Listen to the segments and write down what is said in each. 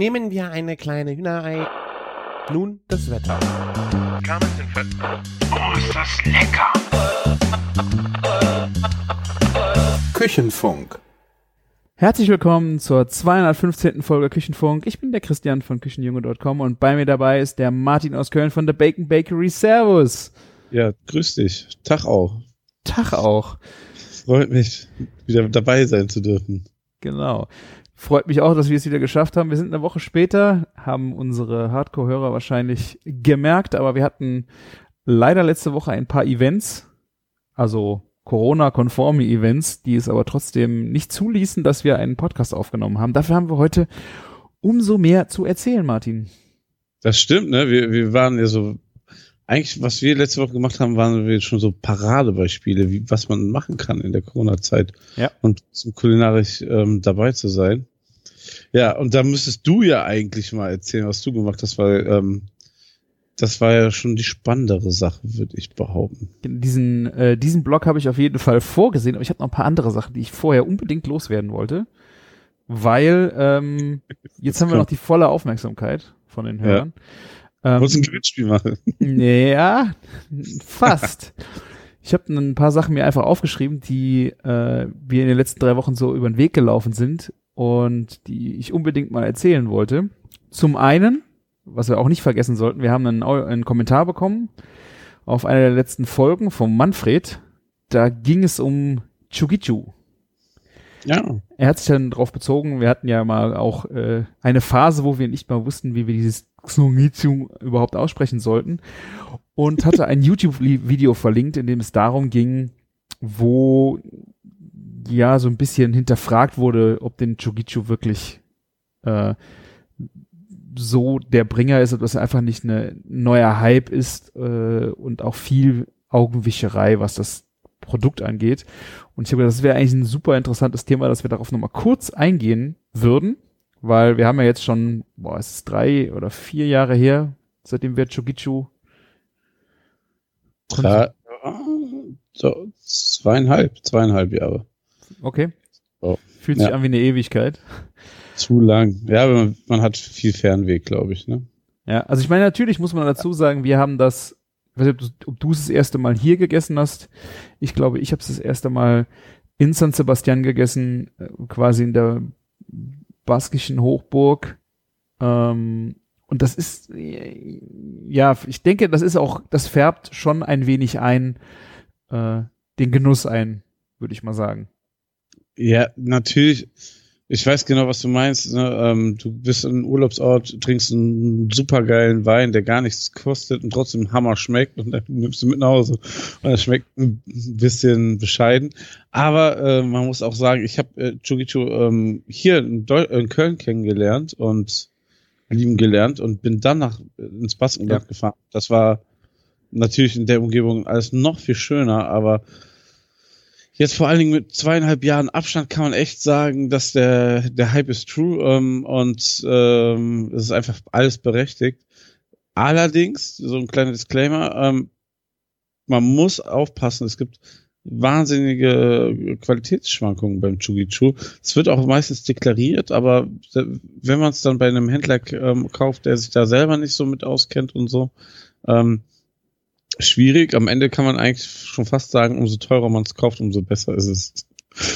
Nehmen wir eine kleine Hühnerei. Nun das Wetter. Oh, ist das lecker! Küchenfunk. Herzlich willkommen zur 215. Folge Küchenfunk. Ich bin der Christian von Küchenjunge.com und bei mir dabei ist der Martin aus Köln von der Bacon Bakery. Servus. Ja, grüß dich. Tag auch. Tag auch. Freut mich, wieder dabei sein zu dürfen. Genau. Freut mich auch, dass wir es wieder geschafft haben. Wir sind eine Woche später, haben unsere Hardcore-Hörer wahrscheinlich gemerkt, aber wir hatten leider letzte Woche ein paar Events, also Corona-konforme Events, die es aber trotzdem nicht zuließen, dass wir einen Podcast aufgenommen haben. Dafür haben wir heute umso mehr zu erzählen, Martin. Das stimmt, ne? Wir, wir waren ja so, eigentlich, was wir letzte Woche gemacht haben, waren wir schon so Paradebeispiele, wie, was man machen kann in der Corona-Zeit. Ja. Und zum kulinarisch ähm, dabei zu sein. Ja, und da müsstest du ja eigentlich mal erzählen, was du gemacht hast, weil ähm, das war ja schon die spannendere Sache, würde ich behaupten. Diesen, äh, diesen Blog habe ich auf jeden Fall vorgesehen, aber ich habe noch ein paar andere Sachen, die ich vorher unbedingt loswerden wollte. Weil ähm, jetzt haben wir noch die volle Aufmerksamkeit von den Hörern. Ja. Ähm, Muss ein Gewinnspiel machen. Ja, fast. Ich habe ein paar Sachen mir einfach aufgeschrieben, die äh, wir in den letzten drei Wochen so über den Weg gelaufen sind und die ich unbedingt mal erzählen wollte. Zum einen, was wir auch nicht vergessen sollten, wir haben einen, einen Kommentar bekommen auf einer der letzten Folgen vom Manfred. Da ging es um Chugichu. Ja. Er hat sich dann darauf bezogen, wir hatten ja mal auch äh, eine Phase, wo wir nicht mal wussten, wie wir dieses Xongichu überhaupt aussprechen sollten und hatte ein YouTube-Video verlinkt, in dem es darum ging, wo ja so ein bisschen hinterfragt wurde, ob den Chogichu wirklich äh, so der Bringer ist, ob das einfach nicht eine neuer Hype ist äh, und auch viel Augenwischerei, was das Produkt angeht. Und ich habe gedacht, das wäre eigentlich ein super interessantes Thema, dass wir darauf nochmal kurz eingehen würden, weil wir haben ja jetzt schon, boah, es ist drei oder vier Jahre her, seitdem wir Chogichu so, zweieinhalb, zweieinhalb Jahre. Okay. Oh. Fühlt sich Ja. an wie eine Ewigkeit. Zu lang. Ja, aber man, man hat viel Fernweg, glaube ich, ne? Ja, also ich meine, natürlich muss man dazu sagen, wir haben das, ich weiß nicht, ob du, ob du es das erste Mal hier gegessen hast. Ich glaube, ich habe es das erste Mal in San Sebastian gegessen, äh, quasi in der baskischen Hochburg. Ähm, und das ist, äh, ja, ich denke, das ist auch, das färbt schon ein wenig ein, äh, den Genuss ein, würde ich mal sagen. Ja, natürlich. Ich weiß genau, was du meinst. Ne? Ähm, du bist in einem Urlaubsort, trinkst einen supergeilen Wein, der gar nichts kostet und trotzdem Hammer schmeckt und dann nimmst du mit nach Hause. Und es schmeckt ein bisschen bescheiden. Aber äh, man muss auch sagen, ich habe äh, Chugichu ähm, hier in, in Köln kennengelernt und lieben gelernt und bin dann nach ins Baskenland Ja. gefahren. Das war natürlich in der Umgebung alles noch viel schöner, aber Jetzt vor allen Dingen mit zweieinhalb Jahren Abstand kann man echt sagen, dass der, der Hype ist true ähm, und ähm, es ist einfach alles berechtigt. Allerdings, so ein kleiner Disclaimer, ähm, man muss aufpassen, es gibt wahnsinnige Qualitätsschwankungen beim Chugichu. Es wird auch meistens deklariert, aber wenn man es dann bei einem Händler ähm, kauft, der sich da selber nicht so mit auskennt und so, ähm, schwierig. Am Ende kann man eigentlich schon fast sagen, umso teurer man es kauft, umso besser ist es.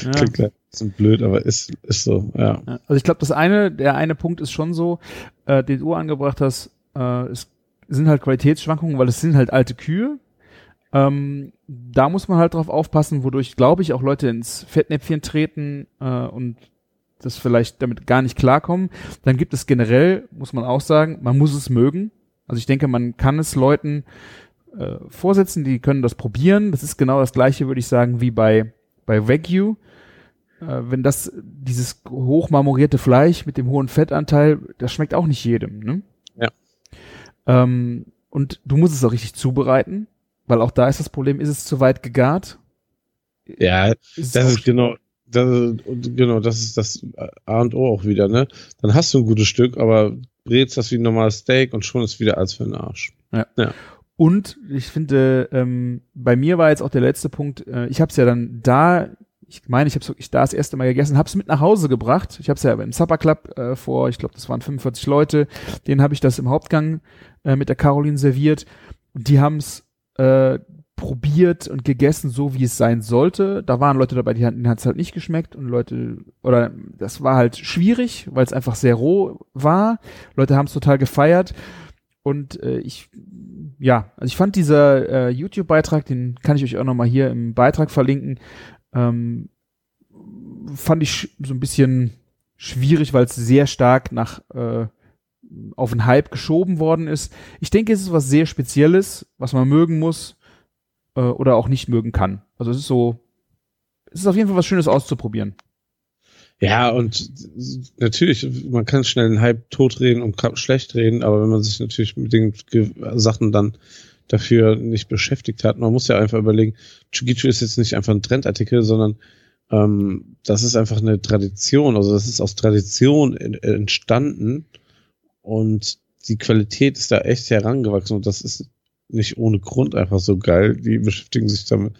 Ja. Klingt ein bisschen blöd, aber ist, ist so, ja. Also ich glaube, das eine, der eine Punkt ist schon so, äh, den du angebracht hast, äh, es sind halt Qualitätsschwankungen, weil es sind halt alte Kühe. Ähm, da muss man halt drauf aufpassen, wodurch, glaube ich, auch Leute ins Fettnäpfchen treten äh, und das vielleicht damit gar nicht klarkommen. Dann gibt es generell, muss man auch sagen, man muss es mögen. Also ich denke, man kann es Leuten äh, vorsetzen, die können das probieren. Das ist genau das gleiche, würde ich sagen, wie bei, bei Wagyu. Äh, wenn das, dieses hochmarmorierte Fleisch mit dem hohen Fettanteil, das schmeckt auch nicht jedem, ne? Ja. Ähm, und du musst es auch richtig zubereiten, weil auch da ist das Problem, ist es zu weit gegart? Ja, Ist das ist genau, das genau, das ist das A und O auch wieder, ne? Dann hast du ein gutes Stück, aber brätst das wie ein normales Steak und schon ist wieder alles für den Arsch. Und ich finde, ähm, bei mir war jetzt auch der letzte Punkt, äh, ich habe es ja dann da, ich meine, ich habe es wirklich da das erste Mal gegessen, habe es mit nach Hause gebracht. Ich habe es ja im Supper Club äh, vor, ich glaube, das waren 45 Leute, denen habe ich das im Hauptgang äh, mit der Caroline serviert und die haben es äh, probiert und gegessen, so wie es sein sollte. Da waren Leute dabei, die hatten, hat es halt nicht geschmeckt und Leute, oder das war halt schwierig, weil es einfach sehr roh war. Leute haben es total gefeiert und äh, ich, ja, also ich fand dieser äh, YouTube-Beitrag, den kann ich euch auch nochmal hier im Beitrag verlinken, ähm, fand ich so ein bisschen schwierig, weil es sehr stark nach äh, auf den Hype geschoben worden ist. Ich denke, es ist was sehr Spezielles, was man mögen muss äh, oder auch nicht mögen kann. Also es ist so, es ist auf jeden Fall was Schönes auszuprobieren. Ja, und natürlich, man kann schnell einen Hype totreden und schlecht reden, aber wenn man sich natürlich mit den Sachen dann dafür nicht beschäftigt hat, man muss ja einfach überlegen, Chugichu ist jetzt nicht einfach ein Trendartikel, sondern ähm, das ist einfach eine Tradition, also das ist aus Tradition entstanden und die Qualität ist da echt herangewachsen und das ist nicht ohne Grund einfach so geil. Die beschäftigen sich damit,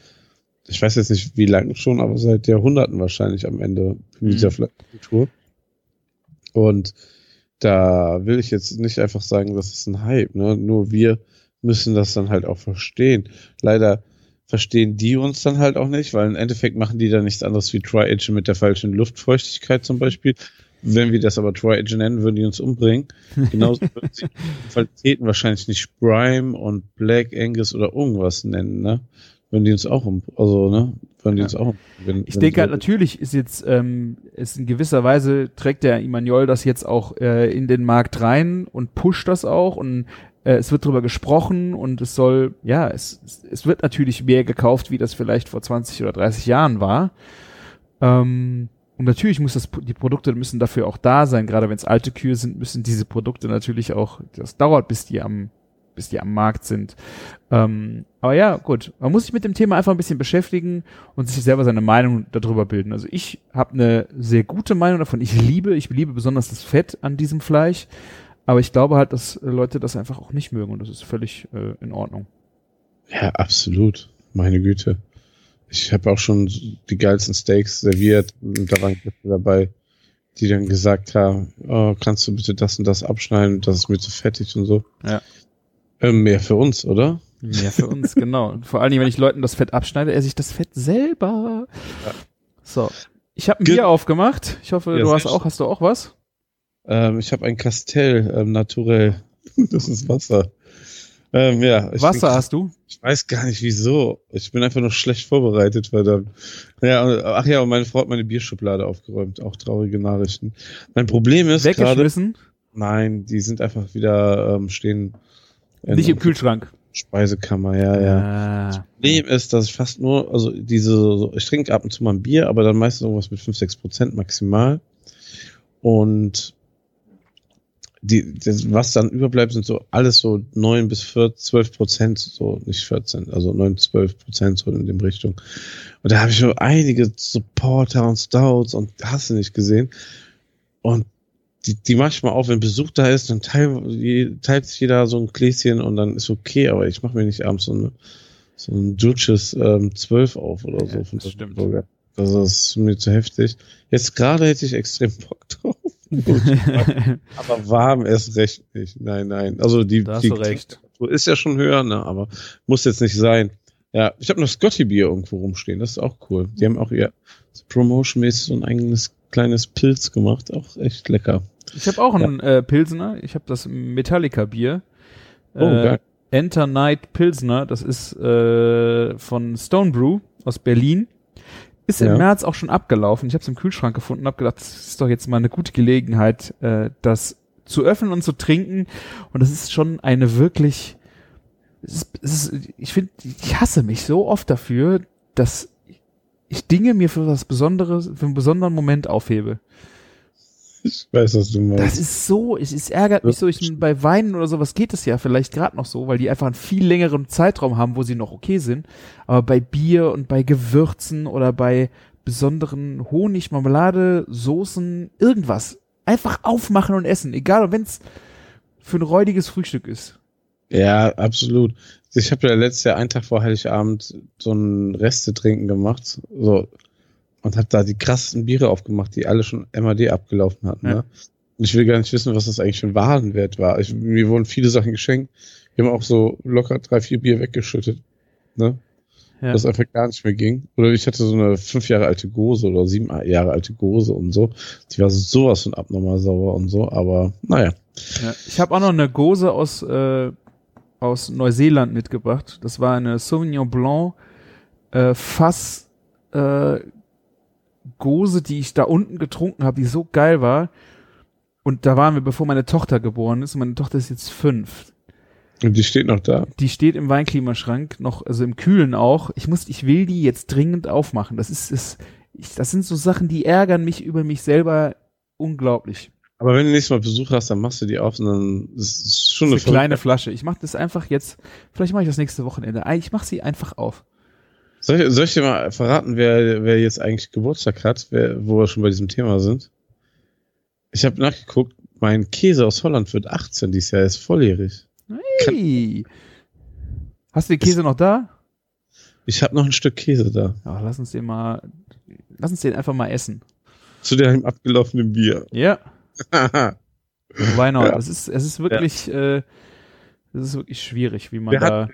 ich weiß jetzt nicht wie lange schon, aber seit Jahrhunderten wahrscheinlich am Ende mit dieser mhm. Kultur. Und da will ich jetzt nicht einfach sagen, das ist ein Hype, ne? Nur wir müssen das dann halt auch verstehen. Leider verstehen die uns dann halt auch nicht, weil im Endeffekt machen die da nichts anderes wie Tri-Agent mit der falschen Luftfeuchtigkeit zum Beispiel. Wenn wir das aber Tri-Agent nennen, würden die uns umbringen. Genauso würden sie Qualitäten wahrscheinlich nicht Prime und Black Angus oder irgendwas nennen, ne? Wenn die uns auch um, also, ne? Wenn die ja. uns auch wenn, Ich wenn denke halt, natürlich ist jetzt, ähm, ist in gewisser Weise trägt der Immanuel das jetzt auch äh, in den Markt rein und pusht das auch und äh, es wird drüber gesprochen und es soll, ja, es, es wird natürlich mehr gekauft, wie das vielleicht vor 20 oder 30 Jahren war. Ähm, und natürlich muss das, die Produkte müssen dafür auch da sein. Gerade wenn es alte Kühe sind, müssen diese Produkte natürlich auch, das dauert, bis die am, bis die am Markt sind. Ähm, aber ja, gut. Man muss sich mit dem Thema einfach ein bisschen beschäftigen und sich selber seine Meinung darüber bilden. Also ich habe eine sehr gute Meinung davon. Ich liebe, ich liebe besonders das Fett an diesem Fleisch. Aber ich glaube halt, dass Leute das einfach auch nicht mögen und das ist völlig äh, in Ordnung. Ja, absolut. Meine Güte. Ich habe auch schon die geilsten Steaks serviert und da waren dabei, die dann gesagt haben, oh, kannst du bitte das und das abschneiden, das ist mir zu fettig und so. Ja. Ähm, mehr für uns, oder? Mehr für uns, genau. Und vor allen Dingen, wenn ich Leuten das Fett abschneide, esse ich das Fett selber. Ja. So. Ich habe ein Ge Bier aufgemacht. Ich hoffe, ja, du hast auch, hast du auch was? Ähm, ich habe ein Castell ähm, Naturell. das ist Wasser. Ähm, ja, Wasser bin, hast du? Ich weiß gar nicht wieso. Ich bin einfach noch schlecht vorbereitet, verdammt. Ja, ach ja, und meine Frau hat meine Bierschublade aufgeräumt. Auch traurige Nachrichten. Mein Problem ist Weggeschmissen? Grade, nein, die sind einfach wieder ähm, stehen. Nicht im Kühlschrank. Speisekammer, ja, ja. Ah. Das Problem ist, dass ich fast nur, also diese, so, ich trinke ab und zu mal ein Bier, aber dann meistens irgendwas mit 5, 6 Prozent maximal. Und die, das, was dann überbleibt, sind so alles so neun bis 14, 12 Prozent, so nicht 14, also neun, zwölf Prozent so in dem Richtung. Und da habe ich schon einige Supporter und Stouts und hast du nicht gesehen. Und die, die mach ich mal auf, wenn Besuch da ist, dann teilt, teilt sich jeder so ein Gläschen und dann ist okay, aber ich mache mir nicht abends so, eine, so ein Dutches ähm, 12 auf oder so. Ja, das stimmt. Burger. Das ist mir zu heftig. Jetzt gerade hätte ich extrem Bock drauf. aber warm erst recht nicht. Nein, nein. Also die, da die recht. ist ja schon höher, ne? aber muss jetzt nicht sein. Ja, ich habe noch Scotty Bier irgendwo rumstehen. Das ist auch cool. Die haben auch ihr Promotion-mäßig so ein eigenes kleines Pilz gemacht. Auch echt lecker. Ich habe auch ja. einen äh, Pilsner. Ich habe das Metallica Bier. Oh, äh, geil. Enter Night Pilsner. Das ist äh, von Stone Brew aus Berlin. Ist ja. im März auch schon abgelaufen. Ich habe es im Kühlschrank gefunden und habe gedacht, das ist doch jetzt mal eine gute Gelegenheit, äh, das zu öffnen und zu trinken. Und das ist schon eine wirklich. Es ist, es ist, ich finde, ich hasse mich so oft dafür, dass ich Dinge mir für was Besonderes, für einen besonderen Moment aufhebe. Ich weiß, was du meinst. Das ist so, es, es ärgert mich so, ich, bei Weinen oder sowas geht es ja vielleicht gerade noch so, weil die einfach einen viel längeren Zeitraum haben, wo sie noch okay sind. Aber bei Bier und bei Gewürzen oder bei besonderen Honig, Marmelade, Soßen, irgendwas. Einfach aufmachen und essen, egal wenn es für ein räudiges Frühstück ist. Ja, absolut. Ich habe ja letztes Jahr einen Tag vor Heiligabend so ein Reste trinken gemacht. So und hat da die krassesten Biere aufgemacht, die alle schon MAD abgelaufen hatten. Ja. Ne? Und ich will gar nicht wissen, was das eigentlich für ein Warenwert war. Ich, mir wurden viele Sachen geschenkt. Wir haben auch so locker drei, vier Bier weggeschüttet. Ne? Ja. Was einfach gar nicht mehr ging. Oder ich hatte so eine fünf Jahre alte Gose oder sieben Jahre alte Gose und so. Die war sowas von abnormal sauer und so, aber naja. Ja. Ich habe auch noch eine Gose aus, äh, aus Neuseeland mitgebracht. Das war eine Sauvignon Blanc äh, Fass äh, Gose, die ich da unten getrunken habe, die so geil war. Und da waren wir, bevor meine Tochter geboren ist. Und meine Tochter ist jetzt fünf. Und die steht noch da. Die steht im Weinklimaschrank, noch, also im Kühlen auch. Ich muss, ich will die jetzt dringend aufmachen. Das ist, ist ich, das sind so Sachen, die ärgern mich über mich selber unglaublich. Aber wenn du nächstes Mal Besuch hast, dann machst du die auf und dann ist es schon eine eine kleine Flasche. Ich mache das einfach jetzt, vielleicht mache ich das nächste Wochenende. Ich mache sie einfach auf. Soll ich, soll ich dir mal verraten, wer, wer jetzt eigentlich Geburtstag hat, wer, wo wir schon bei diesem Thema sind? Ich habe nachgeguckt, mein Käse aus Holland wird 18 dieses Jahr, ist volljährig. Hey. Hast du den Käse noch da? Ich habe noch ein Stück Käse da. Ja, lass uns den mal, lass uns den einfach mal essen. Zu dem abgelaufenen Bier. Ja, why not? Ja. Es ist, es ist wirklich, äh, es ist wirklich schwierig, wie man hat- da.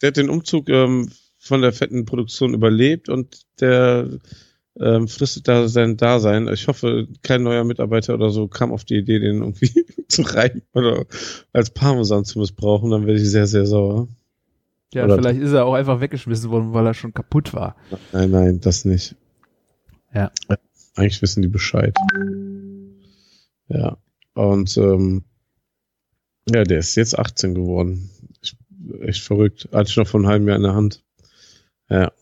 der hat den Umzug ähm, von der fetten Produktion überlebt und der ähm, fristet da sein Dasein. Ich hoffe, kein neuer Mitarbeiter oder so kam auf die Idee, den irgendwie zu reiben oder als Parmesan zu missbrauchen. Dann werde ich sehr, sehr sauer. Ja, oder- vielleicht ist er auch einfach weggeschmissen worden, weil er schon kaputt war. Nein, nein, das nicht. Ja. Eigentlich wissen die Bescheid. Ja. Und ähm, ja, der ist jetzt 18 geworden. Ich, echt verrückt. Hatte ich noch vor einem halben Jahr in der Hand. Ja.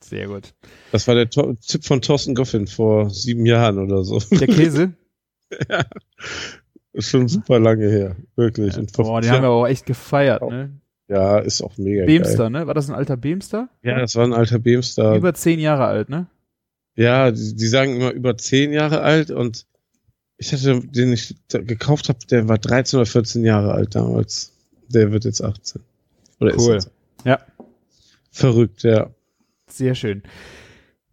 Sehr gut. Das war der To Tipp von Thorsten Goffin vor sieben Jahren oder so. Der Käse? ja. Ist schon super lange her. Wirklich. Und vor Boah, den fünf haben wir auch echt gefeiert, ne? ja, ist auch mega Beemster, geil. ne? War das ein alter Beemster? Ja, das war ein alter Beemster. Über zehn Jahre alt, ne? Ja, die, die sagen immer über zehn Jahre alt und ich hatte den ich gekauft habe, der war 13 oder 14 Jahre alt damals. Der wird jetzt 18. Oder Cool. Ja. Verrückt, ja. Sehr schön.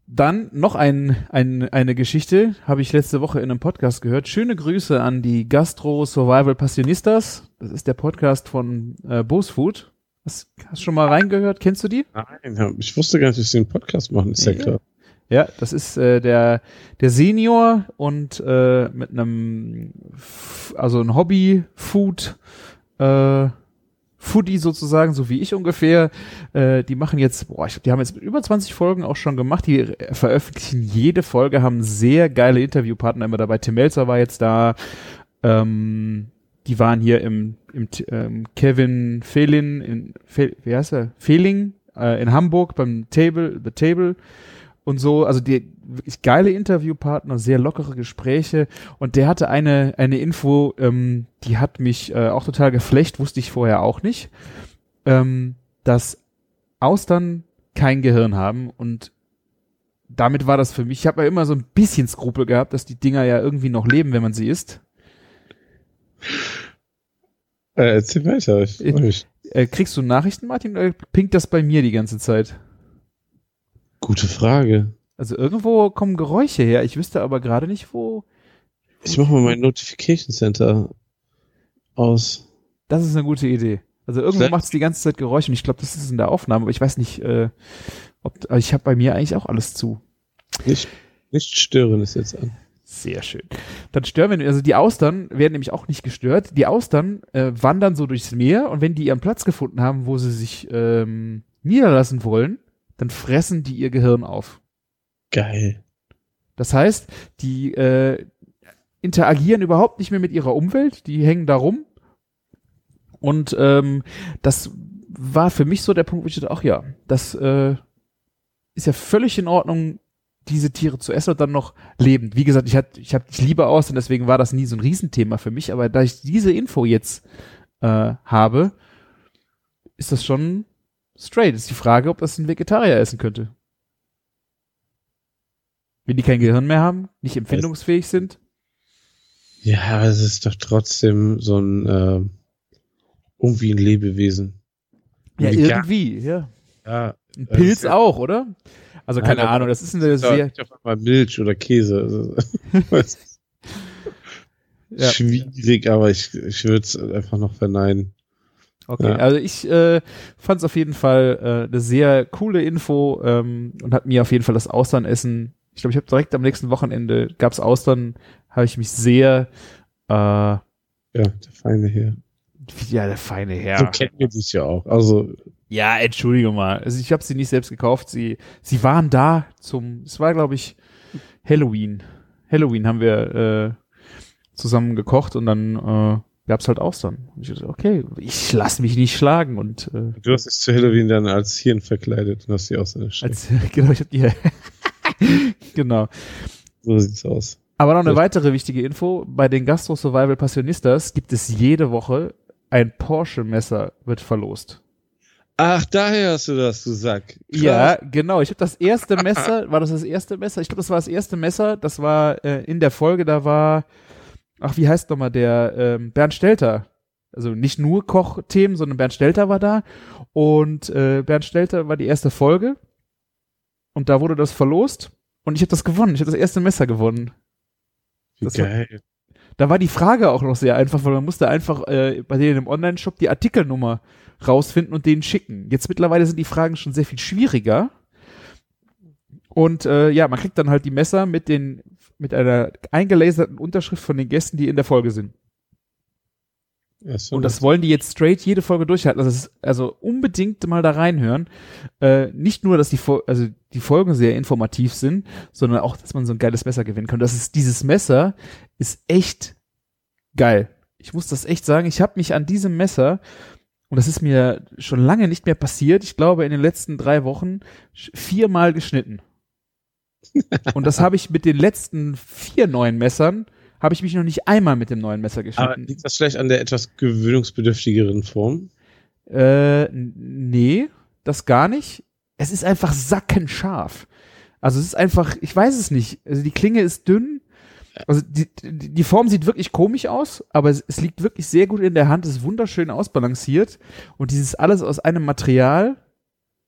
Dann noch ein, ein, eine Geschichte, habe ich letzte Woche in einem Podcast gehört. Schöne Grüße an die Gastro Survival Passionistas. Das ist der Podcast von äh, Bose Food. Hast, hast du schon mal reingehört? Kennst du die? Nein, ich wusste gar nicht, dass sie einen Podcast machen, ist ja, Ja. klar. Ja, das ist äh, der der Senior und äh, mit einem also ein Hobby Food äh, Foodie sozusagen, so wie ich ungefähr. Äh, die machen jetzt, boah, ich glaube, die haben jetzt über 20 Folgen auch schon gemacht. Die veröffentlichen jede Folge, haben sehr geile Interviewpartner immer dabei. Tim Melzer war jetzt da. Ähm, die waren hier im, im ähm, Kevin Fehlin, in, Fe, wie heißt er? Fehling äh, in Hamburg beim Table, The Table und so. Also die wirklich geile Interviewpartner, sehr lockere Gespräche. Und der hatte eine, eine Info, ähm, die hat mich äh, auch total geflecht, wusste ich vorher auch nicht, ähm, dass Austern kein Gehirn haben und damit war das für mich, ich habe ja immer so ein bisschen Skrupel gehabt, dass die Dinger ja irgendwie noch leben, wenn man sie isst. Äh, erzähl weiter. Ich freu mich. Äh, kriegst du Nachrichten, Martin, oder pinkt das bei mir die ganze Zeit? Gute Frage. Also irgendwo kommen Geräusche her, ich wüsste aber gerade nicht, wo. Ich mach mal mein Notification Center aus. Das ist eine gute Idee. Also irgendwo macht es die ganze Zeit Geräusche und ich glaube, das ist in der Aufnahme, aber ich weiß nicht, äh, ob ich habe bei mir eigentlich auch alles zu. Nicht, nicht stören ist jetzt an. Sehr schön. Dann stören wir, also die Austern werden nämlich auch nicht gestört. Die Austern äh, wandern so durchs Meer und wenn die ihren Platz gefunden haben, wo sie sich ähm, niederlassen wollen, dann fressen die ihr Gehirn auf. Geil. Das heißt, die äh, interagieren überhaupt nicht mehr mit ihrer Umwelt, die hängen da rum. Und ähm, das war für mich so der Punkt, wo ich dachte, ach ja, das äh, ist ja völlig in Ordnung, diese Tiere zu essen und dann noch lebend. Wie gesagt, ich, hat, ich, hab, ich liebe aus und deswegen war das nie so ein Riesenthema für mich, aber da ich diese Info jetzt äh, habe, ist das schon straight. Ist die Frage, ob das ein Vegetarier essen könnte. Wenn die kein Gehirn mehr haben, nicht empfindungsfähig sind. Ja, aber es ist doch trotzdem so ein äh, irgendwie ein Lebewesen. Ja, Wie irgendwie, ja. Ja, Ein Das Pilz ja- auch, oder? Also keine Nein, Ahnung, das ist eine sehr, nicht auf einmal Milch oder Käse. Also, Ja. Schwierig, aber ich, ich würde es einfach noch verneinen. Okay, Ja. also ich äh, fand es auf jeden Fall äh, eine sehr coole Info ähm, und hat mir auf jeden Fall das Austernessen, ich glaube, ich habe direkt am nächsten Wochenende gab's Austern, habe ich mich sehr, äh, Ja, der feine Herr. ja, der feine So Herr. kennen wir dich ja auch. Also, Ja, entschuldige mal. Also ich habe sie nicht selbst gekauft. Sie, sie waren da zum, es war glaube ich Halloween. Halloween haben wir äh, zusammen gekocht und dann äh, gab's halt Austern. Und ich dachte, okay, ich lass mich nicht schlagen und äh, du hast dich zu Halloween dann als Hirn verkleidet und hast die aus der Stadt. als genau, ich hab die genau. So sieht's aus. Aber noch eine Ja. weitere wichtige Info: Bei den Gastro Survival Passionistas gibt es jede Woche ein Porsche Messer wird verlost. Ach, daher hast du das, du Sack. Krass. Ja, genau. Ich habe das erste Messer, war das das erste Messer? Ich glaube, das war das erste Messer. Das war äh, in der Folge, da war, ach, wie heißt nochmal der, ähm, Bernd Stelter. Also nicht nur Kochthemen, sondern Bernd Stelter war da. Und äh, Bernd Stelter war die erste Folge. Und da wurde das verlost. Und ich habe das gewonnen. Ich habe das erste Messer gewonnen. Wie das war- geil. Da war die Frage auch noch sehr einfach, weil man musste einfach äh, bei denen im Online-Shop die Artikelnummer rausfinden und denen schicken. Jetzt mittlerweile sind die Fragen schon sehr viel schwieriger. Und äh, ja, man kriegt dann halt die Messer mit den mit einer eingelaserten Unterschrift von den Gästen, die in der Folge sind. Ja, so Und das wollen die jetzt straight jede Folge durchhalten. Also, ist, also unbedingt mal da reinhören. Äh, nicht nur, dass die, also die Folgen sehr informativ sind, sondern auch, dass man so ein geiles Messer gewinnen kann. Das ist dieses Messer ist echt geil. Ich muss das echt sagen. Ich habe mich an diesem Messer und das ist mir schon lange nicht mehr passiert. Ich glaube in den letzten drei Wochen viermal geschnitten. Und das habe ich mit den letzten vier neuen Messern habe ich mich noch nicht einmal mit dem neuen Messer Aber geschnitten. liegt das vielleicht an der etwas gewöhnungsbedürftigeren Form? Äh, nee, das gar nicht. Es ist einfach sackenscharf. Also es ist einfach, ich weiß es nicht. Also die Klinge ist dünn. Also die, die, die Form sieht wirklich komisch aus, aber es, es liegt wirklich sehr gut in der Hand, es ist wunderschön ausbalanciert und dieses alles aus einem Material,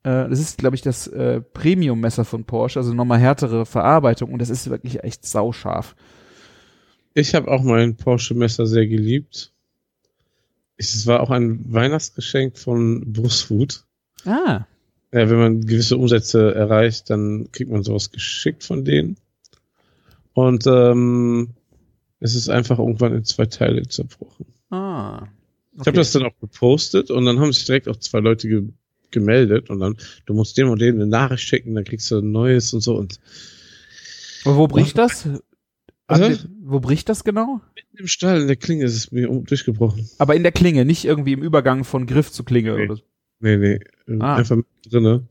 äh, das ist, glaube ich, das äh, Premium-Messer von Porsche, also nochmal härtere Verarbeitung und das ist wirklich echt sauscharf. Ich habe auch mein Porsche-Messer sehr geliebt. Es war auch ein Weihnachtsgeschenk von Brustfood. Ah, Ja, wenn man gewisse Umsätze erreicht, dann kriegt man sowas geschickt von denen. Und ähm, es ist einfach irgendwann in zwei Teile zerbrochen. ah. Ich habe das dann auch gepostet und dann haben sich direkt auch zwei Leute ge gemeldet und dann, du musst dem und dem eine Nachricht schicken, dann kriegst du ein neues und so und Aber wo bricht das? Dem- wo bricht das genau? mitten im Stall in der Klinge ist es mir durchgebrochen. Aber in der Klinge, nicht irgendwie im Übergang von Griff zu Klinge Nee. oder so. Nee, nee, Ah. einfach mit drinne.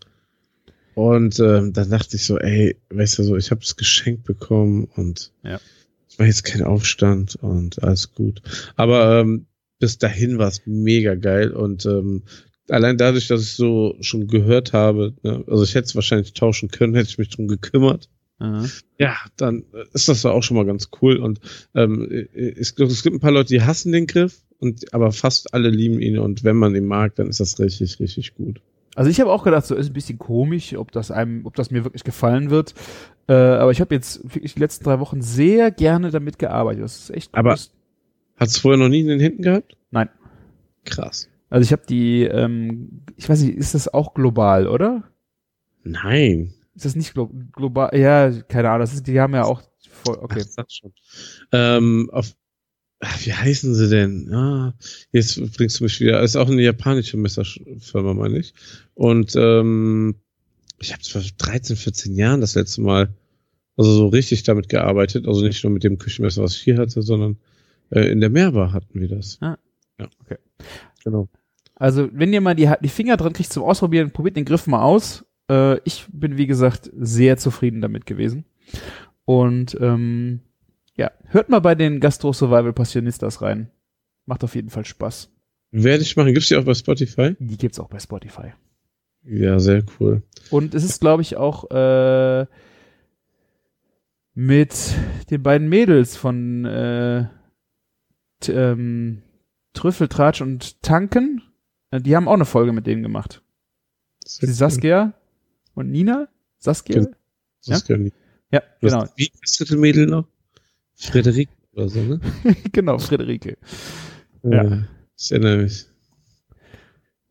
Und ähm, dann dachte ich so, ey, weißt du so, ich habe es geschenkt bekommen und Ja. ich mache jetzt keinen Aufstand und alles gut. Aber ähm, bis dahin war es mega geil und ähm, allein dadurch, dass ich so schon gehört habe, ne, also ich hätte es wahrscheinlich tauschen können, hätte ich mich drum gekümmert. Aha. Ja, dann äh, ist das auch schon mal ganz cool. Und ähm, ich glaube, es gibt ein paar Leute, die hassen den Griff, und aber fast alle lieben ihn. Und wenn man ihn mag, dann ist das richtig, richtig gut. Also ich habe auch gedacht, so ist ein bisschen komisch, ob das einem, ob das mir wirklich gefallen wird. Äh, aber ich habe jetzt wirklich die letzten drei Wochen sehr gerne damit gearbeitet. Das ist echt Aber- gut. Hat es vorher noch nie in den Händen gehabt? Nein. Krass. Also ich habe die, ähm, ich weiß nicht, ist das auch global, oder? Nein. Ist das nicht glo global? Ja, keine Ahnung. Das ist, die haben ja auch voll, okay. Ach, sag schon. Ähm, auf, ach, wie heißen sie denn? Ah, jetzt bringst du mich wieder. Ist auch eine japanische Messerfirma, meine ich. Und ähm, ich habe vor 13, 14 Jahren das letzte Mal also so richtig damit gearbeitet. Also nicht nur mit dem Küchenmesser, was ich hier hatte, sondern äh, in der Meerbar hatten wir das. Ah, ja. okay. Genau. Also, wenn ihr mal die, die Finger dran kriegt zum Ausprobieren, probiert den Griff mal aus. Äh, ich bin, wie gesagt, sehr zufrieden damit gewesen. Und ähm, ja, hört mal bei den Gastro Survival Passionistas rein. Macht auf jeden Fall Spaß. Werde ich machen. Gibt's die auch bei Spotify? Die gibt's auch bei Spotify. Ja, sehr cool. Und es ist, glaube ich, auch äh, mit den beiden Mädels von äh, ähm, Trüffeltratsch und Tanken. Äh, Die haben auch eine Folge mit denen gemacht. Sehr Die. Saskia und Nina. Saskia? Gen- Saskia. Ja, Du genau. hast- Wie ist das dritte Mädel noch? Frederik oder so, ne? genau, Friederike. Ja. Äh, Ich erinnere mich.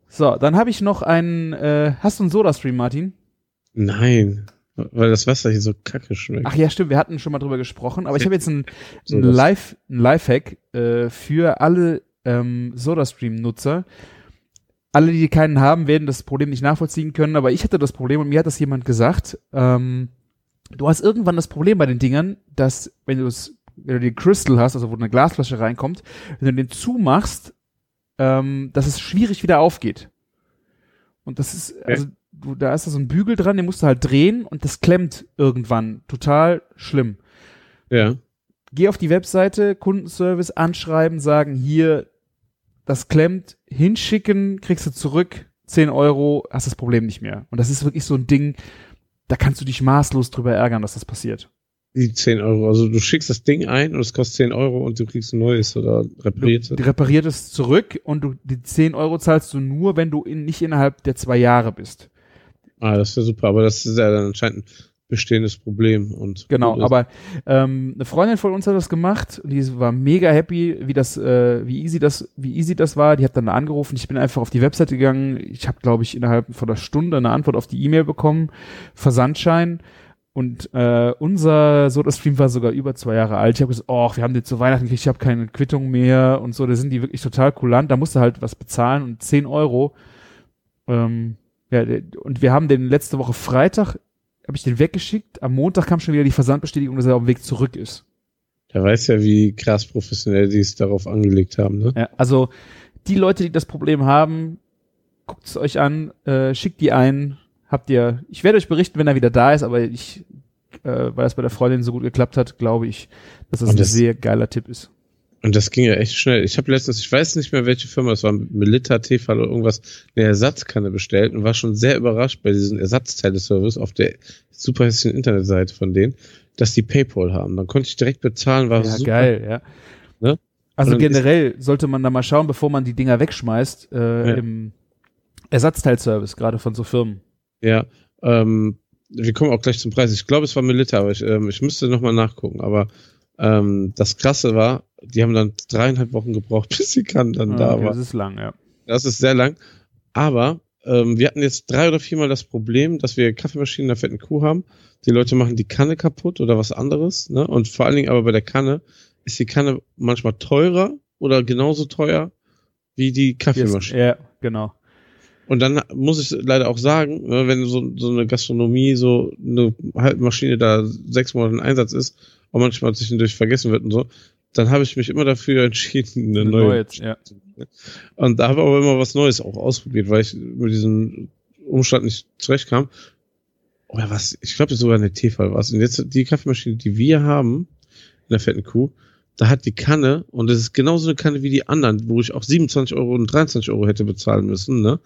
So, dann habe ich noch einen, äh, hast du einen Soda-Stream, Martin? Nein, weil das Wasser hier so kacke schmeckt. Ach ja, stimmt, wir hatten schon mal drüber gesprochen, aber ich habe jetzt einen, Live, einen Lifehack äh, für alle ähm, SodaStream-Nutzer. Alle, die keinen haben, werden das Problem nicht nachvollziehen können, aber ich hatte das Problem und mir hat das jemand gesagt. Ähm, du hast irgendwann das Problem bei den Dingern, dass wenn du es, wenn du den Crystal hast, also wo eine Glasflasche reinkommt, wenn du den zumachst, ähm, dass es schwierig wieder aufgeht. Und das ist, also du, da ist da so ein Bügel dran, den musst du halt drehen und das klemmt irgendwann. Total schlimm. Ja. Geh auf die Webseite, Kundenservice anschreiben, sagen hier, das klemmt, hinschicken, kriegst du zurück, 10 Euro, hast das Problem nicht mehr. Und das ist wirklich so ein Ding, da kannst du dich maßlos drüber ärgern, dass das passiert. Die 10 Euro. Also du schickst das Ding ein und es kostet 10 Euro und du kriegst ein neues oder repariert. Du repariert es zurück und du, die 10 Euro zahlst du nur, wenn du in, nicht innerhalb der zwei Jahre bist. Ah, das ja super, aber das ist ja dann anscheinend ein bestehendes Problem. Und Genau, aber ähm, eine Freundin von uns hat das gemacht die war mega happy, wie das, äh, wie easy das, wie easy das war. Die hat dann angerufen. Ich bin einfach auf die Webseite gegangen. Ich habe, glaube ich, innerhalb von einer Stunde eine Antwort auf die E-Mail bekommen, Versandschein. Und äh, unser Soda-Stream war sogar über zwei Jahre alt. Ich habe gesagt, oh, wir haben den zu Weihnachten gekriegt, ich habe keine Quittung mehr und so. Da sind die wirklich total kulant. Da musst du halt was bezahlen und 10 Euro. Ähm, ja, und wir haben den letzte Woche Freitag, habe ich den weggeschickt. Am Montag kam schon wieder die Versandbestätigung, dass er auf dem Weg zurück ist. Der weiß ja, wie krass professionell die es darauf angelegt haben, ne? Ja, also die Leute, die das Problem haben, guckt es euch an, äh, schickt die ein, habt ihr, ich werde euch berichten, wenn er wieder da ist, aber ich, äh, weil es bei der Freundin so gut geklappt hat, glaube ich, dass das Und ein das- sehr geiler Tipp ist. Und das ging ja echt schnell. Ich habe letztens, ich weiß nicht mehr, welche Firma es war, Melita, Tefal oder irgendwas, eine Ersatzkanne bestellt und war schon sehr überrascht bei diesem Ersatzteile-Service auf der super hässlichen Internetseite von denen, dass die Paypal haben. Dann konnte ich direkt bezahlen, war Ja, super. geil, ja. Ne? Also generell sollte man da mal schauen, bevor man die Dinger wegschmeißt, äh, Ja. im Ersatzteilservice, gerade von so Firmen. Ja, ähm, wir kommen auch gleich zum Preis. Ich glaube, es war Melita, aber ich, ähm, ich müsste nochmal nachgucken. Aber ähm, das Krasse war, die haben dann dreieinhalb Wochen gebraucht, bis die Kanne dann Ah, da okay, war. Das ist lang, ja. Das ist sehr lang. Aber ähm, wir hatten jetzt drei oder viermal das Problem, dass wir Kaffeemaschinen in der fetten Kuh haben. Die Leute machen die Kanne kaputt oder was anderes. Ne? Und vor allen Dingen aber bei der Kanne ist die Kanne manchmal teurer oder genauso teuer wie die Kaffeemaschine. Ja, genau. Und dann muss ich leider auch sagen, ne, wenn so, so eine Gastronomie, so eine Halbmaschine da sechs Monate in Einsatz ist und manchmal zwischendurch vergessen wird und so, dann habe ich mich immer dafür entschieden, eine Eine neue. neue, ja. Und da habe ich aber immer was Neues auch ausprobiert, weil ich mit diesem Umstand nicht zurechtkam. Oder was, ich glaube sogar eine Tefal war es. Und jetzt die Kaffeemaschine, die wir haben, in der fetten Kuh, da hat die Kanne, und das ist genauso eine Kanne wie die anderen, wo ich auch 27 Euro und 23 Euro hätte bezahlen müssen, ne?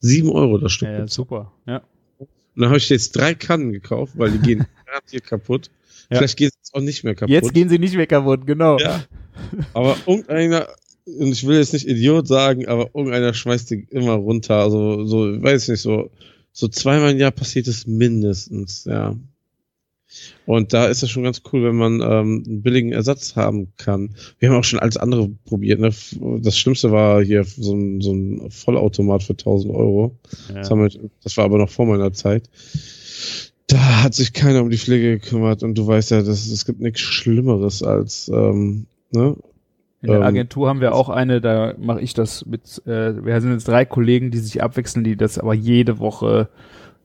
7 Euro das Stück. ja, bezahlt. super. Ja. Und dann habe ich jetzt drei Kannen gekauft, weil die gehen garantiert kaputt. Ja. Vielleicht geht es auch nicht mehr kaputt. Jetzt gehen sie nicht mehr kaputt, genau. Ja. Aber irgendeiner, und ich will jetzt nicht Idiot sagen, aber irgendeiner schmeißt die immer runter. Also, so, weiß ich nicht, so, so zweimal im Jahr passiert es mindestens, ja. Und da ist es schon ganz cool, wenn man ähm, einen billigen Ersatz haben kann. Wir haben auch schon alles andere probiert. Ne? Das Schlimmste war hier so ein, so ein Vollautomat für 1000 Euro. Das, haben wir, das war aber noch vor meiner Zeit. Da hat sich keiner um die Pflege gekümmert und du weißt ja, dass, es gibt nichts Schlimmeres als ne? In der Ähm, Agentur haben wir auch eine, da mache ich das mit, äh, wir sind jetzt drei Kollegen, die sich abwechseln, die das aber jede Woche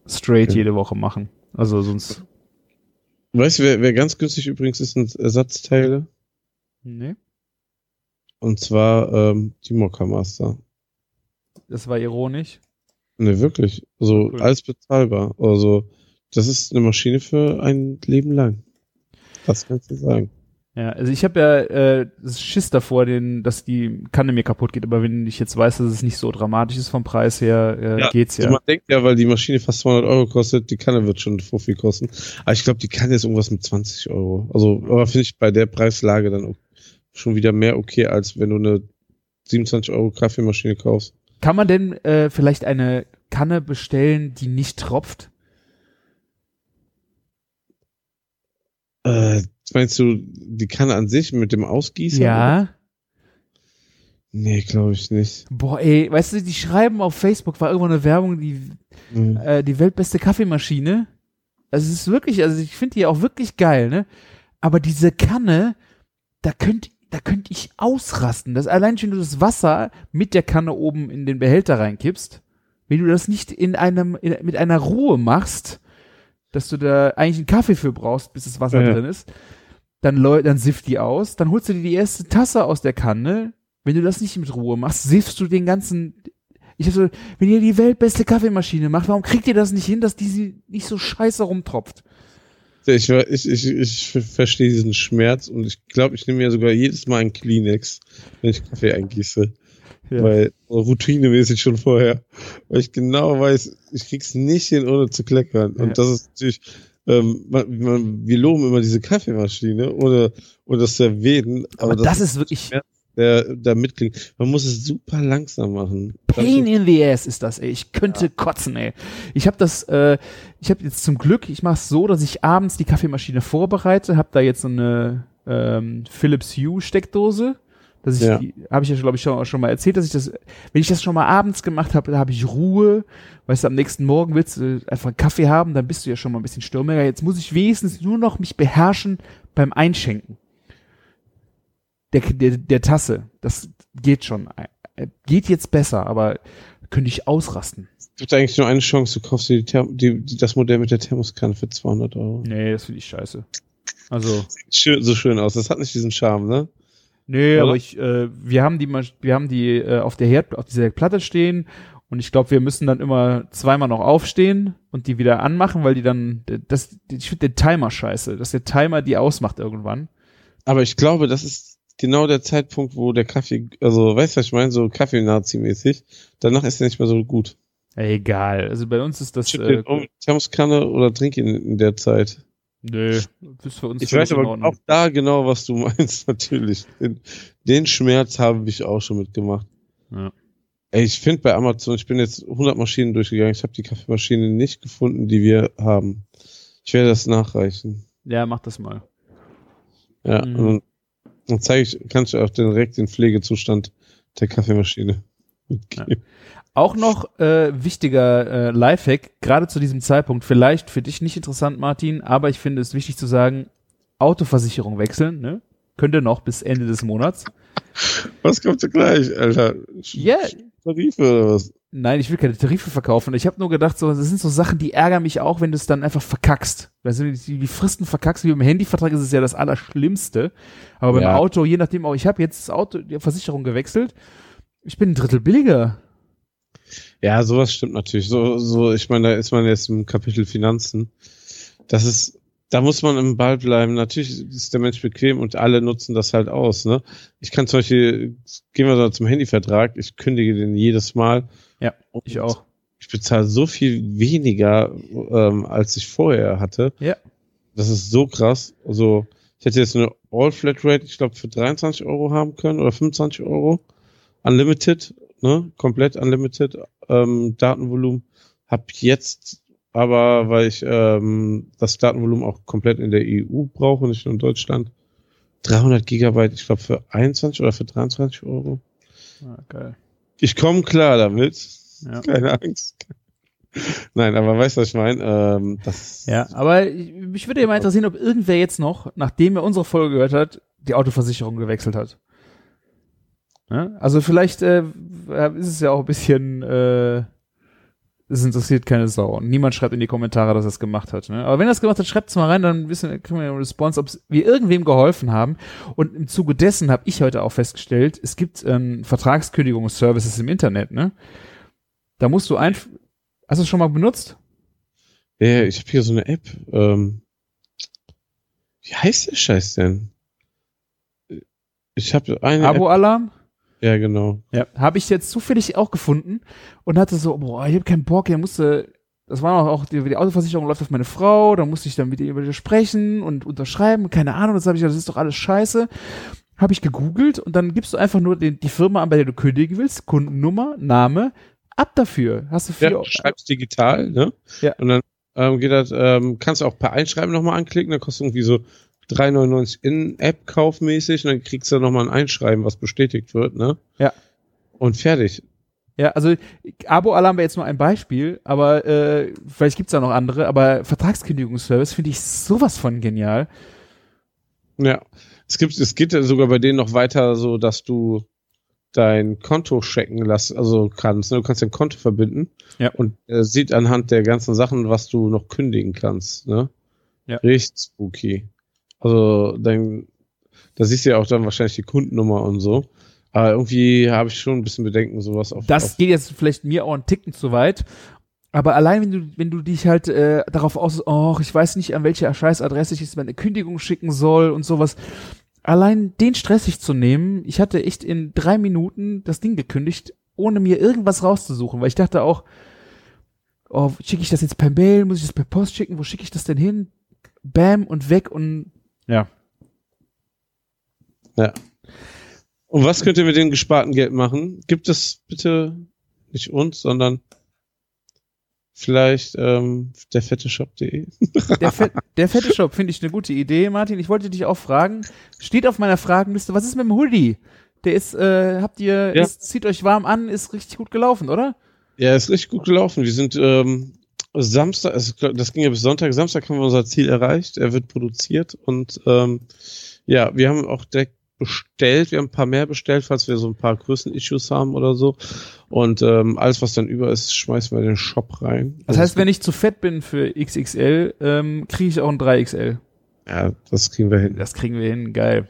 straight Okay. jede Woche machen. Also sonst. Weißt du, wer, wer ganz günstig übrigens ist, sind Ersatzteile. Nee. Und zwar ähm, die Mokka Master. Das war ironisch. Ne, wirklich. Also Cool. alles bezahlbar. Also, das ist eine Maschine für ein Leben lang. Das kannst du sagen. Ja, also ich habe ja äh, das Schiss davor, den, dass die Kanne mir kaputt geht, aber wenn ich jetzt weiß, dass es nicht so dramatisch ist vom Preis her, äh, geht's Also ja. man denkt ja, weil die Maschine fast 200 Euro kostet, die Kanne wird schon so viel kosten. Aber ich glaube, die Kanne ist irgendwas mit 20 Euro. Also, aber finde ich bei der Preislage dann schon wieder mehr okay, als wenn du eine 27 Euro Kaffeemaschine kaufst. Kann man denn äh, vielleicht eine Kanne bestellen, die nicht tropft? Äh, meinst du die Kanne an sich mit dem Ausgießen? Ja. Nee, glaube ich nicht. Boah, ey, weißt du, die schreiben auf Facebook, war irgendwo eine Werbung, die, Hm. äh, die weltbeste Kaffeemaschine. Also es ist wirklich, also ich finde die auch wirklich geil, ne? Aber diese Kanne, da könnt, da könnte ich ausrasten. Das allein schon, wenn du das Wasser mit der Kanne oben in den Behälter reinkippst, wenn du das nicht in einem, in, mit einer Ruhe machst, dass du da eigentlich einen Kaffee für brauchst, bis das Wasser Ja. drin ist, dann, dann sifft die aus, dann holst du dir die erste Tasse aus der Kanne. Wenn du das nicht mit Ruhe machst, siffst du den ganzen. Ich hab so, wenn ihr die weltbeste Kaffeemaschine macht, warum kriegt ihr das nicht hin, dass die sie nicht so scheiße rumtropft? Ich, ich, ich, ich verstehe diesen Schmerz und ich glaube, ich nehme mir sogar jedes Mal einen Kleenex, wenn ich Kaffee eingieße. Ja. Weil routinemäßig schon vorher. Weil ich genau weiß, ich krieg's nicht hin, ohne zu kleckern. Ja. Und das ist natürlich, ähm, man, man, wir loben immer diese Kaffeemaschine, ohne, ohne das zu erwähnen. Aber, das, ist wirklich der da mitklingt. Man muss es super langsam machen. Pain in the ass ist das, ey. Ich könnte kotzen, ey. Ich habe das, äh, ich habe jetzt zum Glück, ich mache es so, dass ich abends die Kaffeemaschine vorbereite, habe da jetzt so eine ähm, Philips Hue Steckdose. Das ich, Ja. habe ich ja, glaube ich, schon, schon mal erzählt, dass ich das, wenn ich das schon mal abends gemacht habe, da habe ich Ruhe. Weißt du, am nächsten Morgen willst du einfach einen Kaffee haben, dann bist du ja schon mal ein bisschen stürmiger. Jetzt muss ich wenigstens nur noch mich beherrschen beim Einschenken. Der, der, der Tasse. Das geht schon. Äh, Geht jetzt besser, aber könnte ich ausrasten. Es gibt eigentlich nur eine Chance, du kaufst dir das Modell mit der Thermoskanne für 200 Euro. Nee, das finde ich scheiße. Also, Sieht schön, so schön aus. Das hat nicht diesen Charme, ne? Nee, Oder? aber ich, äh, wir haben die, wir haben die äh, auf der Herd, auf dieser Platte stehen und ich glaube, wir müssen dann immer zweimal noch aufstehen und die wieder anmachen, weil die dann, das, ich finde den Timer scheiße, dass der Timer die ausmacht irgendwann. Aber ich glaube, das ist genau der Zeitpunkt, wo der Kaffee, also weißt du, was ich meine? So Kaffee-Nazi-mäßig. Danach ist er nicht mehr so gut. Egal, also bei uns ist das, Schütt äh, um, Thermoskanne oder trink ihn in der Zeit. Nö, ist für uns Ich weiß aber auch da genau, was du meinst, natürlich. Den, den Schmerz habe ich auch schon mitgemacht. Ja. Ey, ich finde bei Amazon, ich bin jetzt 100 Maschinen durchgegangen, ich habe die Kaffeemaschine nicht gefunden, die wir haben. Ich werde das nachreichen. Ja, mach das mal. Ja, Mhm. und dann, zeige ich, kannst du auch direkt den Pflegezustand der Kaffeemaschine mitgeben. Auch noch äh, wichtiger äh, Lifehack, gerade zu diesem Zeitpunkt, vielleicht für dich nicht interessant, Martin, aber ich finde es wichtig zu sagen, Autoversicherung wechseln, ne? Könnte noch bis Ende des Monats. Was kommt da gleich, Alter? Ja, Tarife oder was? nein, ich will keine Tarife verkaufen. Ich habe nur gedacht, so, das sind so Sachen, die ärgern mich auch, wenn du es dann einfach verkackst. Weißt du, die, die Fristen verkackst, wie im Handyvertrag ist es ja das Allerschlimmste. Aber beim Ja. Auto, je nachdem auch, ich habe jetzt das Auto, die Versicherung gewechselt. Ich bin ein Drittel billiger. Ja, sowas stimmt natürlich. So, so, ich meine, da ist man jetzt im Kapitel Finanzen. Das ist, da muss man im Ball bleiben. Natürlich ist der Mensch bequem und alle nutzen das halt aus, ne? Ich kann zum Beispiel, gehen wir so zum Handyvertrag, ich kündige den jedes Mal. Ja, Ich auch. Ich bezahle so viel weniger, ähm, als ich vorher hatte. Ja. Das ist so krass. Also, ich hätte jetzt eine All-Flat-Rate, ich glaube, für 23 Euro haben können oder 25 Euro. Unlimited, ne? Komplett unlimited ähm, Datenvolumen. Hab jetzt aber, weil ich ähm, das Datenvolumen auch komplett in der EU brauche, nicht nur in Deutschland, 300 Gigabyte, ich glaube, für 21 oder für 23 Euro. Ah, geil. Ich komme klar damit. Ja. Keine Angst. Nein, aber weißt du, was ich meine? Ähm, das Ja, aber ich, mich würde ja mal interessieren, ob irgendwer jetzt noch, nachdem er unsere Folge gehört hat, die Autoversicherung gewechselt hat. Ja? Also vielleicht äh, ist es ja auch ein bisschen, äh, es interessiert keine Sau. Und niemand schreibt in die Kommentare, dass er es gemacht hat. Ne? Aber wenn er es gemacht hat, schreibt es mal rein, dann wissen, kriegen wir eine Response, ob wir irgendwem geholfen haben. Und im Zuge dessen habe ich heute auch festgestellt, es gibt ähm, Vertragskündigungsservices im Internet. Ne? Da musst du einfach, hast du es schon mal benutzt? Ja, ich habe hier so eine App. Ähm, wie heißt der Scheiß denn? Ich habe eine. Abo-Alarm? Ja, genau. Ja, habe ich jetzt zufällig auch gefunden und hatte so, boah, ich habe keinen Bock, er musste, das war auch, die, die Autoversicherung läuft auf meine Frau, da musste ich dann mit ihr über die sprechen und unterschreiben, keine Ahnung, das habe ich das ist doch alles scheiße. Habe ich gegoogelt und dann gibst du einfach nur den, die Firma an, bei der du kündigen willst, Kundennummer, Name, ab dafür. Hast du Ja, vier, du schreibst digital, ne? Ja. Und dann ähm, geht das, ähm, kannst du auch per Einschreiben nochmal anklicken, dann kostet irgendwie so 3,99 in App kaufmäßig und dann kriegst du nochmal ein Einschreiben, was bestätigt wird, ne? Ja. Und fertig. Ja, also Abo-Alarm wäre jetzt nur ein Beispiel, aber äh, vielleicht gibt's da noch andere, aber Vertragskündigungsservice finde ich sowas von genial. Ja. Es gibt, es geht ja sogar bei denen noch weiter so, dass du dein Konto checken lassen, also kannst. Ne? Du kannst dein Konto verbinden Ja. und er sieht anhand der ganzen Sachen, was du noch kündigen kannst. Ne? Ja. Richtig spooky. Also dann, da siehst du ja auch dann wahrscheinlich die Kundennummer und so. Aber irgendwie habe ich schon ein bisschen Bedenken, sowas auf. Das auf geht jetzt vielleicht mir auch einen Ticken zu weit. Aber allein wenn du, wenn du dich halt äh, darauf aus, oh, ich weiß nicht, an welche Scheißadresse ich jetzt meine Kündigung schicken soll und sowas. Allein den Stress sich zu nehmen, ich hatte echt in drei Minuten das Ding gekündigt, ohne mir irgendwas rauszusuchen, weil ich dachte auch, oh, schicke ich das jetzt per Mail, muss ich das per Post schicken, wo schicke ich das denn hin? Bam und weg und ja. Und was könnt ihr mit dem gesparten Geld machen? Gibt es bitte nicht uns, sondern vielleicht ähm, der fette Shop.de? Der, Fe der fette Shop finde ich eine gute Idee, Martin. Ich wollte dich auch fragen, steht auf meiner Fragenliste, was ist mit dem Hoodie? Der ist, äh, habt ihr, Ja. ist, zieht euch warm an, ist richtig gut gelaufen, oder? Ja, ist richtig gut gelaufen. Wir sind ähm, Samstag, also das ging ja bis Sonntag. Samstag haben wir unser Ziel erreicht. Er wird produziert und ähm, ja, wir haben auch direkt bestellt. Wir haben ein paar mehr bestellt, falls wir so ein paar Größen-Issues haben oder so. Und ähm, alles, was dann über ist, schmeißen wir in den Shop rein. Das heißt, wenn ich zu fett bin für XXL, ähm, kriege ich auch ein 3XL. ja, das kriegen wir hin. Das kriegen wir hin, geil.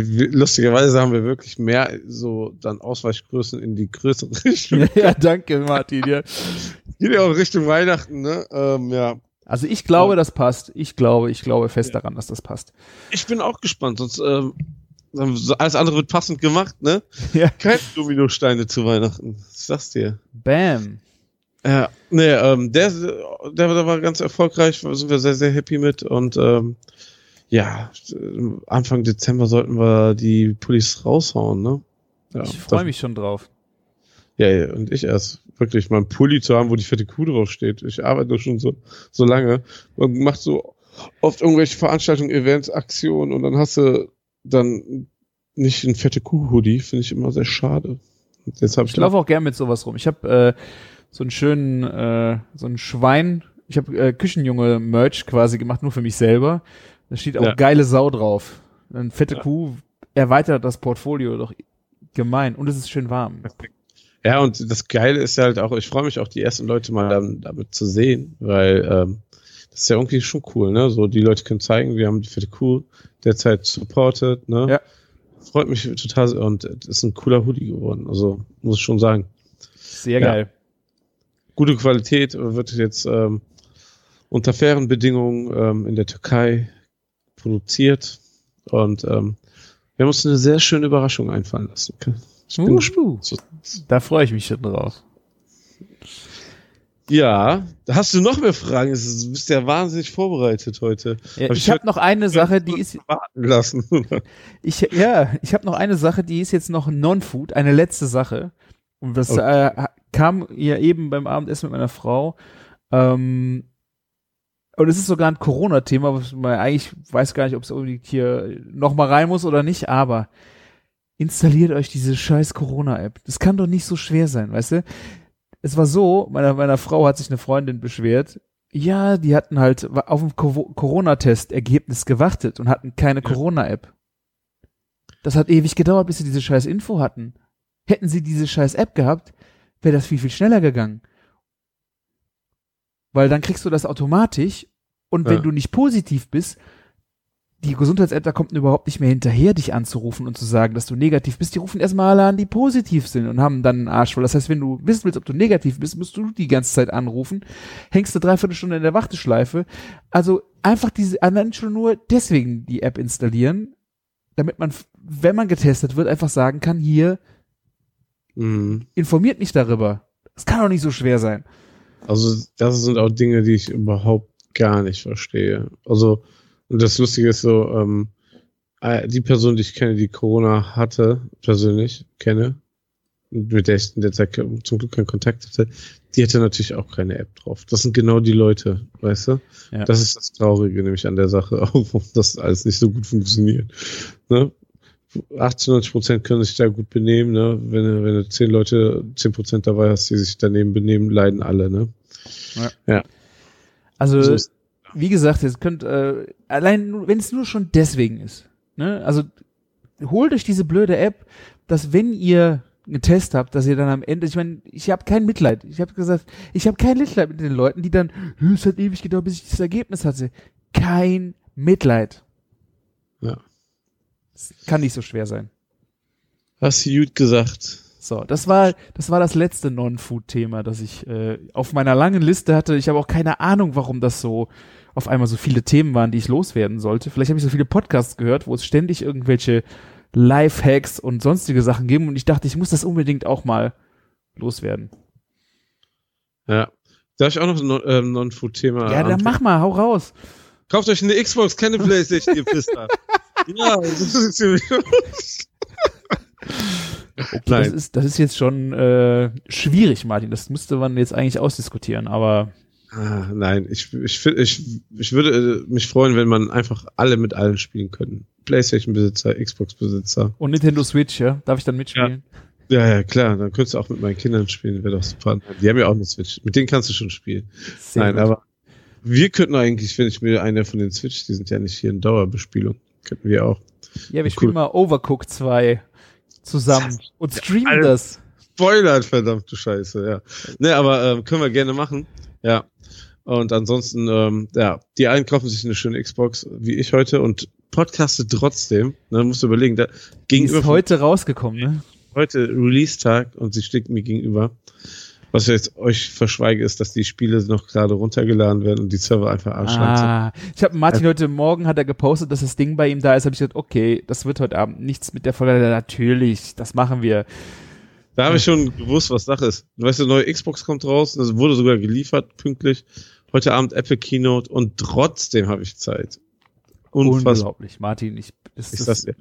Lustigerweise haben wir wirklich mehr so dann Ausweichgrößen in die größere Richtung. ja, danke, Martin. Ja. Geht ja auch Richtung Weihnachten, ne? Ähm, ja. Also ich glaube, das passt. Ich glaube, ich glaube fest daran, dass das passt. Ich bin auch gespannt, sonst ähm, alles andere wird passend gemacht, ne? Ja. Keine Dominosteine zu Weihnachten. Ich sag's dir. Bam. Ja, nee, ähm, der, der, der war ganz erfolgreich, da sind wir sehr, sehr happy mit und ähm, ja, Anfang Dezember sollten wir die Pullis raushauen, ne? Ja, Ich freue mich schon drauf. Ja, ja, und ich erst. Wirklich mal einen Pulli zu haben, wo die fette Kuh draufsteht. Ich arbeite schon so, so lange. Man macht so oft irgendwelche Veranstaltungen, Events, Aktionen und dann hast du dann nicht ein fette Kuh-Hoodie. Finde ich immer sehr schade. Und jetzt hab Ich laufe auch gern mit sowas rum. Ich habe äh, so einen schönen, äh, so ein Schwein. Ich habe äh, Küchenjunge-Merch quasi gemacht, nur für mich selber. Da steht auch Ja. geile Sau drauf. Eine fette Ja. Kuh erweitert das Portfolio doch gemein. Und es ist schön warm. Ja, und das Geile ist halt auch, ich freue mich auch, die ersten Leute mal dann, damit zu sehen, weil ähm, das ist ja irgendwie schon cool, ne? So, die Leute können zeigen, wir haben die fette Kuh derzeit supported, ne? Ja. Freut mich total und es ist ein cooler Hoodie geworden, also muss ich schon sagen. Sehr Ja. geil. Gute Qualität, wird jetzt ähm, unter fairen Bedingungen ähm, in der Türkei produziert und ähm, wir haben uns eine sehr schöne Überraschung einfallen lassen. Ich bin Uh. gespannt. Da freue ich mich schon drauf. Ja, hast du noch mehr Fragen? Du bist ja wahnsinnig vorbereitet heute. Ja, Hab ich habe noch eine Sache, die ist warten lassen. Ich, ja, ich habe noch eine Sache, die ist jetzt noch Non-Food, eine letzte Sache. Und das Okay. äh, kam ja eben beim Abendessen mit meiner Frau. Ähm, und es ist sogar ein Corona-Thema, was man eigentlich weiß gar nicht, ob es irgendwie hier noch mal rein muss oder nicht, aber installiert euch diese scheiß Corona-App. Das kann doch nicht so schwer sein, weißt du? Es war so, meiner, meiner Frau hat sich eine Freundin beschwert, ja, die hatten halt auf dem Co- Corona-Test-Ergebnis gewartet und hatten keine Ja. Corona-App. Das hat ewig gedauert, bis sie diese scheiß Info hatten. Hätten sie diese scheiß App gehabt, wäre das viel, viel schneller gegangen. Weil dann kriegst du das automatisch und wenn Ja. du nicht positiv bist, die Gesundheitsämter kommt überhaupt nicht mehr hinterher, dich anzurufen und zu sagen, dass du negativ bist. Die rufen erstmal alle an, die positiv sind und haben dann einen Arsch voll. Das heißt, wenn du wissen willst, ob du negativ bist, musst du die ganze Zeit anrufen, hängst du dreiviertel Stunde in der Warteschleife. Also einfach diese, allein schon nur deswegen die App installieren, damit man, wenn man getestet wird, einfach sagen kann, hier, Mhm. informiert mich darüber. Das kann doch nicht so schwer sein. Also, das sind auch Dinge, die ich überhaupt gar nicht verstehe. Also, und das Lustige ist so, ähm, äh, die Person, die ich kenne, die Corona hatte, persönlich kenne, mit der ich in der Zeit zum Glück keinen Kontakt hatte, die hätte natürlich auch keine App drauf. Das sind genau die Leute, weißt du? Ja. Das ist das Traurige nämlich an der Sache, auch warum das alles nicht so gut funktioniert. Ne? 80, 90 Prozent können sich da gut benehmen, ne? Wenn, du- wenn du 10 Leute, 10 Prozent dabei hast, die sich daneben benehmen, leiden alle, ne? Also, So wie gesagt, es könnt, äh, allein, nur- wenn es nur schon deswegen ist, ne, also, holt euch diese blöde App, dass wenn ihr einen Test habt, dass ihr dann am Ende, ich meine, ich habe kein Mitleid. Ich habe gesagt, ich habe kein Mitleid mit den Leuten, die dann, "Hm, es hat ewig gedauert, bis ich das Ergebnis hatte. Kein Mitleid. Ja. Das kann nicht so schwer sein. Hast du gut gesagt. So, das war das war das letzte Non-Food-Thema, das ich äh, auf meiner langen Liste hatte. Ich habe auch keine Ahnung, warum das so auf einmal so viele Themen waren, die ich loswerden sollte. Vielleicht habe ich so viele Podcasts gehört, wo es ständig irgendwelche Life-Hacks und sonstige Sachen geben und ich dachte, ich muss das unbedingt auch mal loswerden. Ja. Darf ich auch noch ein ähm, Non-Food-Thema? ja, dann mach mal, hau raus. Kauft euch eine Xbox, keine Playstation, ihr Pisser. ja, das ist ziemlich. Okay, das ist das ist jetzt schon äh, schwierig, Martin. Das müsste man jetzt eigentlich ausdiskutieren, aber Ah, nein, ich, ich, ich, ich würde äh, mich freuen, wenn man einfach alle mit allen spielen könnten. Playstation-Besitzer, Xbox-Besitzer. und Nintendo Switch, ja, darf ich dann mitspielen? Ja, ja, klar, dann könntest du auch mit meinen Kindern spielen, wäre doch super. Die haben ja auch eine Switch. Mit denen kannst du schon spielen. Sehr nein, gut. aber wir könnten eigentlich, wenn ich mir eine von den Switch, die sind ja nicht hier in Dauerbespielung, könnten wir auch. Ja, wir Cool. spielen mal Overcooked 2 zusammen und streamen Alter. das. Spoilert, verdammte Scheiße, ja. Ne, aber ähm, können wir gerne machen. Ja. Und ansonsten, ähm, ja, die einen kaufen sich eine schöne Xbox, wie ich heute, und podcastet trotzdem. Ne, musst du überlegen, da Die gegenüber ist heute rausgekommen, ne? heute Release-Tag und sie steht mir gegenüber. Was ich jetzt euch verschweige, ist, dass die Spiele noch gerade runtergeladen werden und die Server einfach arschlang sind. Ah, ich habe Martin heute Morgen hat er gepostet, dass das Ding bei ihm da ist. Habe ich gesagt, okay, das wird heute Abend nichts mit der Folge. Natürlich, das machen wir. Da habe ich schon gewusst, was Sache ist. Du weißt, eine neue Xbox kommt raus, das wurde sogar geliefert, pünktlich. Heute Abend Apple Keynote und trotzdem habe ich Zeit. Unfassbar. Unglaublich, Martin. Ich, ist, Ist das, ja.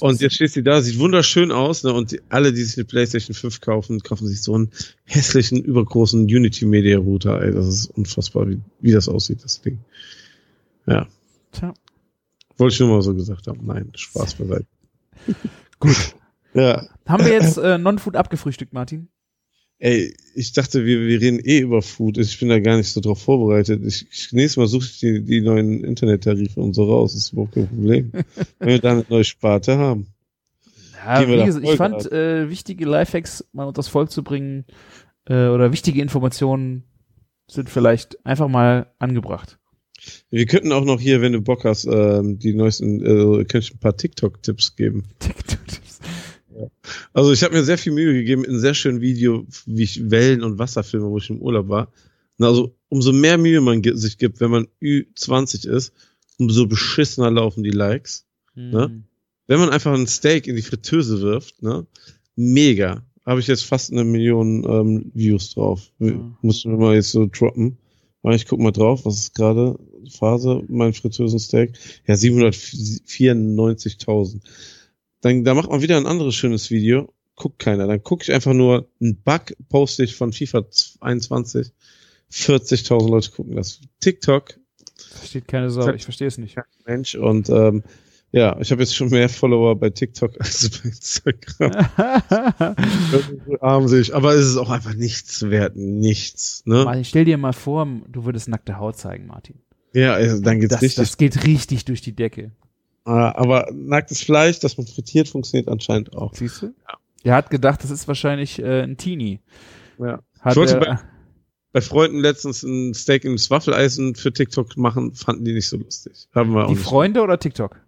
Und jetzt steht sie da, sieht wunderschön aus, ne? Und die, alle, die sich eine PlayStation 5 kaufen, kaufen sich so einen hässlichen, übergroßen Unity Media Router. Ey, das ist unfassbar, wie, wie das aussieht, das Ding. Ja, Tja, wollte ich nur mal so gesagt haben. Nein, Spaß beiseite. gut. Ja. Haben wir jetzt äh, Non-Food abgefrühstückt, Martin? Ey, ich dachte, wir, wir reden eh über Food. Ich bin da gar nicht so drauf vorbereitet. Ich, ich nächstes Mal suche ich die, die neuen Internettarife und so raus. Das ist überhaupt kein Problem. Wenn wir da eine neue Sparte haben. Ja, wie gesagt, ich fand äh, wichtige Lifehacks mal unter das Volk zu bringen äh, oder wichtige Informationen sind vielleicht einfach mal angebracht. Wir könnten auch noch hier, wenn du Bock hast, ähm, die neuesten, äh, könnte ich ein paar TikTok-Tipps geben. TikTok-Tipps. Also ich habe mir sehr viel Mühe gegeben in einem sehr schönen Video, wie ich Wellen und Wasser filme, wo ich im Urlaub war. Also umso mehr Mühe man sich gibt, wenn man Ü20 ist, umso beschissener laufen die Likes. Ne? Mhm. Wenn man einfach ein Steak in die Fritteuse wirft, ne, mega. Habe ich jetzt fast eine Million ähm, Views drauf. Ja. Mussten wir mal jetzt so droppen. Ich guck mal drauf, was ist gerade Phase, mein Fritteusensteak? Ja, 794.000. Dann, da macht man wieder ein anderes schönes Video. Guckt keiner. Dann gucke ich einfach nur einen Bug, poste ich von FIFA 21. 40.000 Leute gucken das. TikTok, Versteht keine Sau, ich verstehe es nicht. Mensch. Und ähm, ja, ich habe jetzt schon mehr Follower bei TikTok als bei Instagram. Arm sehe ich. Aber es ist auch einfach nichts wert. Nichts. Ne? Martin, stell dir mal vor, du würdest nackte Haut zeigen, Martin. Ja, also dann geht's Das, richtig. das geht richtig durch die Decke. Ah, aber nacktes Fleisch, das man frittiert, funktioniert anscheinend auch. Siehst du? Der hat gedacht, das ist wahrscheinlich äh, ein Teenie. Ja. Hat Ich wollte er, Bei Freunden letztens ein Steak ins Waffeleisen für TikTok machen, fanden die nicht so lustig. Haben wir auch die nicht. Freunde oder TikTok?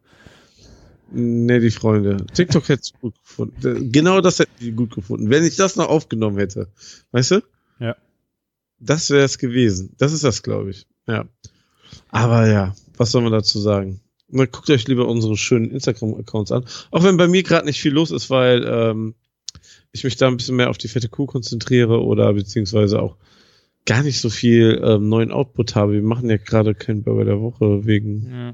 Nee, die Freunde. TikTok hätte es gut gefunden. Genau das hätten die gut gefunden. Wenn ich das noch aufgenommen hätte. Weißt du? Ja. Das wäre es gewesen. Das ist das, glaube ich. Ja. Aber ja, was soll man dazu sagen? Na, guckt euch lieber unsere schönen Instagram-Accounts an. Auch wenn bei mir gerade nicht viel los ist, weil ähm, ich mich da ein bisschen mehr auf die fette Kuh konzentriere oder beziehungsweise auch gar nicht so viel ähm, neuen Output habe. Wir machen ja gerade keinen Burger der Woche wegen Ja.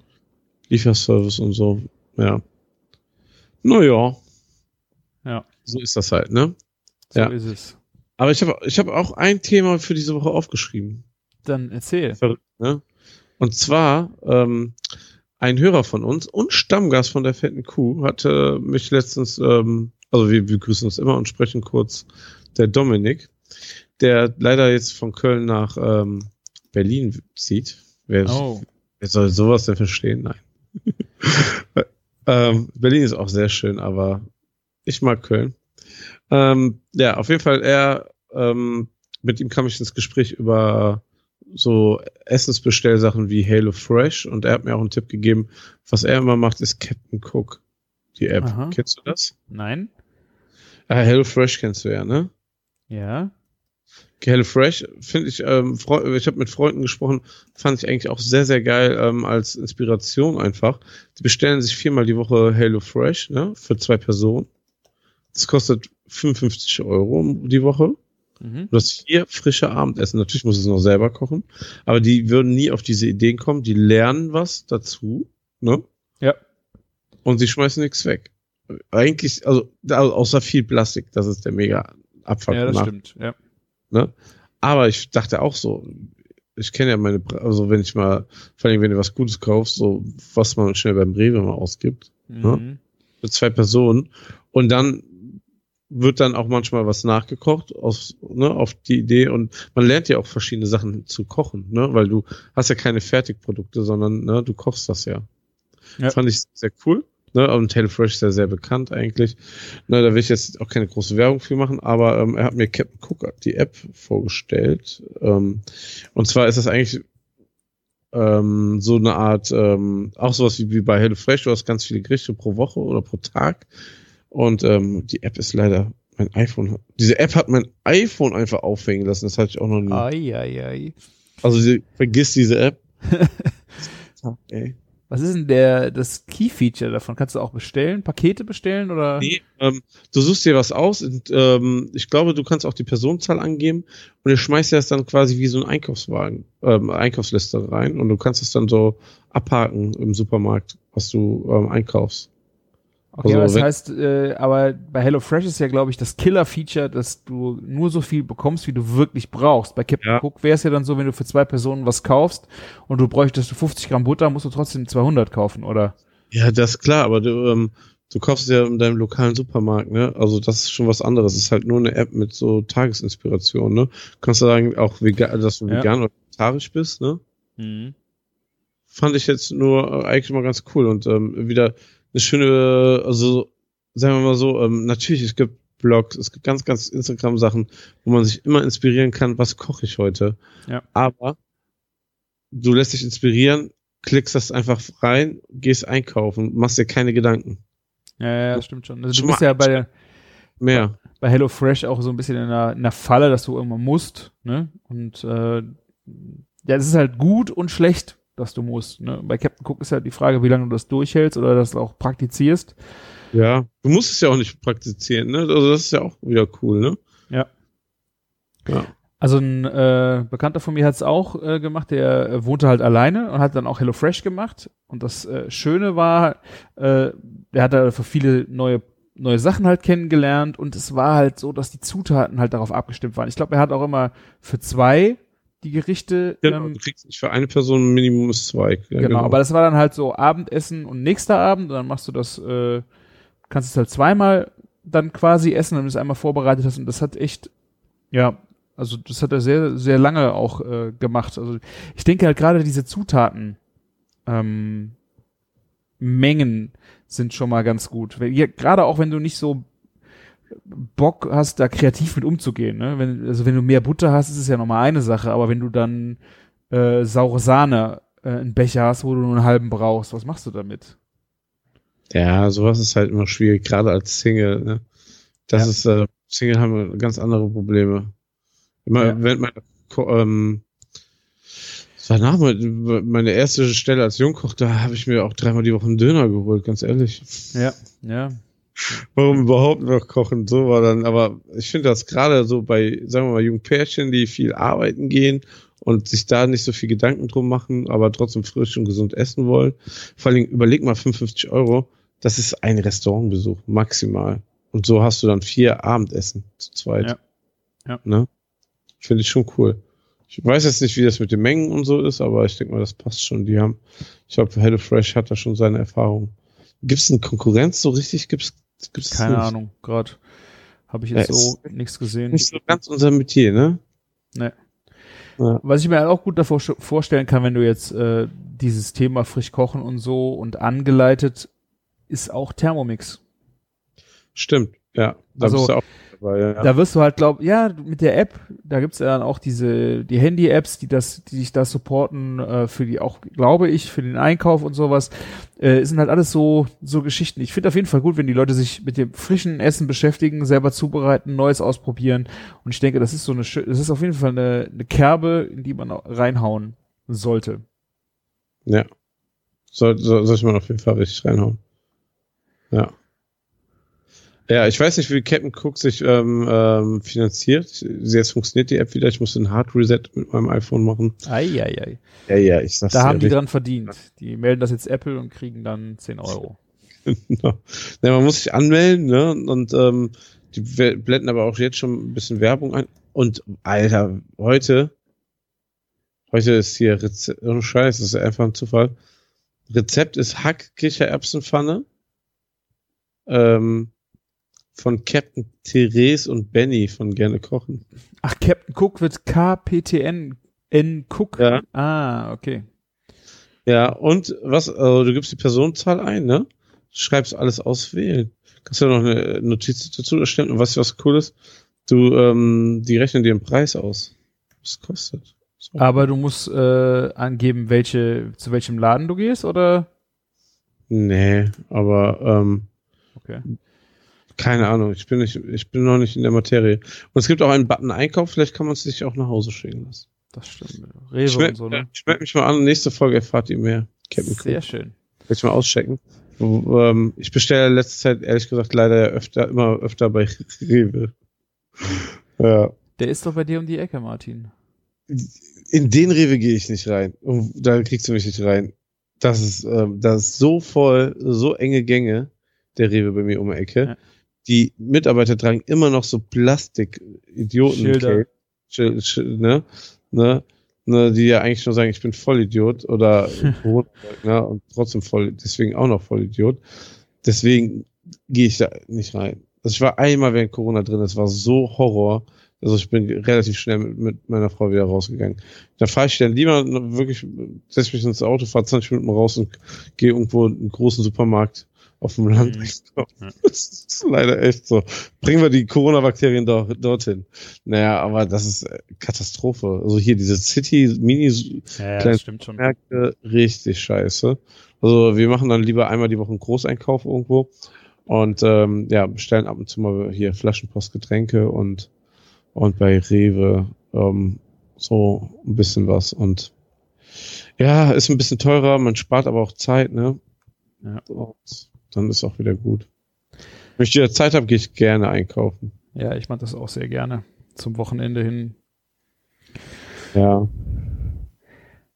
Lieferservice und so. Ja. Naja. Ja. So ist das halt, ne? So Ja. ist es. Aber ich habe ich hab auch ein Thema für diese Woche aufgeschrieben. Dann erzähl. Verrückt, ne? Und zwar, ähm, ein Hörer von uns und Stammgast von der fetten Kuh hatte mich letztens, ähm, also wir, wir grüßen uns immer und sprechen kurz, der Dominik, der leider jetzt von Köln nach ähm, Berlin zieht. Wer, Oh. wer soll sowas denn verstehen? Nein. ähm, Berlin ist auch sehr schön, aber ich mag Köln. Ähm, ja, auf jeden Fall, er, ähm, mit ihm kam ich ins Gespräch über so Essensbestellsachen wie Halo Fresh und er hat mir auch einen Tipp gegeben, was er immer macht, ist Captain Cook, die App. Aha. Kennst du das? Nein? Ah, Hello Fresh kennst du ja, ne? Ja. Hello Fresh finde ich, ähm, ich habe mit Freunden gesprochen, fand ich eigentlich auch sehr, sehr geil ähm, als Inspiration einfach. Die bestellen sich viermal die Woche Hello Fresh, ne, für zwei Personen. Das kostet 55 Euro die Woche. Mhm. Du hast vier frische Abendessen. Natürlich muss es noch selber kochen, aber die würden nie auf diese Ideen kommen. Die lernen was dazu, ne? Ja. Und sie schmeißen nichts weg. Eigentlich, also, außer viel Plastik, das ist der mega Abfuck. Ja, das nach- stimmt. Ja. Ne? Aber ich dachte auch so, ich kenne ja meine, also wenn ich mal, vor allem wenn du was Gutes kaufst, so was man schnell beim Rewe mal ausgibt, Mhm. für zwei Personen und dann wird dann auch manchmal was nachgekocht aus, ne, auf die Idee und man lernt ja auch verschiedene Sachen zu kochen, ne, weil du hast ja keine Fertigprodukte, sondern ne, du kochst das ja. Ja. Fand ich sehr cool. Ne, und HelloFresh ist ja sehr bekannt eigentlich. Ne, da will ich jetzt auch keine große Werbung für machen, aber ähm, er hat mir Captain Cook, die App, vorgestellt. Ähm, und zwar ist das eigentlich ähm, so eine Art, ähm, auch sowas wie, wie bei HelloFresh, du hast ganz viele Gerichte pro Woche oder pro Tag. Und ähm, die App ist leider, mein iPhone, diese App hat mein iPhone einfach aufhängen lassen, das hatte ich auch noch nie. Ai, ai, ai. Also sie, vergiss diese App. Ey. Was ist denn der, das Key-Feature davon? Kannst du auch bestellen? Pakete bestellen oder? Nee, ähm, du suchst dir was aus und ähm, ich glaube, du kannst auch die Personenzahl angeben und ihr schmeißt dir das dann quasi wie so ein Einkaufswagen, ähm, Einkaufsliste rein und du kannst es dann so abhaken im Supermarkt, was du ähm, einkaufst. Okay, Also aber das heißt, äh, aber bei HelloFresh ist ja, glaube ich, das Killer-Feature, dass du nur so viel bekommst, wie du wirklich brauchst. Bei Captain Ja. Cook wäre es ja dann so, wenn du für zwei Personen was kaufst und du bräuchtest 50 Gramm Butter, musst du trotzdem 200 kaufen, oder? Ja, das ist klar, aber du, ähm, du kaufst ja in deinem lokalen Supermarkt, ne? Also das ist schon was anderes. Es ist halt nur eine App mit so Tagesinspiration, ne? Kannst du sagen, auch vegan, dass du Ja. vegan oder vegetarisch bist, ne? Mhm. fand ich jetzt nur äh, eigentlich mal ganz cool und ähm, wieder eine schöne, also sagen wir mal so, ähm, natürlich, es gibt Blogs, es gibt ganz, ganz Instagram-Sachen, wo man sich immer inspirieren kann, was koche ich heute. Ja. Aber du lässt dich inspirieren, klickst das einfach rein, gehst einkaufen, machst dir keine Gedanken Ja, ja, das stimmt schon. Also du bist ja bei, der, mehr. bei HelloFresh auch so ein bisschen in einer, in einer Falle, dass du irgendwann musst, ne? Und äh, ja, das ist halt gut und schlecht, dass du musst. Ne? Bei Captain Cook ist halt die Frage, wie lange du das durchhältst oder das auch praktizierst. Ja, du musst es ja auch nicht praktizieren, ne? Also das ist ja auch wieder cool, ne? Ja. Ja. Also ein äh, Bekannter von mir hat es auch äh, gemacht, der äh, wohnte halt alleine und hat dann auch HelloFresh gemacht. Und das äh, Schöne war, äh, der hat da für viele neue neue Sachen halt kennengelernt und es war halt so, dass die Zutaten halt darauf abgestimmt waren. Ich glaube, er hat auch immer für zwei die Gerichte Genau, ähm, du kriegst nicht für eine Person Minimum ist zwei. Ja, genau, aber das war dann halt so Abendessen und nächster Abend und dann machst du das, äh, kannst es halt zweimal dann quasi essen, wenn du es einmal vorbereitet hast und das hat echt, ja, also das hat er sehr, sehr lange auch äh, gemacht. Also ich denke halt gerade diese Zutaten, ähm, Mengen sind schon mal ganz gut. Gerade auch wenn du nicht so Bock hast, da kreativ mit umzugehen. Ne? Wenn, also wenn du mehr Butter hast, ist es ja nochmal eine Sache, aber wenn du dann äh, saure Sahne äh, einen Becher hast, wo du nur einen halben brauchst, was machst du damit? Ja, sowas ist halt immer schwierig, gerade als Single. Ne? Das Ja. ist, äh, Single haben ganz andere Probleme. Immer, Ja. wenn meine, Ko- ähm, das war nach mein- meine erste Stelle als Jungkoch, da habe ich mir auch dreimal die Woche einen Döner geholt, ganz ehrlich. Ja, ja. Warum überhaupt noch kochen? So war dann, aber ich finde das gerade so bei, sagen wir mal, jungen Pärchen, die viel arbeiten gehen und sich da nicht so viel Gedanken drum machen, aber trotzdem frisch und gesund essen wollen. Vor allem, überleg mal 55 Euro, das ist ein Restaurantbesuch, maximal. Und so hast du dann vier Abendessen zu zweit. Ja. Ja. Ne? Finde ich schon cool. Ich weiß jetzt nicht, wie das mit den Mengen und so ist, aber ich denke mal, das passt schon. Die haben, ich glaube, HelloFresh hat da schon seine Erfahrung. Gibt es eine Konkurrenz so richtig? Gibt's, gibt's das Keine nicht? Ahnung, gerade habe ich jetzt Ja, so nichts gesehen. Nicht so ganz unser Metier, ne? Nee. Ja. Was ich mir auch gut davor vorstellen kann, wenn du jetzt äh, dieses Thema frisch kochen und so und angeleitet, ist auch Thermomix. Stimmt, ja. Da Also, bist du auch dabei, ja. Da wirst du halt glaub, ja, mit der App, da gibt's ja dann auch diese, die Handy-Apps, die das, die dich da supporten, äh, für die auch, glaube ich, für den Einkauf und sowas, äh, sind halt alles so, so Geschichten. Ich finde auf jeden Fall gut, wenn die Leute sich mit dem frischen Essen beschäftigen, selber zubereiten, Neues ausprobieren. Und ich denke, das ist so eine, das ist auf jeden Fall eine, eine Kerbe, in die man reinhauen sollte. Ja. Soll, soll, sollte man auf jeden Fall richtig reinhauen. Ja. Ja, ich weiß nicht, wie Captain Cook sich ähm, ähm, finanziert. Jetzt funktioniert die App wieder. Ich muss einen Hard Reset mit meinem iPhone machen. Eieiei. Ja, ja, ich sag's Da haben die richtig. dran verdient. Die melden das jetzt Apple und kriegen dann 10 Euro. Genau. Ja, man muss sich anmelden, ne? Und ähm, die blenden aber auch jetzt schon ein bisschen Werbung ein. Und Alter, heute, heute ist hier Rezept, oh Scheiß, das ist einfach ein Zufall. Rezept ist Hack Kichererbsenpfanne ähm, von Captain Therese und Benny von Gerne Kochen. Ach, Captain Cook wird KPTN N Cook. Ja. Ah, okay. Ja, und was, also du gibst die Personenzahl ein, ne? Schreibst alles auswählen. Kannst du noch eine Notiz dazu erstellen und weißt du, was cool ist? Du, ähm, die rechnen dir den Preis aus. Was kostet. So. Aber du musst äh, angeben, welche, zu welchem Laden du gehst, oder? Nee, aber ähm, Okay. Keine Ahnung. Ich bin nicht, ich bin noch nicht in der Materie. Und es gibt auch einen Button Einkauf, vielleicht kann man es sich auch nach Hause schicken lassen. Das stimmt. Ich Rewe melde und so, ne? ich meld mich mal an, nächste Folge erfahrt ihr mehr. Captain. Sehr schön. Will ich mal auschecken. Ähm, ich bestelle letzte Zeit ehrlich gesagt leider öfter, immer öfter bei Rewe. Ja. Der ist doch bei dir um die Ecke, Martin. In den Rewe gehe ich nicht rein. Und da kriegst du mich nicht rein. Das ist, ähm, das ist so voll, so enge Gänge, der Rewe bei mir um die Ecke. Ja. Die Mitarbeiter tragen immer noch so Plastik-Idioten. Schilder. Schil Schil ne? Ne? Ne, die ja eigentlich nur sagen, ich bin Vollidiot oder Corona-Leugner und trotzdem voll, deswegen auch noch Vollidiot. Deswegen gehe ich da nicht rein. Also ich war einmal während Corona drin, es war so Horror. Also ich bin relativ schnell mit, mit meiner Frau wieder rausgegangen. Da fahre ich dann lieber wirklich, setze mich ins Auto, fahre 20 Minuten raus und gehe irgendwo in einen großen Supermarkt auf dem Land. Mhm. Ja. Das ist leider echt so. Bringen wir die Corona-Bakterien doch, dorthin. Naja, aber das ist äh, Katastrophe. Also hier diese City Mini Ja, ja stimmt schon. Märkte richtig scheiße. Also wir machen dann lieber einmal die Woche einen Großeinkauf irgendwo und ähm, ja, bestellen ab und zu mal hier Flaschenpost Getränke und und bei Rewe ähm, so ein bisschen was und ja, ist ein bisschen teurer, man spart aber auch Zeit, ne? Ja. Und dann ist auch wieder gut. Wenn ich wieder Zeit habe, gehe ich gerne einkaufen. Ja, ich mag das auch sehr gerne. Zum Wochenende hin. Ja.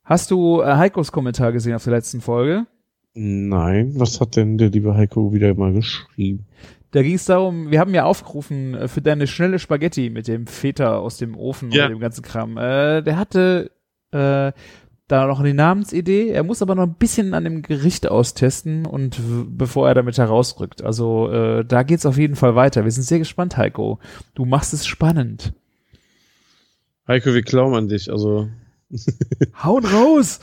Hast du äh, Heikos Kommentar gesehen auf der letzten Folge? Nein, was hat denn der liebe Heiko wieder mal geschrieben? Da ging es darum, wir haben ja aufgerufen äh, für deine schnelle Spaghetti mit dem Feta aus dem Ofen Ja. und dem ganzen Kram. Äh, der hatte äh, da noch eine Namensidee. Er muss aber noch ein bisschen an dem Gericht austesten und bevor er damit herausrückt. Also äh, da geht's auf jeden Fall weiter. Wir sind sehr gespannt, Heiko. Du machst es spannend. Heiko, wir klauen an dich. Also, Hauen raus!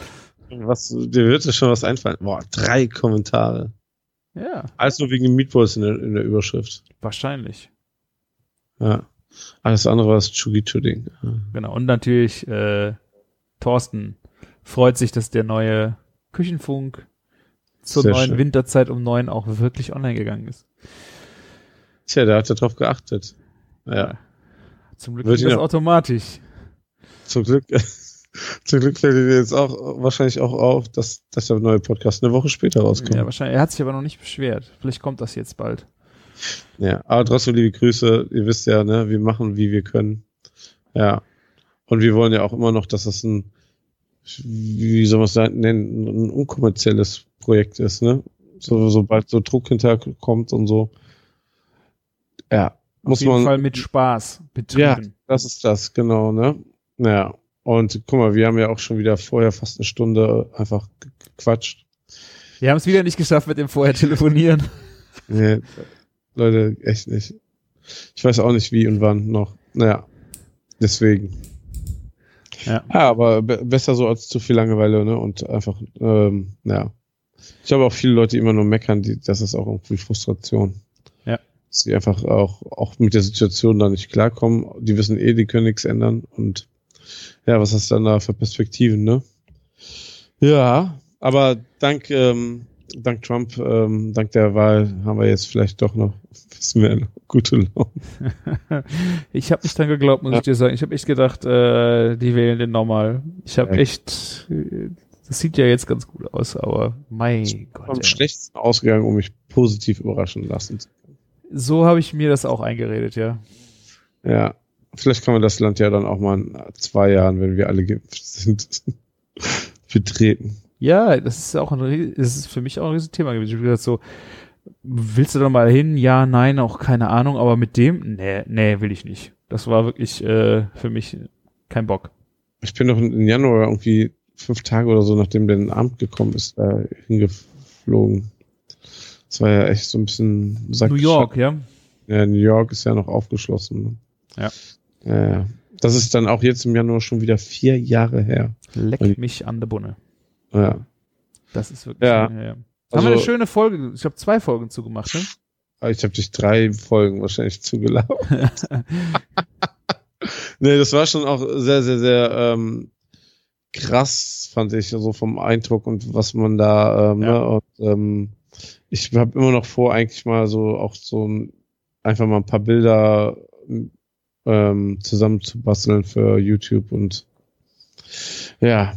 was, dir wird ja schon was einfallen. Boah, drei Kommentare. Ja, Alles nur wegen den Meatballs in der, in der Überschrift. wahrscheinlich. Ja. Alles andere war das Chugichu-Ding. Genau. Und natürlich äh, Thorsten freut sich, dass der neue Küchenfunk zur Sehr neuen schön. Winterzeit um neun auch wirklich online gegangen ist. Tja, der hat ja drauf geachtet. Ja. Zum Glück Wird geht das automatisch. Zum Glück, zum Glück fällt dir jetzt auch wahrscheinlich auch auf, dass, dass der neue Podcast eine Woche später rauskommt. Ja, Ja, wahrscheinlich. Er hat sich aber noch nicht beschwert. Vielleicht kommt das jetzt bald. aber trotzdem liebe Grüße. Ihr wisst ja, ne, wir machen, wie wir können. Ja. Und wir wollen ja auch immer noch, dass das ein, wie soll man es nennen, ein unkommerzielles Projekt ist, ne? So, sobald so Druck hinterkommt und so. Ja. Auf Muss jeden man, Fall mit Spaß Ja, betrieben. das ist das, genau, ne? Ja. Und guck mal, wir haben ja auch schon wieder vorher fast eine Stunde einfach ge- gequatscht. Wir haben es wieder nicht geschafft mit dem vorher telefonieren. Nee, Leute, echt nicht. Ich weiß auch nicht, wie und wann noch. Naja, deswegen. Ja. Ja, aber be besser so als zu viel Langeweile, ne? Und einfach, ähm, ja. Ich glaube auch viele Leute, die immer nur meckern, die, das ist auch irgendwie Frustration. Ja. Dass die einfach auch, auch mit der Situation da nicht klarkommen. Die wissen eh, die können nichts ändern. Und ja, was hast du dann da für Perspektiven, ne? Ja, aber dank, ähm, dank Trump, ähm, dank der Wahl haben wir jetzt vielleicht doch noch ein bisschen mehr gute Laune. Ich habe nicht dran geglaubt, muss Ja. ich dir sagen. Ich habe echt gedacht, äh, die wählen den nochmal. Ich habe Ja. echt, das sieht ja jetzt ganz gut aus, aber mein Am Gott. ey. schlechtesten ausgegangen, um mich positiv überraschen lassen. So habe ich mir das auch eingeredet, ja. Ja, vielleicht kann man das Land ja dann auch mal in zwei Jahren, wenn wir alle geimpft sind, betreten. Ja, das ist auch ein, das ist für mich auch ein Riesenthema gewesen. Ich habe gesagt so, willst du da mal hin? Ja, nein, auch keine Ahnung, aber mit dem, nee, nee, will ich nicht. Das war wirklich äh, für mich kein Bock. Ich bin doch im Januar irgendwie fünf Tage oder so, nachdem der Amt gekommen ist, da hingeflogen. Das war ja echt so ein bisschen Sack- New York, ja. Ja, New York ist ja noch aufgeschlossen. Ne? Ja. Ja, ja. Das ist dann auch jetzt im Januar schon wieder vier Jahre her. Leck mich an der Bunne. Ja. Das ist wirklich. Ja. ja. Haben Also- wir eine schöne Folge, ich habe zwei Folgen zugemacht, ne? Aber Ich habe dich drei Folgen wahrscheinlich zugelaufen. nee, das war schon auch sehr, sehr, sehr ähm, krass, fand ich, so vom Eindruck und was man da, ähm, Ja. ne, und, ähm, ich habe immer noch vor, eigentlich mal so auch so ein, einfach mal ein paar Bilder ähm, zusammenzubasteln für YouTube und ja,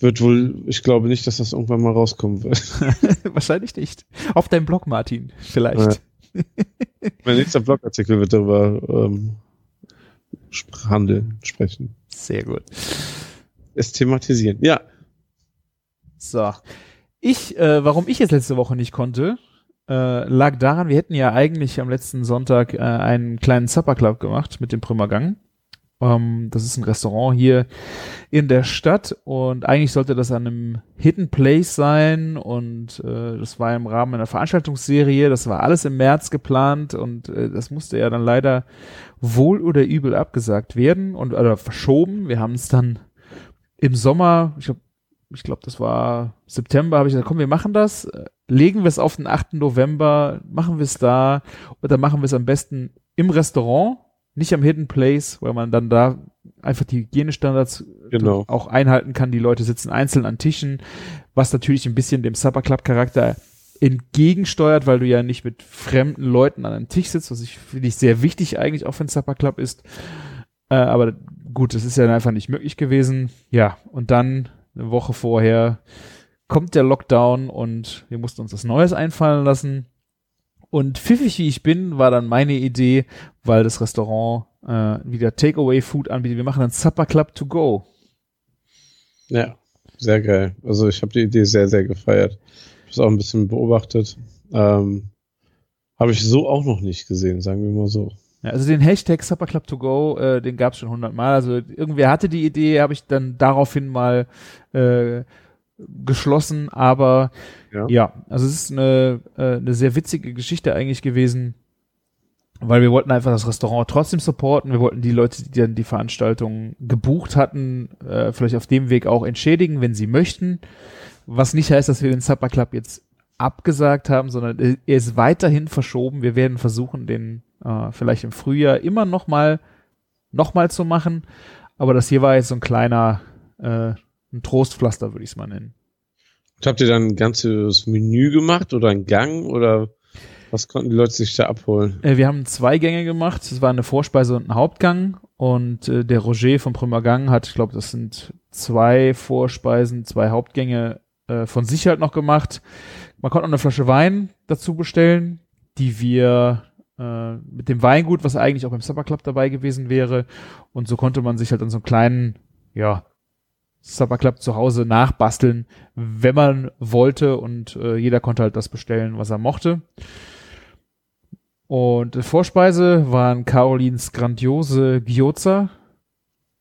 wird wohl, ich glaube nicht, dass das irgendwann mal rauskommen wird. Wahrscheinlich nicht. Auf deinem Blog, Martin, vielleicht. mein nächster Blogartikel wird darüber ähm, handeln, sprechen. Sehr gut. Es thematisieren. Ja, So. Ich, äh, warum ich jetzt letzte Woche nicht konnte, äh, lag daran, wir hätten ja eigentlich am letzten Sonntag äh, einen kleinen Supper Club gemacht mit dem Prümmergang. Ähm, das ist ein Restaurant hier in der Stadt und eigentlich sollte das an einem Hidden Place sein und äh, das war im Rahmen einer Veranstaltungsserie, das war alles im März geplant und äh, das musste ja dann leider wohl oder übel abgesagt werden und oder verschoben. Wir haben es dann im Sommer, ich glaube, ich glaube, das war September, habe ich gesagt, komm, wir machen das, legen wir es auf den 8. November, machen wir es da oder machen wir es am besten im Restaurant, nicht am Hidden Place, weil man dann da einfach die Hygienestandards Genau. auch einhalten kann. Die Leute sitzen einzeln an Tischen, was natürlich ein bisschen dem Supper Club Charakter entgegensteuert, weil du ja nicht mit fremden Leuten an einem Tisch sitzt, was ich finde ich sehr wichtig eigentlich auch für ein Supper Club ist. Äh, aber gut, das ist ja einfach nicht möglich gewesen. Ja, und dann eine Woche vorher kommt der Lockdown und wir mussten uns was Neues einfallen lassen. Und pfiffig wie ich bin, war dann meine Idee, weil das Restaurant äh, wieder Takeaway-Food anbietet. Wir machen einen Supper Club to go. Ja, sehr geil. Also ich habe die Idee sehr, sehr gefeiert. Ich habe es auch ein bisschen beobachtet. Ähm, habe ich so auch noch nicht gesehen, sagen wir mal so. Ja, also den Hashtag Supper Club to go, äh, den gab es schon hundertmal. Also irgendwer hatte die Idee, habe ich dann daraufhin mal äh, geschlossen. Aber Ja. ja, also es ist eine, äh, eine sehr witzige Geschichte eigentlich gewesen, weil wir wollten einfach das Restaurant trotzdem supporten. Wir wollten die Leute, die dann die Veranstaltung gebucht hatten, äh, vielleicht auf dem Weg auch entschädigen, wenn sie möchten. Was nicht heißt, dass wir den Supper Club jetzt abgesagt haben, sondern er ist weiterhin verschoben. Wir werden versuchen, den äh, vielleicht im Frühjahr immer noch mal, noch mal zu machen. Aber das hier war jetzt so ein kleiner, äh, ein Trostpflaster, würde ich es mal nennen. Und habt ihr dann ein ganzes Menü gemacht oder einen Gang oder was konnten die Leute sich da abholen? Äh, wir haben zwei Gänge gemacht. Es war eine Vorspeise und ein Hauptgang. Und äh, der Roger vom Prima Gang hat, ich glaube, das sind zwei Vorspeisen, zwei Hauptgänge äh, von sich halt noch gemacht. Man konnte noch eine Flasche Wein dazu bestellen, die wir äh, mit dem Weingut, was eigentlich auch beim Supper Club dabei gewesen wäre. Und so konnte man sich halt an so einem kleinen, ja, Supper Club zu Hause nachbasteln, wenn man wollte. Und äh, jeder konnte halt das bestellen, was er mochte. Und Vorspeise waren Carolins grandiose Gyoza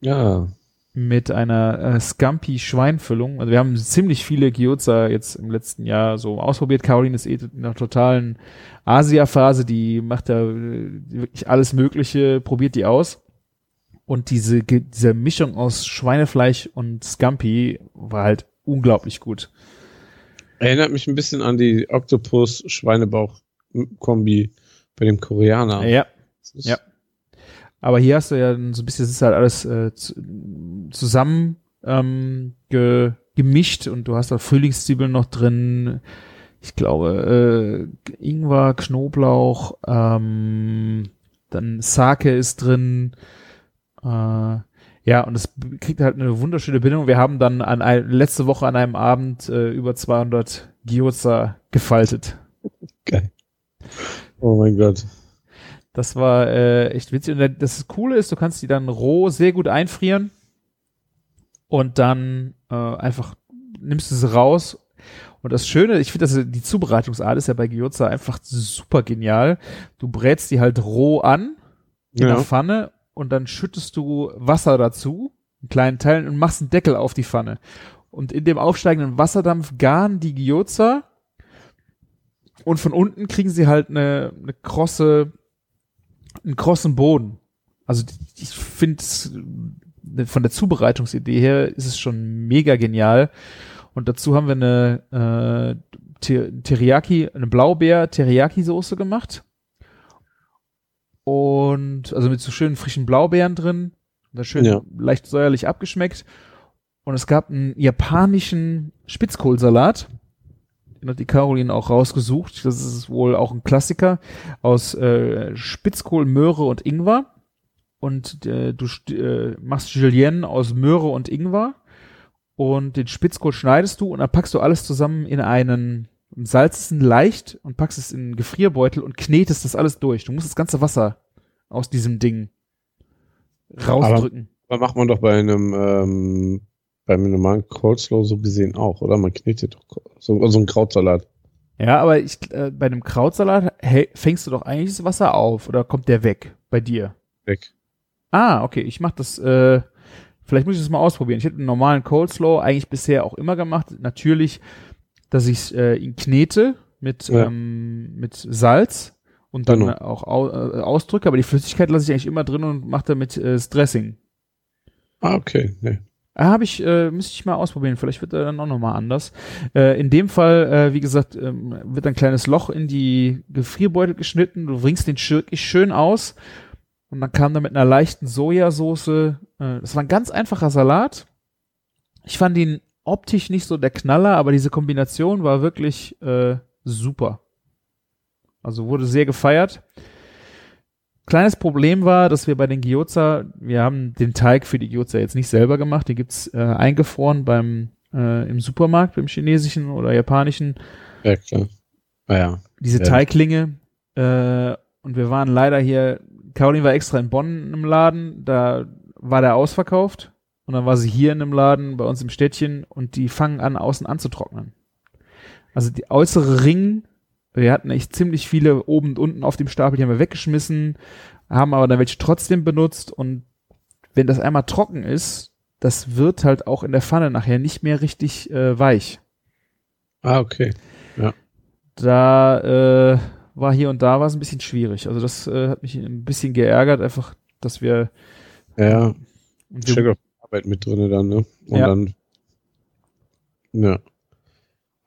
Ja. mit einer äh, Scampi-Schweinfüllung. Also wir haben ziemlich viele Gyoza jetzt im letzten Jahr so ausprobiert. Caroline ist eh in einer totalen Asia-Phase, die macht da äh, wirklich alles Mögliche, probiert die aus. Und diese, diese Mischung aus Schweinefleisch und Scampi war halt unglaublich gut. Erinnert mich ein bisschen an die Oktopus-Schweinebauch-Kombi bei dem Koreaner. Ja, ja. Aber hier hast du ja so ein bisschen, es ist halt alles äh, zu, zusammen ähm, ge, gemischt und du hast da Frühlingszwiebeln noch drin. Ich glaube, äh, Ingwer, Knoblauch, ähm, dann Sake ist drin. Äh, ja, und es kriegt halt eine wunderschöne Bindung. Wir haben dann an ein, letzte Woche an einem Abend äh, über 200 Gyoza gefaltet. Geil. Oh mein Gott. Das war äh, echt witzig. Und das Coole ist, du kannst die dann roh sehr gut einfrieren und dann äh, einfach nimmst du sie raus. Und das Schöne, ich finde, dass die Zubereitungsart ist ja bei Gyoza einfach super genial. Du brätst die halt roh an in Ja. der Pfanne und dann schüttest du Wasser dazu, in kleinen Teilen, und machst einen Deckel auf die Pfanne. Und in dem aufsteigenden Wasserdampf garen die Gyoza und von unten kriegen sie halt eine, eine krosse, einen krossen Boden. Also ich finde von der Zubereitungsidee her ist es schon mega genial. Und dazu haben wir eine äh, Ter- Teriyaki, eine Blaubeer-Teriyaki-Soße gemacht. Und also mit so schönen frischen Blaubeeren drin. Das schön Ja. leicht säuerlich abgeschmeckt. Und es gab einen japanischen Spitzkohlsalat. Den hat die Caroline auch rausgesucht. Das ist wohl auch ein Klassiker aus äh, Spitzkohl, Möhre und Ingwer. Und äh, du äh, machst Julienne aus Möhre und Ingwer. Und den Spitzkohl schneidest du und dann packst du alles zusammen in einen salzest ihn leicht und packst es in einen Gefrierbeutel und knetest das alles durch. Du musst das ganze Wasser aus diesem Ding rausdrücken. Aber macht man doch bei einem, ähm, beim normalen Coleslaw so gesehen auch, oder? Man knetet doch so, so einen Krautsalat. Ja, aber ich, äh, bei einem Krautsalat hey, fängst du doch eigentlich das Wasser auf oder kommt der weg bei dir? Weg. Ah, okay, ich mach das, äh, vielleicht muss ich das mal ausprobieren. Ich hätte einen normalen Coleslaw eigentlich bisher auch immer gemacht. Natürlich, dass ich äh, ihn knete mit, Ja. ähm, mit Salz und dann Genau. auch au äh, ausdrücke, aber die Flüssigkeit lasse ich eigentlich immer drin und mache damit äh, das Dressing. Ah, okay. Nee. Ah, Habe ich, äh, müsste ich mal ausprobieren. Vielleicht wird er dann auch nochmal anders. Äh, in dem Fall, äh, wie gesagt, ähm, wird ein kleines Loch in die Gefrierbeutel geschnitten. Du bringst den wirklich schön aus. Und dann kam da mit einer leichten Sojasauce. Äh, das war ein ganz einfacher Salat. Ich fand ihn optisch nicht so der Knaller, aber diese Kombination war wirklich äh, super. Also wurde sehr gefeiert. Kleines Problem war, dass wir bei den Gyoza, wir haben den Teig für die Gyoza jetzt nicht selber gemacht, die gibt's äh, eingefroren beim äh, im Supermarkt, beim chinesischen oder japanischen, Ja, klar. Ah ja. diese Ja. Teiglinge. Äh, und wir waren leider hier, Caroline war extra in Bonn im Laden, da war der ausverkauft. Und dann war sie hier in einem Laden bei uns im Städtchen und die fangen an, außen anzutrocknen. Also die äußere Ring, wir hatten echt ziemlich viele oben und unten auf dem Stapel, die haben wir weggeschmissen, haben aber dann welche trotzdem benutzt und wenn das einmal trocken ist, das wird halt auch in der Pfanne nachher nicht mehr richtig äh, weich. Ah, okay. Da äh, war hier und da war es ein bisschen schwierig. Also das äh, hat mich ein bisschen geärgert, einfach, dass wir, Ja, und wir Arbeit mit drinne dann, ne? Und Ja. dann, ja.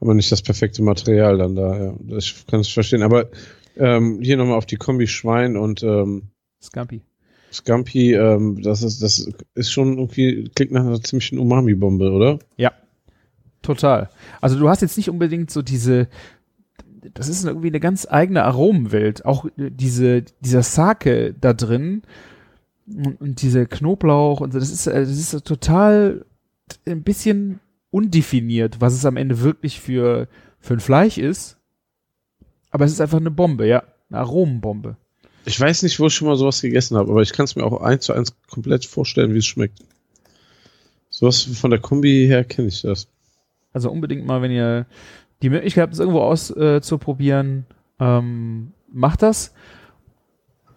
Aber nicht das perfekte Material dann da, ja. Das kann ich verstehen. Aber ähm, hier nochmal auf die Kombi Schwein und ähm, Scampi. Scampi, ähm, das ist, das ist schon irgendwie, klingt nach einer ziemlichen Umami-Bombe, oder? Ja, total. Also du hast jetzt nicht unbedingt so diese, das ist irgendwie eine ganz eigene Aromenwelt. Auch äh, diese, dieser Sake da drin und, und diese Knoblauch und so, das ist, äh, das ist total ein bisschen undefiniert, was es am Ende wirklich für, für ein Fleisch ist. Aber es ist einfach eine Bombe, ja. Eine Aromenbombe. Ich weiß nicht, wo ich schon mal sowas gegessen habe, aber ich kann es mir auch eins zu eins komplett vorstellen, wie es schmeckt. Sowas von der Kombi her kenne ich das. Also unbedingt mal, wenn ihr die Möglichkeit habt, es irgendwo auszuprobieren, äh, ähm, macht das.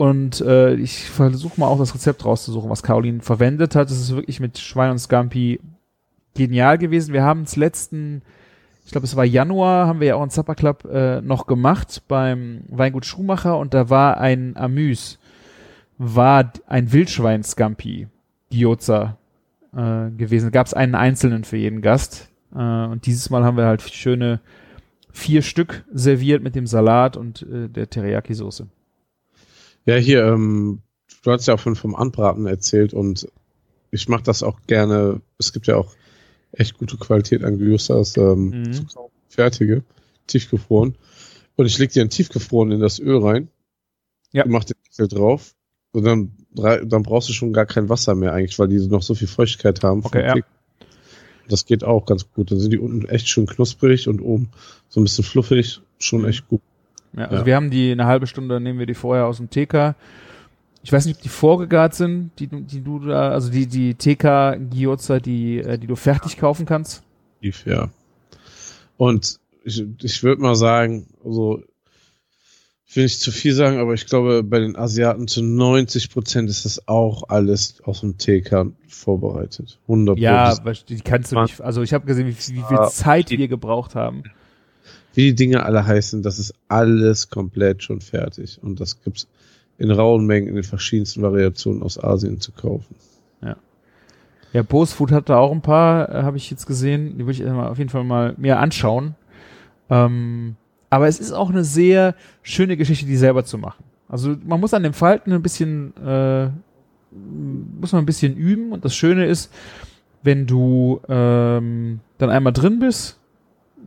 Und äh, ich versuche mal auch das Rezept rauszusuchen, was Caroline verwendet hat. Es ist wirklich mit Schwein und Scampi genial gewesen. Wir haben es letzten, ich glaube, es war Januar, haben wir ja auch einen Supper Club äh, noch gemacht beim Weingut Schumacher und da war ein Amüs, war ein Wildschwein Scampi, Gyoza äh, gewesen. Gab es einen einzelnen für jeden Gast. Äh, und dieses Mal haben wir halt schöne vier Stück serviert mit dem Salat und äh, der Teriyaki-Soße. Ja, hier, ähm, du hast ja auch von, vom Anbraten erzählt und ich mache das auch gerne. Es gibt ja auch echt gute Qualität an Gyosas, ähm, Mhm. zu kaufen, fertige, tiefgefroren. Und ich leg die dann tiefgefroren in das Öl rein. Ja. Mach den Deckel drauf. Und dann, dann brauchst du schon gar kein Wasser mehr eigentlich, weil die noch so viel Feuchtigkeit haben. vom Okay, ja. Das geht auch ganz gut. Dann sind die unten echt schön knusprig und oben so ein bisschen fluffig. Schon echt gut. Ja, also Ja. wir haben die eine halbe Stunde, nehmen wir die vorher aus dem TK. Ich weiß nicht, ob die vorgegart sind, die, du- die du da, also die, die TK Gyoza, die, äh, die du fertig kaufen kannst. Tief, ja. Und ich, ich würde mal sagen, also ich will nicht zu viel sagen, aber ich glaube, bei den Asiaten zu 90 Prozent ist das auch alles aus dem TK vorbereitet. 100 Ja, die kannst du nicht, also ich habe gesehen, wie, wie viel Zeit wir gebraucht haben. Wie die Dinge alle heißen, das ist alles komplett schon fertig. Und das gibt's in rauen Mengen in den verschiedensten Variationen aus Asien zu kaufen. Ja, Bose Food hat da auch ein paar, äh, habe ich jetzt gesehen. Die würde ich auf jeden Fall mal mir anschauen. Ähm, aber es ist auch eine sehr schöne Geschichte, die selber zu machen. Also man muss an dem Falten ein bisschen, äh, muss man ein bisschen üben. Und das Schöne ist, wenn du ähm, dann einmal drin bist,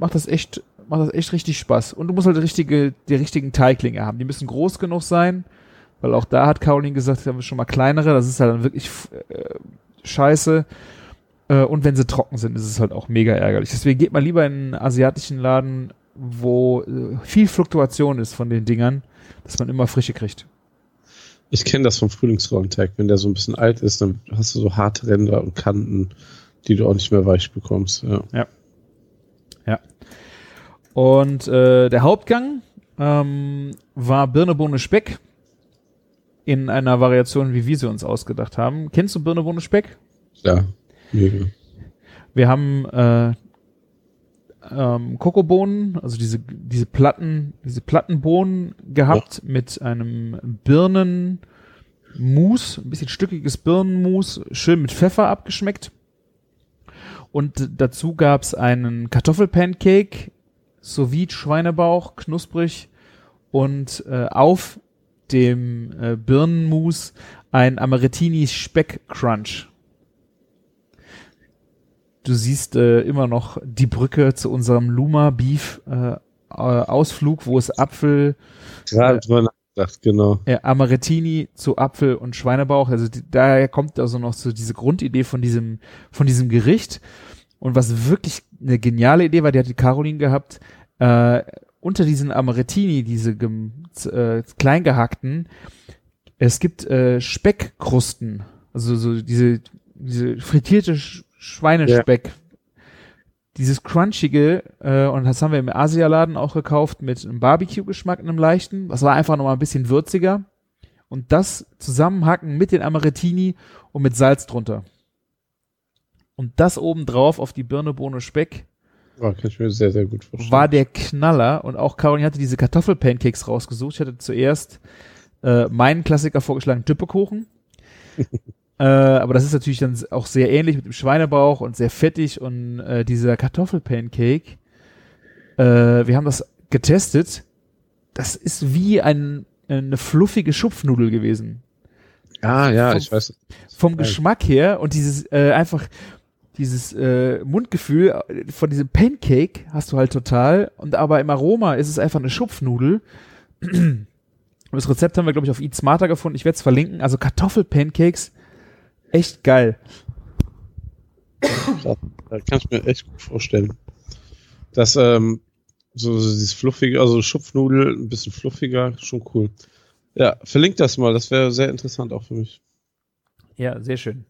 macht das echt, macht das echt richtig Spaß. Und du musst halt die, richtige, die richtigen Teiglinge haben. Die müssen groß genug sein, weil auch da hat Caroline gesagt, wir haben schon mal kleinere. Das ist halt dann wirklich äh, scheiße. Äh, und wenn sie trocken sind, ist es halt auch mega ärgerlich. Deswegen geht mal lieber in einen asiatischen Laden, wo äh, viel Fluktuation ist von den Dingern, dass man immer frische kriegt. Ich kenne das vom Frühlingsrollenteig. Wenn der so ein bisschen alt ist, dann hast du so harte Ränder und Kanten, die du auch nicht mehr weich bekommst. Ja. Und äh, der Hauptgang ähm, war Birne, Bohne, Speck in einer Variation, wie wir sie uns ausgedacht haben. Kennst du Birne, Bohne, Speck? Ja, mega. Wir haben äh, ähm, Kokobohnen, also diese, diese Platten, diese Plattenbohnen gehabt mit einem Birnenmus, ein bisschen stückiges Birnenmus, schön mit Pfeffer abgeschmeckt. Und dazu gab's einen Kartoffelpancake sowie Schweinebauch, knusprig und äh, auf dem äh, Birnenmus ein Amarettini Speck Crunch. Du siehst äh, immer noch die Brücke zu unserem Luma Beef äh, äh, Ausflug, wo es Apfel, Gerade drüber nachgedacht, genau. äh, Amarettini zu Apfel und Schweinebauch. Also die, daher kommt also noch so diese Grundidee von diesem von diesem Gericht. Und was wirklich eine geniale Idee war, die hat die Caroline gehabt, äh, unter diesen Amarettini, diese äh, klein gehackten, es gibt äh, Speckkrusten, also so diese, diese frittierte Sch Schweinespeck. Dieses crunchige, äh, und das haben wir im Asialaden auch gekauft mit einem Barbecue-Geschmack, einem leichten. Das war einfach nochmal ein bisschen würziger. Und das zusammenhacken mit den Amarettini und mit Salz drunter. Und das obendrauf auf die Birne, Bohne, Speck Ja, kann ich mir sehr, sehr gut vorstellen. war der Knaller. Und auch Caroline hatte diese Kartoffelpancakes rausgesucht. Ich hatte zuerst äh, meinen Klassiker vorgeschlagen, Düppekuchen. äh, aber das ist natürlich dann auch sehr ähnlich mit dem Schweinebauch und sehr fettig. Und äh, dieser Kartoffelpancake, äh, wir haben das getestet. Das ist wie ein, eine fluffige Schupfnudel gewesen ah, ja, vom- ich weiß. vom. Geschmack her und dieses äh, einfach dieses äh, Mundgefühl äh, von diesem Pancake hast du halt total und aber im Aroma ist es einfach eine Schupfnudel. Und Das Rezept haben wir glaube ich auf Eat Smarter gefunden. Ich werde es verlinken. Also Kartoffelpancakes, echt geil. Da kann ich mir echt gut vorstellen. Das, ähm, so, so dieses fluffige, also Schupfnudel, ein bisschen fluffiger, schon cool. Ja, verlinkt das mal, das wäre sehr interessant auch für mich. Ja, sehr schön.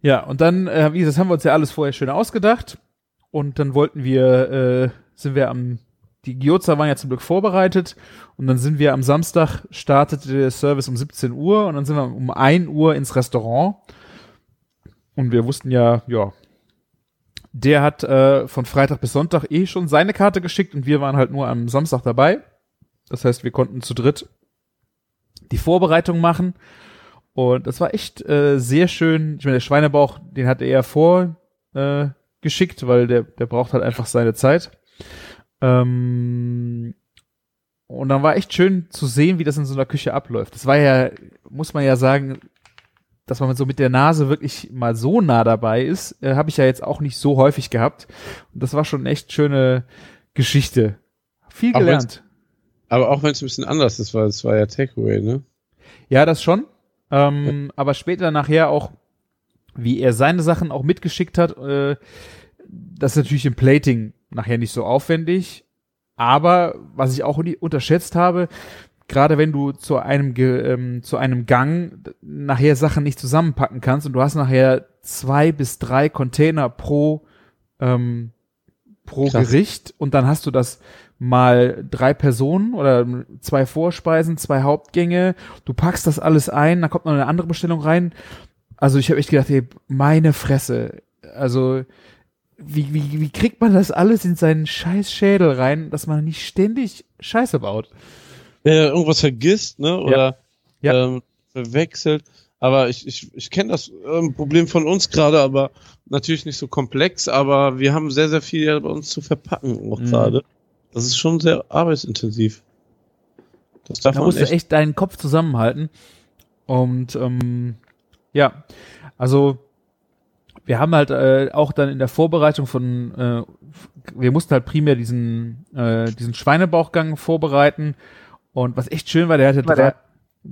Ja, und dann, äh, wie gesagt, das haben wir uns ja alles vorher schön ausgedacht. Und dann wollten wir, äh, sind wir am die Gyoza waren ja zum Glück vorbereitet. Und dann sind wir am Samstag, startete der Service um 17 Uhr. Und dann sind wir um 1 Uhr ins Restaurant. Und wir wussten ja, ja, der hat äh, von Freitag bis Sonntag eh schon seine Karte geschickt. Und wir waren halt nur am Samstag dabei. Das heißt, wir konnten zu dritt die Vorbereitung machen und das war echt äh, sehr schön. Ich meine, der Schweinebauch, den hat er vor äh, geschickt, weil der, der braucht halt einfach seine Zeit. Ähm, und dann war echt schön zu sehen, wie das in so einer Küche abläuft. Das war ja, muss man ja sagen, dass man so mit der Nase wirklich mal so nah dabei ist, äh, habe ich ja jetzt auch nicht so häufig gehabt. Und das war schon echt schöne Geschichte. Viel gelernt. Aber auch wenn es ein bisschen anders ist, weil es war ja Takeaway, ne? Ja, das schon. Ähm, Aber später nachher auch, wie er seine Sachen auch mitgeschickt hat, äh, das ist natürlich im Plating nachher nicht so aufwendig. Aber was ich auch unterschätzt habe, gerade wenn du zu einem ähm, zu einem Gang nachher Sachen nicht zusammenpacken kannst und du hast nachher zwei bis drei Container pro ähm, pro Krass. Gericht und dann hast du das mal drei Personen oder zwei Vorspeisen, zwei Hauptgänge. Du packst das alles ein, dann kommt noch eine andere Bestellung rein. Also ich habe echt gedacht, ey, meine Fresse. Also wie, wie, wie kriegt man das alles in seinen scheiß Schädel rein, dass man nicht ständig Scheiße baut? Wer irgendwas vergisst, ne? Oder Ja. Ähm, verwechselt. Aber ich, ich, ich kenne das ähm, Problem von uns gerade, aber natürlich nicht so komplex, aber wir haben sehr, sehr viel ja bei uns zu verpacken auch Mhm. Das ist schon sehr arbeitsintensiv. Das darf Da man musst echt, du echt deinen Kopf zusammenhalten. Und ähm, ja, also wir haben halt äh, auch dann in der Vorbereitung von, äh, wir mussten halt primär diesen, äh, diesen Schweinebauchgang vorbereiten. Und was echt schön war, der hatte War drei,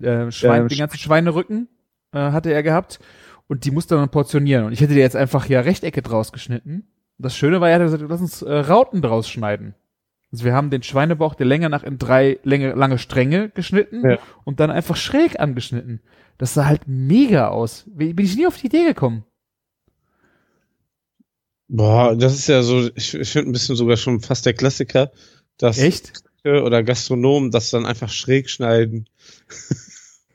äh, Schwein, Ähm, den ganzen Schweinerücken äh, hatte er gehabt. Und die musste man portionieren. Und ich hätte dir jetzt einfach ja Rechtecke draus geschnitten. Das Schöne war, er hat gesagt, lass uns äh, Rauten draus schneiden. Also wir haben den Schweinebauch der Länge nach in drei Länge, lange Stränge geschnitten Ja. und dann einfach schräg angeschnitten. Das sah halt mega aus. Wie- Bin ich nie auf die Idee gekommen. boah, das ist ja so, ich, ich finde ein bisschen sogar schon fast der Klassiker, dass Echt? Oder Gastronomen das dann einfach schräg schneiden.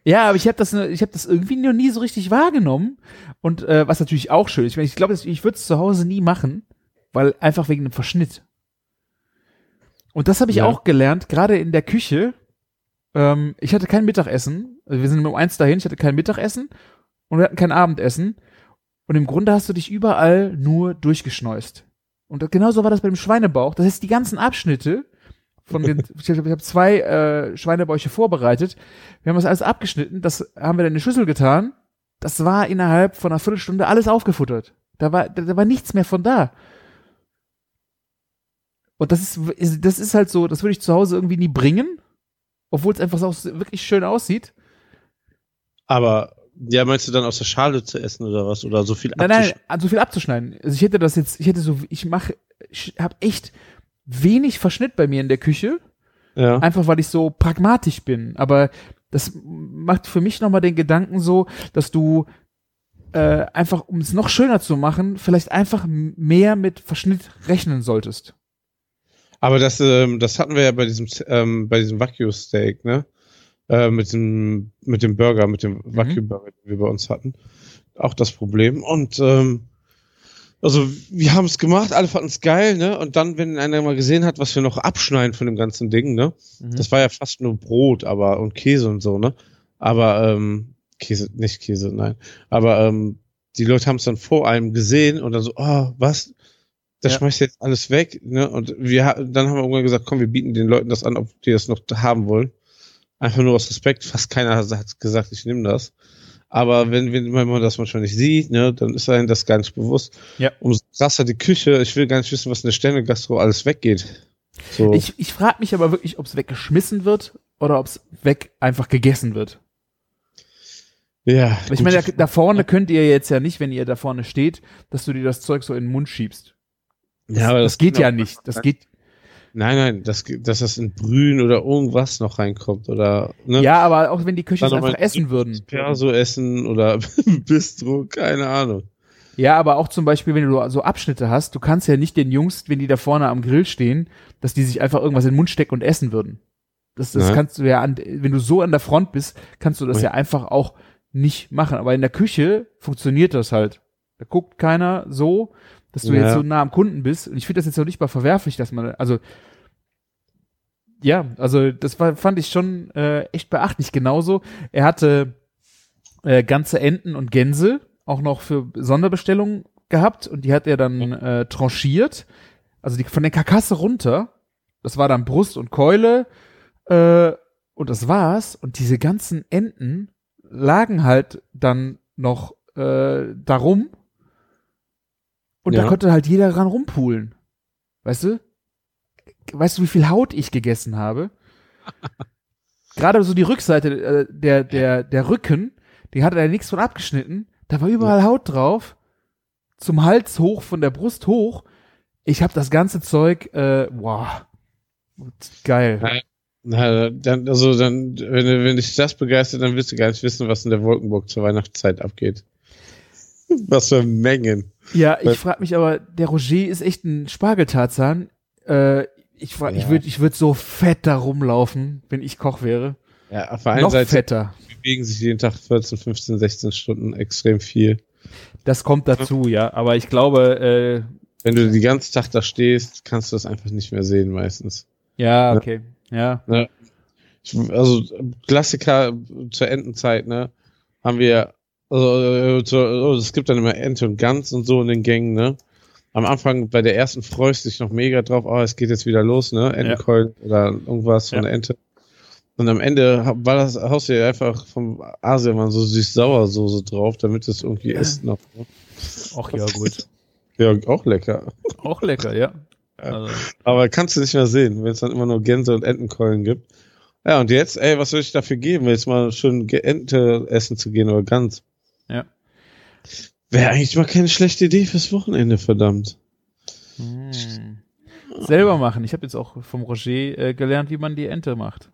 Ja, aber ich habe das, ich habe das irgendwie noch nie so richtig wahrgenommen. Und äh, was natürlich auch schön ist, ich, meine, ich glaube, ich würde es zu Hause nie machen, weil einfach wegen dem Verschnitt. Und das habe ich Ja. auch gelernt, gerade in der Küche. Ähm, ich hatte kein Mittagessen. Also wir sind um eins dahin, ich hatte kein Mittagessen und wir hatten kein Abendessen. Und im Grunde hast du dich überall nur durchgeschneust. Und genauso war das beim Schweinebauch. Das heißt, die ganzen Abschnitte von den, ich habe hab zwei äh, Schweinebäuche vorbereitet. Wir haben das alles abgeschnitten, das haben wir dann in die Schüssel getan. Das war innerhalb von einer Viertelstunde alles aufgefuttert. Da war, da, da war nichts mehr von da. Und das ist, das ist halt so, das würde ich zu Hause irgendwie nie bringen, obwohl es einfach so wirklich schön aussieht. Aber, ja, meinst du dann aus der Schale zu essen oder was? Oder so viel Nein, nein, an so viel abzuschneiden. Also ich hätte das jetzt, ich hätte so, ich mache, ich habe echt wenig Verschnitt bei mir in der Küche. Ja. einfach weil ich so pragmatisch bin. Aber das macht für mich nochmal den Gedanken so, dass du äh, einfach, um es noch schöner zu machen, vielleicht einfach mehr mit Verschnitt rechnen solltest. Aber das, ähm, das hatten wir ja bei diesem, ähm, bei diesem Wagyu Steak, ne? Äh, mit dem, mit dem Burger, mit dem Wagyu Burger, den wir bei uns hatten. Auch das Problem. Und, ähm, also, wir haben es gemacht, alle fanden es geil, ne? Und dann, wenn einer mal gesehen hat, was wir noch abschneiden von dem ganzen Ding, ne? Das war ja fast nur Brot, aber, und Käse und so, ne? Aber, ähm, Käse, nicht Käse, nein. Aber, ähm, die Leute haben es dann vor einem gesehen und dann so, oh, was? Das Ja. schmeißt jetzt alles weg, ne? Und wir, dann haben wir irgendwann gesagt, komm, wir bieten den Leuten das an, ob die das noch haben wollen. Einfach nur aus Respekt. Fast keiner hat gesagt, ich nehme das. Aber wenn, wenn wenn man das manchmal nicht sieht, ne, dann ist einem das gar nicht bewusst. Ja. Umso krasser die Küche. Ich will gar nicht wissen, was in der Sterne-Gastro alles weggeht. So. Ich, ich frage mich aber wirklich, ob es weggeschmissen wird oder ob es weg einfach gegessen wird. ja. Ich meine, da, da vorne könnt ihr jetzt ja nicht, wenn ihr da vorne steht, dass du dir das Zeug so in den Mund schiebst. Ja, aber das, geht kann ja nicht. Das geht. Nein, nein, das, dass das in Brühen oder irgendwas noch reinkommt oder, ne? Ja, aber auch wenn die Köche es einfach essen würden. Perso essen oder Bistro, keine Ahnung. Ja, aber auch zum Beispiel, wenn du so Abschnitte hast, du kannst ja nicht den Jungs, wenn die da vorne am Grill stehen, dass die sich einfach irgendwas in den Mund stecken und essen würden. Das, das kannst du ja an, wenn du so an der Front bist, kannst du das Ja. ja einfach auch nicht machen. Aber in der Küche funktioniert das halt. Da guckt keiner so, dass du Ja. jetzt so nah am Kunden bist. Und ich finde das jetzt noch nicht mal verwerflich, dass man, also, ja, also das war, fand ich schon äh, echt beachtlich. Genauso, er hatte äh, ganze Enten und Gänse auch noch für Sonderbestellungen gehabt und die hat er dann äh, tranchiert. Also die von der Karkasse runter. Das war dann Brust und Keule äh, und das war's. Und diese ganzen Enten lagen halt dann noch äh, darum und da Ja. konnte halt jeder ran rumpulen. Weißt du? Weißt du, wie viel Haut ich gegessen habe? Gerade so die Rückseite, äh, der, der, der Rücken, die hatte da nichts von abgeschnitten. Da war überall Haut drauf. Zum Hals hoch, von der Brust hoch. Ich habe das ganze Zeug, äh, wow. Geil. Ja. Na, dann, also dann, wenn, wenn dich das begeistert, dann willst du gar nicht wissen, was in der Wolkenburg zur Weihnachtszeit abgeht. Was für Mengen. Ja, ich frage mich aber, der Roger ist echt ein Spargeltarzan. Äh, ich frag, ich Ja. würde ich würd so fett da rumlaufen, wenn ich Koch wäre. Ja, auf der einen Noch Seite fetter. bewegen sich jeden Tag 14, 15, 16 Stunden extrem viel. Das kommt dazu, ja. Aber ich glaube, äh, Wenn du den ganzen Tag da stehst, kannst du das einfach nicht mehr sehen meistens. ja, okay. Ja. Ich, also Klassiker zur Entenzeit, ne? Haben wir, also äh, oh, es gibt dann immer Ente und Gans und so in den Gängen, ne? Am Anfang bei der ersten freust du dich noch mega drauf, oh, es geht jetzt wieder los, ne? Entenkeulen oder irgendwas von Ja. der Ente. Und am Ende war das Haus ja einfach vom Asien mal so süß-sauer-Soße drauf, damit es irgendwie isst noch. Ne? Ach ja, gut. Ja, auch lecker. Auch lecker, ja. Ja. Also, Aber kannst du nicht mehr sehen, wenn es dann immer nur Gänse und Entenkeulen gibt. Ja, und jetzt, ey, was soll ich dafür geben, jetzt mal schön Ente essen zu gehen oder Gans? Ja. Wäre eigentlich mal keine schlechte Idee fürs Wochenende, verdammt. Hm. Selber machen. Ich habe jetzt auch vom Roger äh, gelernt, wie man die Ente macht.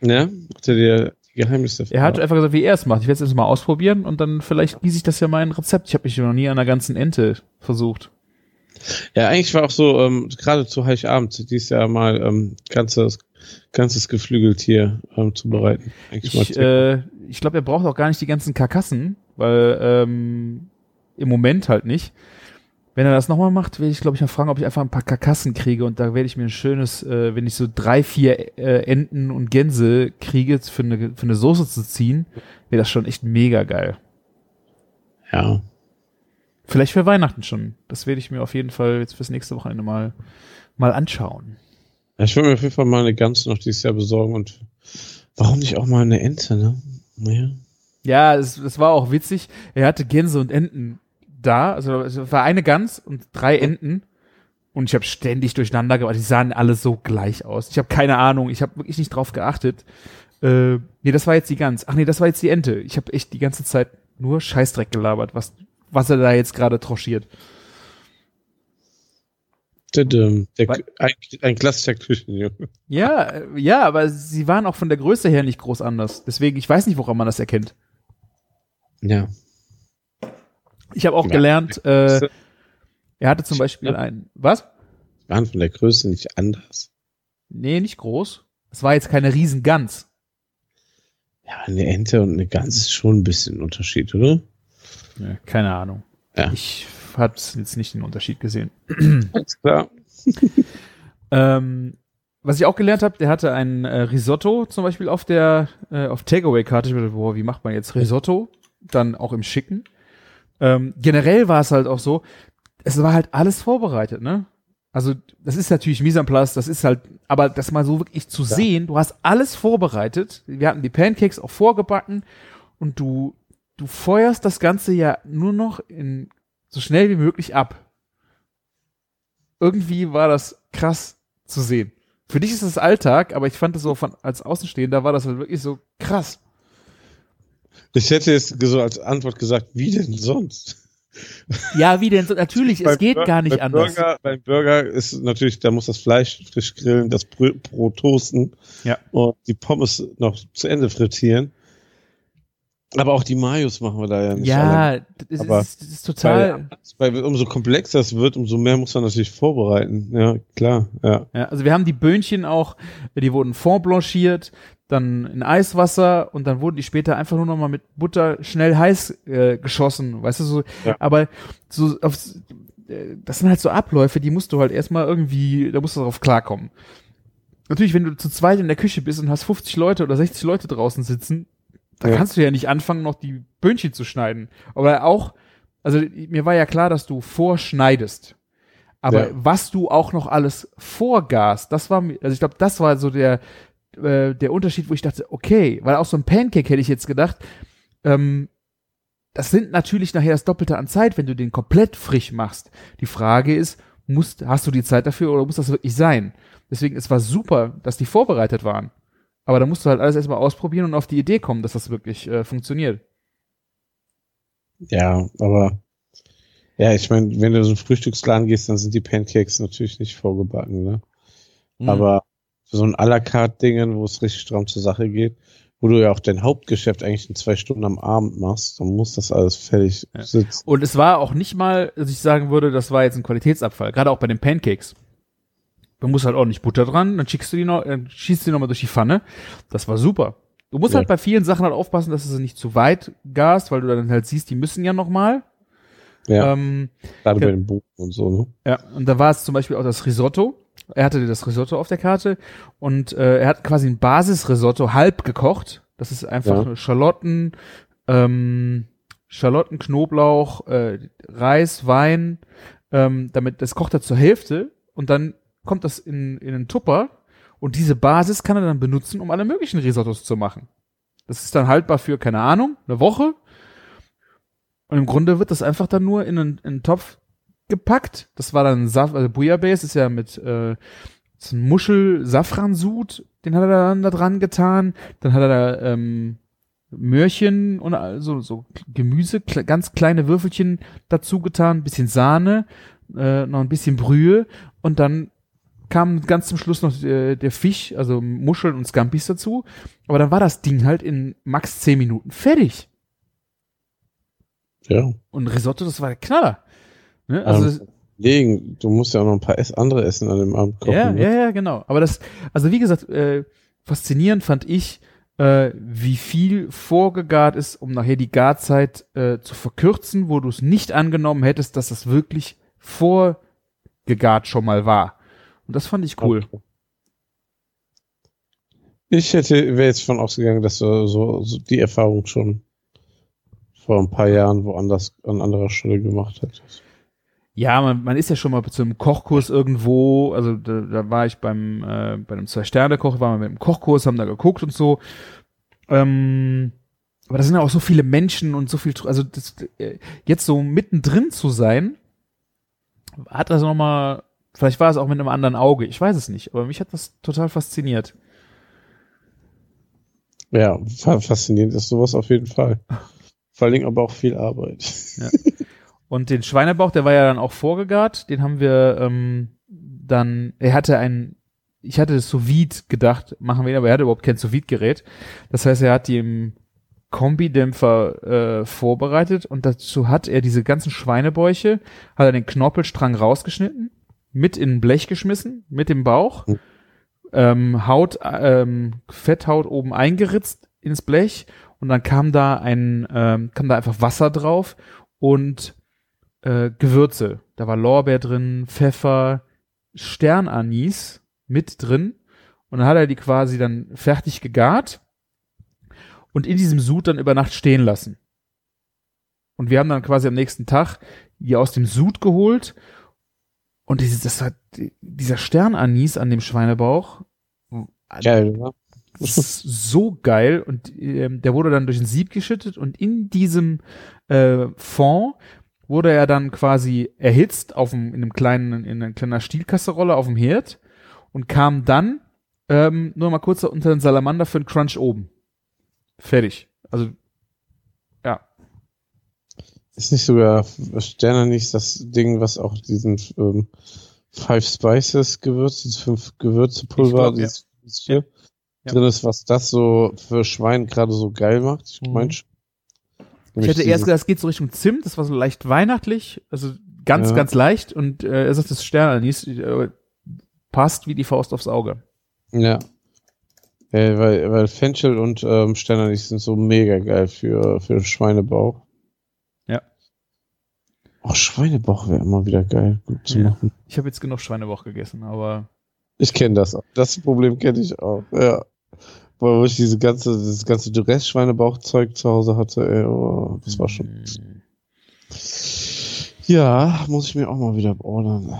Ja? Hat er dir die Geheimnisse Er hat einfach gesagt, wie er es macht. Ich werde es jetzt mal ausprobieren und dann vielleicht gieße ich das ja mal in ein Rezept. Ich habe mich noch nie an einer ganzen Ente versucht. Ja, eigentlich war auch so, ähm, gerade zu Heiligabend dieses Jahr mal ähm, ganzes, ganzes Geflügeltier ähm, zubereiten. Eigentlich Ich, äh, ich glaube, er braucht auch gar nicht die ganzen Karkassen, weil ähm, im Moment halt nicht. Wenn er das nochmal macht, werde ich, glaube ich, mal fragen, ob ich einfach ein paar Karkassen kriege und da werde ich mir ein schönes, äh, wenn ich so drei, vier äh, Enten und Gänse kriege, für eine, für eine Soße zu ziehen, wäre das schon echt mega geil. ja. Vielleicht für Weihnachten schon. Das werde ich mir auf jeden Fall jetzt fürs nächste Wochenende mal, mal anschauen. ja. Ich will mir auf jeden Fall mal eine Gans noch dieses Jahr besorgen und warum nicht auch mal eine Ente, ne? Naja. Ja, es, es war auch witzig. Er hatte Gänse und Enten da. Also es war eine Gans und drei Enten. Und ich habe ständig durcheinander gebracht. Die sahen alle so gleich aus. Ich habe keine Ahnung. Ich habe wirklich nicht drauf geachtet. Äh, nee, das war jetzt die Gans. Ach nee, das war jetzt die Ente. Ich habe echt die ganze Zeit nur Scheißdreck gelabert, was, was er da jetzt gerade troschiert. Tadam. Der, ein, ein klassischer Küchenjunge. Ja, äh, ja, aber sie waren auch von der Größe her nicht groß anders. Deswegen, ich weiß nicht, woran man das erkennt. Ja. Ich habe auch Ja. gelernt, äh, er hatte zum Beispiel Ja. ein, was? waren von der Größe nicht anders. Nee, nicht groß. Es war jetzt keine Riesengans. Ja, eine Ente und eine Gans ist schon ein bisschen ein Unterschied, oder? Ja, keine Ahnung. Ja. Ich habe jetzt nicht den Unterschied gesehen. Ganz klar. Ähm, was ich auch gelernt habe, der hatte ein äh, Risotto zum Beispiel auf der äh, auf Takeaway-Karte. Ich dachte, boah, wie macht man jetzt Risotto? Dann auch im Schicken. Ähm, generell war es halt auch so, es war halt alles vorbereitet, ne? Also das ist natürlich Mise en place, das ist halt, aber das mal so wirklich zu sehen, du hast alles vorbereitet. Wir hatten die Pancakes auch vorgebacken und du du feuerst das Ganze ja nur noch in so schnell wie möglich ab. Irgendwie war das krass zu sehen. Für dich ist es Alltag, aber ich fand das so von als Außenstehender war das halt wirklich so krass. Ich hätte jetzt so als Antwort gesagt, wie denn sonst? Ja, wie denn so? Natürlich, es Beim geht Bur- gar nicht beim anders. Burger, beim Burger ist natürlich, da muss das Fleisch frisch grillen, das Brot toasten Ja. und die Pommes noch zu Ende frittieren. Aber auch die Mayos machen wir da ja nicht. Ja, das ist, das ist total. Weil, weil umso komplexer es wird, umso mehr muss man natürlich vorbereiten. Ja, klar. Ja. Ja, also wir haben die Böhnchen auch, die wurden vorblanchiert, dann in Eiswasser und dann wurden die später einfach nur noch mal mit Butter schnell heiß äh, geschossen, weißt du so. Ja. Aber so auf, äh, das sind halt so Abläufe, die musst du halt erstmal irgendwie, da musst du darauf klarkommen. Natürlich, wenn du zu zweit in der Küche bist und hast 50 Leute oder 60 Leute draußen sitzen, da Ja. kannst du ja nicht anfangen, noch die Böhnchen zu schneiden. Aber auch, also mir war ja klar, dass du vorschneidest. Aber Ja. was du auch noch alles vorgast, das war mir, also ich glaube, das war so der, äh, der Unterschied, wo ich dachte, okay, weil auch so ein Pancake hätte ich jetzt gedacht, ähm, das sind natürlich nachher das Doppelte an Zeit, wenn du den komplett frisch machst. Die Frage ist, musst, hast du die Zeit dafür oder muss das wirklich sein? Deswegen, es war super, dass die vorbereitet waren. Aber da musst du halt alles erstmal ausprobieren und auf die Idee kommen, dass das wirklich äh, funktioniert. Ja, aber ja, ich meine, wenn du so einen Frühstücksladen gehst, dann sind die Pancakes natürlich nicht vorgebacken, ne? Mhm. Aber für so ein à la carte Dingen, wo es richtig stramm zur Sache geht, wo du ja auch dein Hauptgeschäft eigentlich in zwei Stunden am Abend machst, dann muss das alles fertig Ja. sitzen. Und es war auch nicht mal, dass ich sagen würde, das war jetzt ein Qualitätsabfall. Gerade auch bei den Pancakes. Du musst halt ordentlich Butter dran, dann schickst du die noch, äh, schießt du die nochmal durch die Pfanne. Das war super. Du musst Ja. halt bei vielen Sachen halt aufpassen, dass du sie nicht zu weit gast, weil du dann halt siehst, die müssen ja noch mal. Ja, Ähm, gerade bei den Buchen und so, ne? ja, und da war es zum Beispiel auch das Risotto. Er hatte das Risotto auf der Karte und äh, er hat quasi ein Basisrisotto halb gekocht. Das ist einfach Ja. Schalotten, ähm, Schalotten, Knoblauch, äh, Reis, Wein. Ähm, damit das kocht er zur Hälfte und dann kommt das in, in einen Tupper und diese Basis kann er dann benutzen, um alle möglichen Risottos zu machen. Das ist dann haltbar für keine Ahnung eine Woche. Und im Grunde wird das einfach dann nur in einen, in einen Topf gepackt. Das war dann Saf also Bouillabaisse ist ja mit äh, ist ein Muschel-Safransud, den hat er dann da dran getan. Dann hat er da ähm, Möhrchen und also so Gemüse, kle ganz kleine Würfelchen dazu getan, bisschen Sahne, äh, noch ein bisschen Brühe und dann kam ganz zum Schluss noch äh, der Fisch, also Muscheln und Scampis dazu. Aber dann war das Ding halt in max 10 Minuten fertig. Ja. Und Risotto, das war der Knaller. Ne? Also Legen, du musst ja auch noch ein paar andere Essen an dem Abend kochen. ja, ne? ja, ja, genau. Aber das, also wie gesagt, äh, faszinierend fand ich, äh, wie viel vorgegart ist, um nachher die Garzeit äh, zu verkürzen, wo du es nicht angenommen hättest, dass das wirklich vorgegart schon mal war. Und das fand ich cool. Okay. Ich hätte, wäre jetzt von ausgegangen, dass du so, so die Erfahrung schon vor ein paar Jahren woanders an anderer Stelle gemacht hättest. Ja, man, man ist ja schon mal zu einem Kochkurs irgendwo, also da, da war ich beim, äh, bei einem Zwei-Sterne-Koch, waren wir mit einem Kochkurs, haben da geguckt und so. Ähm, aber da sind ja auch so viele Menschen und so viel, also das, äh, jetzt so mittendrin zu sein, hat das nochmal, vielleicht war es auch mit einem anderen Auge, ich weiß es nicht, aber mich hat das total fasziniert. Ja, fa- faszinierend ist sowas auf jeden Fall. Vor allen Dingen aber auch viel Arbeit. Und den Schweinebauch, der war ja dann auch vorgegart, den haben wir ähm, dann, er hatte ein, ich hatte sous vide gedacht, machen wir ihn, aber er hatte überhaupt kein sous gerät Das heißt, er hat die im Kombidämpfer äh, vorbereitet und dazu hat er diese ganzen Schweinebäuche, hat er den Knorpelstrang rausgeschnitten, mit in ein Blech geschmissen, mit dem Bauch, Mhm. ähm, Haut, ähm, Fetthaut oben eingeritzt ins Blech und dann kam da ein, ähm, kam da einfach Wasser drauf und äh, Gewürze. Da war Lorbeer drin, Pfeffer, Sternanis mit drin. Und dann hat er die quasi dann fertig gegart und in diesem Sud dann über Nacht stehen lassen. Und wir haben dann quasi am nächsten Tag die aus dem Sud geholt. Und dieses, das hat, dieser Sternanis an dem Schweinebauch, Geil, ne? das ist so geil und ähm, der wurde dann durch ein Sieb geschüttet und in diesem äh, Fond wurde er dann quasi erhitzt auf dem, in einem kleinen, in einer kleiner Stielkasserolle auf dem Herd und kam dann ähm, nur mal kurz unter den Salamander für einen Crunch oben. Fertig. Also. Ist nicht sogar Sterne nicht das Ding, was auch diesen ähm, Five Spices Gewürz, dieses fünf Gewürzepulver, glaub, ja. dieses, dieses hier Ja. drin ist, was das so für Schwein gerade so geil macht? Ich Mhm. meine, Ich hätte erst gedacht, es geht so Richtung Zimt, das war so leicht weihnachtlich, also ganz, ja. ganz leicht. Und äh, er sagt, das Sternanis äh, passt wie die Faust aufs Auge. Ja. ja weil, weil Fenchel und ähm, Sternanis sind so mega geil für, für Schweinebauch. Oh, Schweinebauch wäre immer wieder geil, gut zu ja. machen. Ich habe jetzt genug Schweinebauch gegessen, aber. Ich kenne das auch. Das Problem kenne ich auch, ja wo ich diese ganze, das ganze Duress-Schweinebauchzeug zu Hause hatte, ey, oh, das war schon. Mm. Ja, muss ich mir auch mal wieder ordern.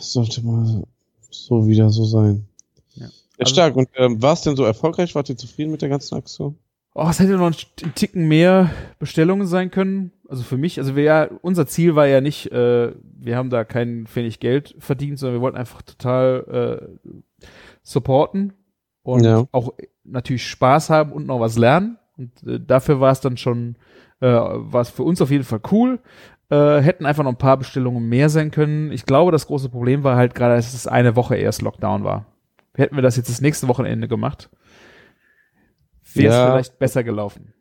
Sollte mal so wieder so sein. Ja, also, stark. Und ähm, war es denn so erfolgreich? Wart ihr zufrieden mit der ganzen Aktion? Oh, es hätte noch ein Ticken mehr Bestellungen sein können. Also für mich, also wir ja, unser Ziel war ja nicht, äh, wir haben da kein Pfennig Geld verdient, sondern wir wollten einfach total äh, supporten und ja. auch natürlich Spaß haben und noch was lernen. Und äh, dafür war es dann schon, äh, war es für uns auf jeden Fall cool. Äh, hätten einfach noch ein paar Bestellungen mehr sein können. Ich glaube, das große Problem war halt gerade, dass es eine Woche erst Lockdown war. Hätten wir das jetzt das nächste Wochenende gemacht, wäre es ja, vielleicht besser gelaufen.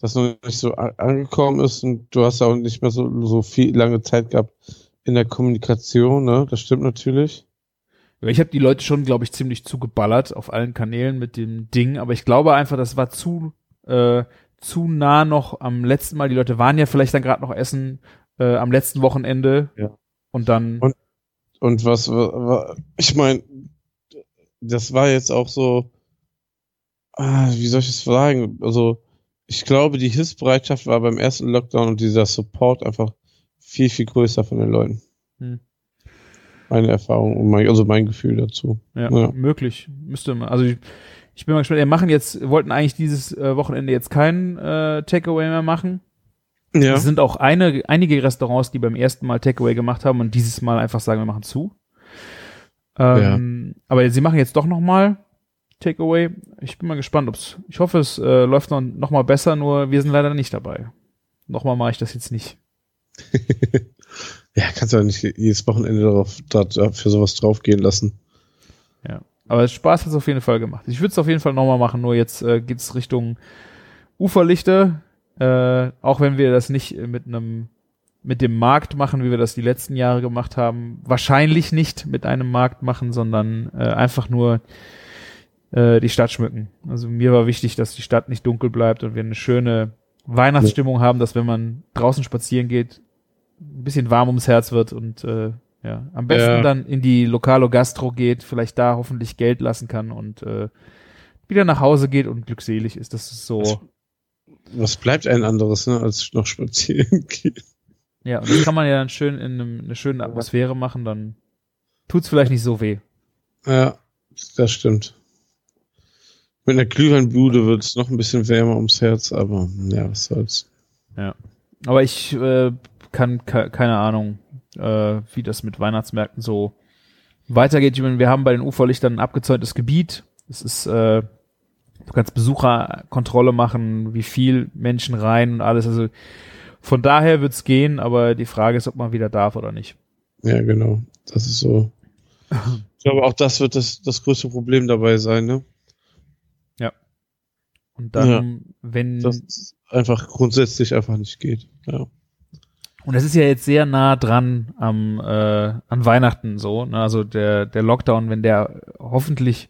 Dass noch nicht so angekommen ist und du hast auch nicht mehr so, so viel lange Zeit gehabt in der Kommunikation, ne? Das stimmt natürlich. Ich habe die Leute schon, glaube ich, ziemlich zugeballert auf allen Kanälen mit dem Ding, aber ich glaube einfach, das war zu äh, zu nah noch am letzten Mal. Die Leute waren ja vielleicht dann gerade noch essen äh, am letzten Wochenende ja. und dann. Und, und was, was ich meine, das war jetzt auch so, wie soll ich es sagen? Also ich glaube, die Hilfsbereitschaft war beim ersten Lockdown und dieser Support einfach viel, viel größer von den Leuten. Hm meine Erfahrung und mein, also mein Gefühl dazu. Ja, ja. möglich. Müsste man. Also ich, ich bin mal gespannt. Wir machen jetzt, wollten eigentlich dieses äh, Wochenende jetzt kein äh, Takeaway mehr machen. Ja. Es sind auch eine, einige Restaurants, die beim ersten Mal Takeaway gemacht haben und dieses Mal einfach sagen, wir machen zu. Ähm, ja. Aber sie machen jetzt doch noch mal Takeaway. Ich bin mal gespannt, ob's. Ich hoffe, es äh, läuft noch, noch mal besser. Nur wir sind leider nicht dabei. Nochmal mache ich das jetzt nicht. Ja, kannst du ja nicht jedes Wochenende darauf, für sowas draufgehen lassen. Ja. Aber Spaß hat es auf jeden Fall gemacht. Ich würde es auf jeden Fall nochmal machen, nur jetzt äh, geht es Richtung Uferlichter. Äh, auch wenn wir das nicht mit einem mit dem Markt machen, wie wir das die letzten Jahre gemacht haben. Wahrscheinlich nicht mit einem Markt machen, sondern äh, einfach nur äh, die Stadt schmücken. Also mir war wichtig, dass die Stadt nicht dunkel bleibt und wir eine schöne Weihnachtsstimmung haben, dass wenn man draußen spazieren geht, ein bisschen warm ums Herz wird und äh, ja, am besten ja. dann in die Lokalo Gastro geht, vielleicht da hoffentlich Geld lassen kann und äh, wieder nach Hause geht und glückselig ist. Das ist so. Was, was bleibt ein anderes, ne, als noch spazieren gehen? Ja, und das kann man ja dann schön in einem, eine schöne Atmosphäre machen, dann tut's vielleicht nicht so weh. Ja, das stimmt. Mit einer Glühweinbude wird es noch ein bisschen wärmer ums Herz, aber ja, was soll's. Ja. Aber ich äh, kann, keine Ahnung, äh, wie das mit Weihnachtsmärkten so weitergeht. Ich meine, wir haben bei den Uferlichtern ein abgezäuntes Gebiet. Es ist, äh, du kannst Besucherkontrolle machen, wie viel Menschen rein und alles. Also von daher wird's gehen, aber die Frage ist, ob man wieder darf oder nicht. Ja, genau. Das ist so. Ich glaube, auch das wird das, das größte Problem dabei sein, ne? Und dann, ja, wenn. Das einfach grundsätzlich einfach nicht geht. Ja. Und es ist ja jetzt sehr nah dran am äh, an Weihnachten so. Ne? Also der der Lockdown, wenn der hoffentlich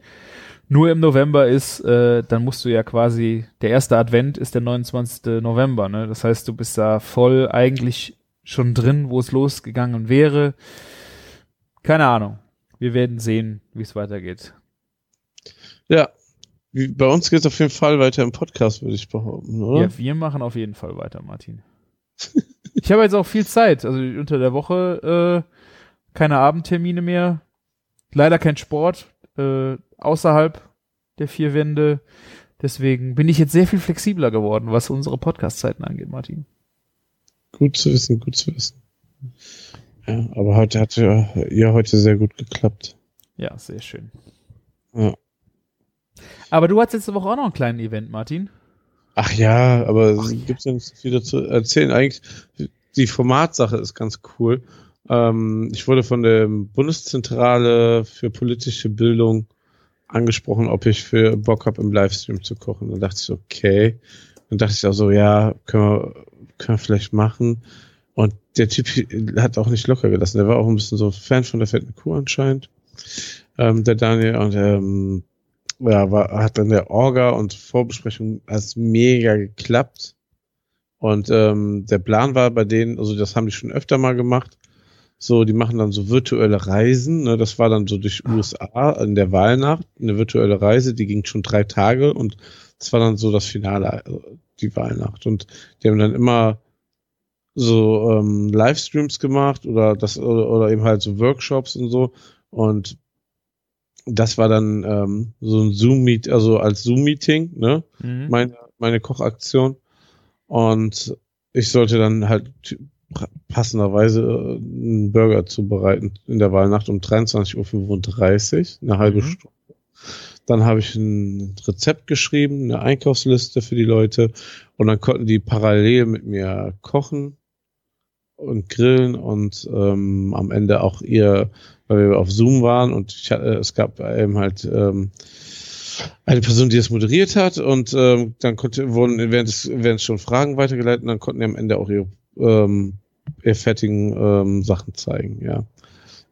nur im November ist, äh, dann musst du ja quasi der erste Advent ist der 29. November. Ne? Das heißt, du bist da voll eigentlich schon drin, wo es losgegangen wäre. Keine Ahnung. Wir werden sehen, wie es weitergeht. Ja, bei uns geht es auf jeden Fall weiter im Podcast, würde ich behaupten, oder? Ja, wir machen auf jeden Fall weiter, Martin. Ich habe jetzt auch viel Zeit. Also unter der Woche äh, keine Abendtermine mehr. Leider kein Sport äh, außerhalb der vier Wände. Deswegen bin ich jetzt sehr viel flexibler geworden, was unsere Podcast-Zeiten angeht, Martin. Gut zu wissen, gut zu wissen. Ja, aber heute hat ja, ja heute sehr gut geklappt. Ja, sehr schön. Ja. Aber du hattest letzte Woche auch noch einen kleinen Event, Martin. Ach ja, aber es gibt ja nicht so viel dazu erzählen. Eigentlich, die Formatsache ist ganz cool. Ähm, ich wurde von der Bundeszentrale für politische Bildung angesprochen, ob ich für Bock habe, im Livestream zu kochen. Dann dachte ich, okay. Dann dachte ich auch so, ja, können wir, können man vielleicht machen. Und der Typ hat auch nicht locker gelassen. Der war auch ein bisschen so Fan von der fetten Kuh anscheinend. Ähm, der Daniel und ähm, ja, war, hat dann der Orga und Vorbesprechung als mega geklappt. Und ähm, der Plan war bei denen, also das haben die schon öfter mal gemacht, so, die machen dann so virtuelle Reisen. Ne? Das war dann so durch USA in der Wahlnacht, eine virtuelle Reise, die ging schon drei Tage und das war dann so das Finale, also die Wahlnacht. Und die haben dann immer so ähm, Livestreams gemacht oder das oder, oder eben halt so Workshops und so. Und das war dann ähm, so ein Zoom-Meet, also als Zoom-Meeting, ne? Mhm. Meine, meine Kochaktion. Und ich sollte dann halt passenderweise äh, einen Burger zubereiten in der Wahlnacht um 23.35 Uhr, eine halbe mhm. Stunde. Dann habe ich ein Rezept geschrieben, eine Einkaufsliste für die Leute und dann konnten die parallel mit mir kochen und grillen und ähm, am Ende auch ihr, weil wir auf Zoom waren und ich hatte, es gab eben halt ähm, eine Person, die das moderiert hat und ähm, dann konnte, wurden während es, während es schon Fragen weitergeleitet und dann konnten die am Ende auch ihre ähm, ihr fertigen ähm, Sachen zeigen, ja.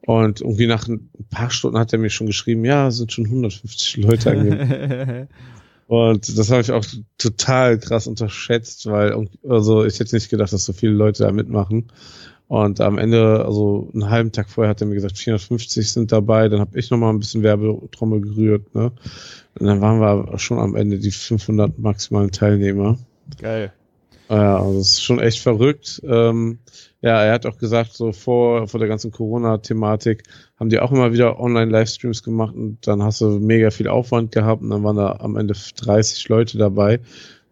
Und irgendwie nach ein paar Stunden hat er mir schon geschrieben, ja, es sind schon 150 Leute angemeldet. Und das habe ich auch total krass unterschätzt, weil also ich hätte nicht gedacht, dass so viele Leute da mitmachen. Und am Ende, also einen halben Tag vorher hat er mir gesagt, 450 sind dabei. Dann habe ich nochmal ein bisschen Werbetrommel gerührt. Ne? Und dann waren wir schon am Ende die 500 maximalen Teilnehmer. Geil. Ja, also das ist schon echt verrückt. Ähm, ja, er hat auch gesagt, so vor, vor der ganzen Corona-Thematik haben die auch immer wieder Online-Livestreams gemacht und dann hast du mega viel Aufwand gehabt und dann waren da am Ende 30 Leute dabei.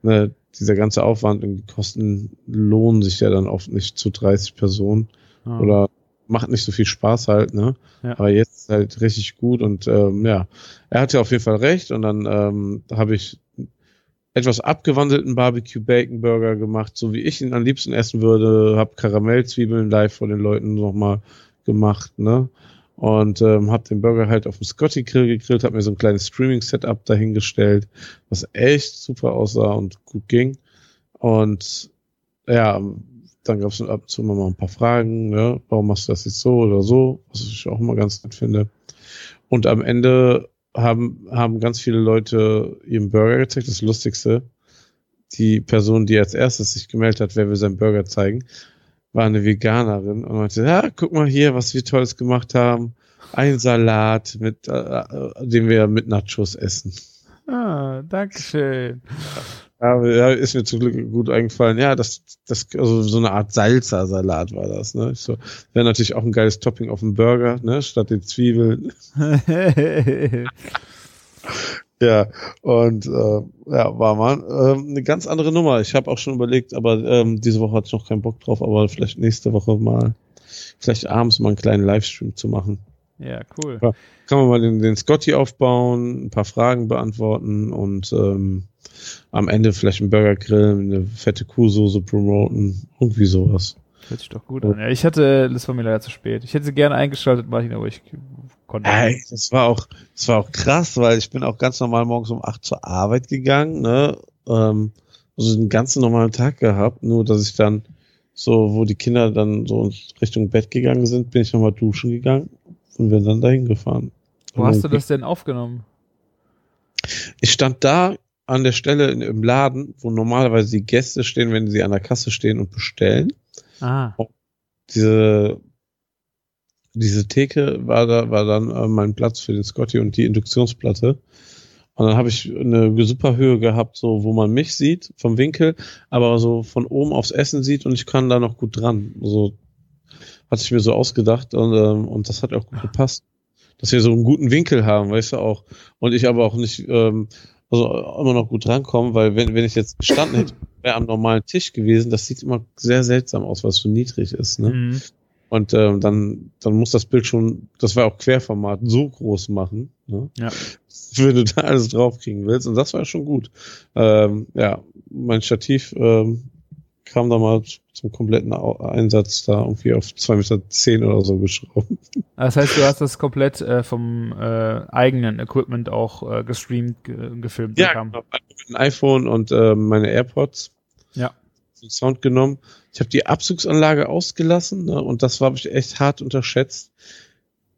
Ne, dieser ganze Aufwand und die Kosten lohnen sich ja dann oft nicht zu 30 Personen ah. oder macht nicht so viel Spaß halt, ne? Ja. Aber jetzt ist halt richtig gut und ähm, ja, er hatte auf jeden Fall recht und dann ähm, habe ich etwas abgewandelten Barbecue Bacon Burger gemacht, so wie ich ihn am liebsten essen würde. Hab Karamellzwiebeln live vor den Leuten nochmal gemacht, ne? Und ähm, habe den Burger halt auf dem Scotty Grill gegrillt, habe mir so ein kleines Streaming Setup dahingestellt, was echt super aussah und gut ging. Und ja, dann gab es ab und zu mal ein paar Fragen, ne? warum machst du das jetzt so oder so, was ich auch immer ganz nett finde. Und am Ende haben, haben ganz viele Leute ihren Burger gezeigt. Das Lustigste, die Person, die als erstes sich gemeldet hat, wer will seinen Burger zeigen, war eine Veganerin und meinte, ja, guck mal hier, was wir Tolles gemacht haben. Ein Salat, mit, äh, äh den wir mit Nachos essen. Ah, Dankeschön. Ja, ja, ist mir zum Glück gut eingefallen. Ja, das, das, also so eine Art Salsa-Salat war das, ne? Ich so, wäre natürlich auch ein geiles Topping auf dem Burger, ne? Statt den Zwiebeln. ja, und äh, ja, war mal ähm, eine ganz andere Nummer. Ich habe auch schon überlegt, aber ähm, diese Woche hatte ich noch keinen Bock drauf, aber vielleicht nächste Woche mal, vielleicht abends mal einen kleinen Livestream zu machen. Ja, cool. Ja, kann man mal den, den Scotty aufbauen, ein paar Fragen beantworten und ähm, am Ende vielleicht einen Burger grillen, eine fette Kuhsoße promoten, irgendwie sowas. Hört sich doch gut an. Ja, ich hatte, das war mir leider zu spät. Ich hätte sie gerne eingeschaltet, Martin, aber ich konnte Ey, das war auch, das war auch krass, weil ich bin auch ganz normal morgens um acht zur Arbeit gegangen, ne, ähm, also einen ganz normalen Tag gehabt, nur dass ich dann so, wo die Kinder dann so Richtung Bett gegangen sind, bin ich nochmal duschen gegangen und bin dann dahin gefahren. Wo hast du das denn aufgenommen? Ich stand da an der Stelle im Laden, wo normalerweise die Gäste stehen, wenn sie an der Kasse stehen und bestellen. Ah. diese, diese Theke war da, war dann äh, mein Platz für den Scotty und die Induktionsplatte. Und dann habe ich eine super Höhe gehabt, so wo man mich sieht vom Winkel, aber so von oben aufs Essen sieht und ich kann da noch gut dran. So hatte ich mir so ausgedacht und, ähm, und das hat auch gut gepasst. Dass wir so einen guten Winkel haben, weißt du auch. Und ich aber auch nicht ähm, also immer noch gut rankommen, weil wenn, wenn ich jetzt gestanden hätte, wäre am normalen Tisch gewesen, das sieht immer sehr seltsam aus, was so niedrig ist. Ne? Mhm. Und ähm, dann, dann muss das Bild schon, das war auch Querformat, so groß machen, ne? ja. wenn du da alles draufkriegen willst. Und das war schon gut. Ähm, ja, mein Stativ ähm, kam da mal zum kompletten Einsatz da irgendwie auf 2,10 Meter zehn oder so geschraubt. Das heißt, du hast das komplett äh, vom äh, eigenen Equipment auch äh, gestreamt, ge gefilmt ja, Genau, mit dem iPhone und äh, meine AirPods. Ja. Den Sound genommen. Ich habe die Abzugsanlage ausgelassen ne, und das war ich echt hart unterschätzt.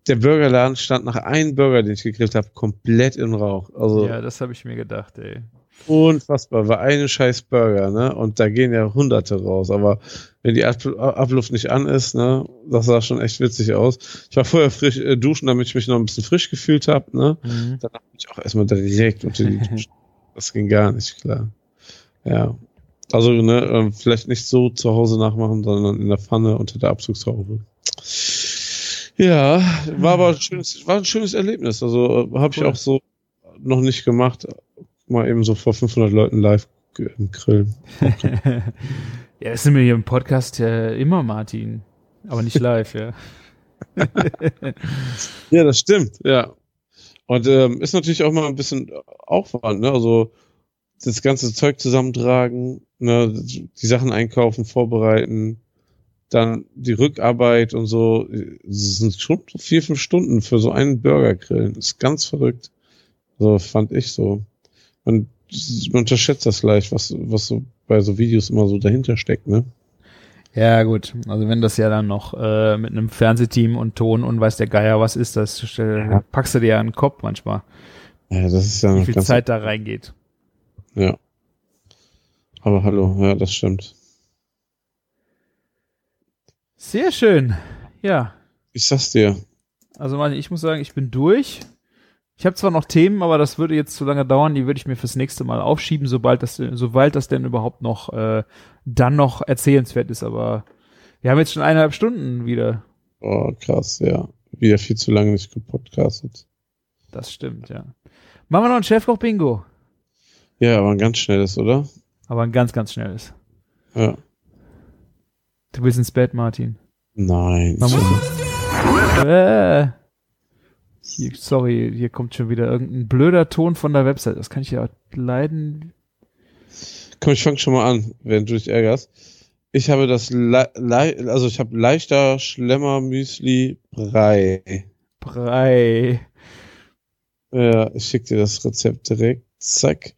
Der Burgerladen stand nach einem Burger, den ich gegrillt habe, komplett in Rauch. Also Ja, das habe ich mir gedacht, ey. unfassbar, war eine scheiß Burger, ne? Und da gehen ja Hunderte raus. Aber wenn die Ab Abluft nicht an ist, ne, das sah schon echt witzig aus. Ich war vorher frisch äh, duschen, damit ich mich noch ein bisschen frisch gefühlt habe, ne? Mhm. Danach bin ich auch erstmal direkt unter die Dusche. Das ging gar nicht, klar. Ja. Also, ne, ähm, vielleicht nicht so zu Hause nachmachen, sondern in der Pfanne unter der Abzugshaube. Ja, war aber ein schönes, war ein schönes Erlebnis. Also habe ich Cool. auch so noch nicht gemacht. Mal eben so vor 500 Leuten live im Grillen. ja, das sind wir hier im Podcast ja immer, Martin. Aber nicht live, ja. Ja, das stimmt, ja. Und ähm, ist natürlich auch mal ein bisschen Aufwand, ne? Also das ganze Zeug zusammentragen, ne? die Sachen einkaufen, vorbereiten, dann die Rückarbeit und so. Das sind schon vier, fünf Stunden für so einen Burger grillen. Das ist ganz verrückt. So fand ich so. Man, man unterschätzt das leicht, was, was so bei so Videos immer so dahinter steckt, ne? Ja, gut. Also wenn das ja dann noch äh, mit einem Fernsehteam und Ton und weiß der Geier was ist, das stell, Ja. packst du dir ja den Kopf manchmal, Ja, das ist ja wie viel Zeit da reingeht. Ja. Aber hallo, ja, das stimmt. Sehr schön. Ja. Ich sag's dir. Also Martin, ich muss sagen, ich bin durch. Ich habe zwar noch Themen, aber das würde jetzt zu lange dauern. Die würde ich mir fürs nächste Mal aufschieben, sobald das, sobald das denn überhaupt noch äh, dann noch erzählenswert ist. Aber wir haben jetzt schon eineinhalb Stunden wieder. Oh, krass, ja. Wieder viel zu lange nicht gepodcastet. Das stimmt, ja. Machen wir noch ein Chefkoch-Bingo. Ja, aber ein ganz schnelles, oder? Aber ein ganz, ganz schnelles. Ja. Du willst ins Bett, Martin. Nein. Man muss, äh, hier, sorry, hier kommt schon wieder irgendein blöder Ton von der Website. Das kann ich ja leiden. Komm, ich fang schon mal an, während du dich ärgerst. Ich habe das, Le Le also ich habe leichter Schlemmer Müsli Brei. Brei. Ja, ich schick dir das Rezept direkt. Zack.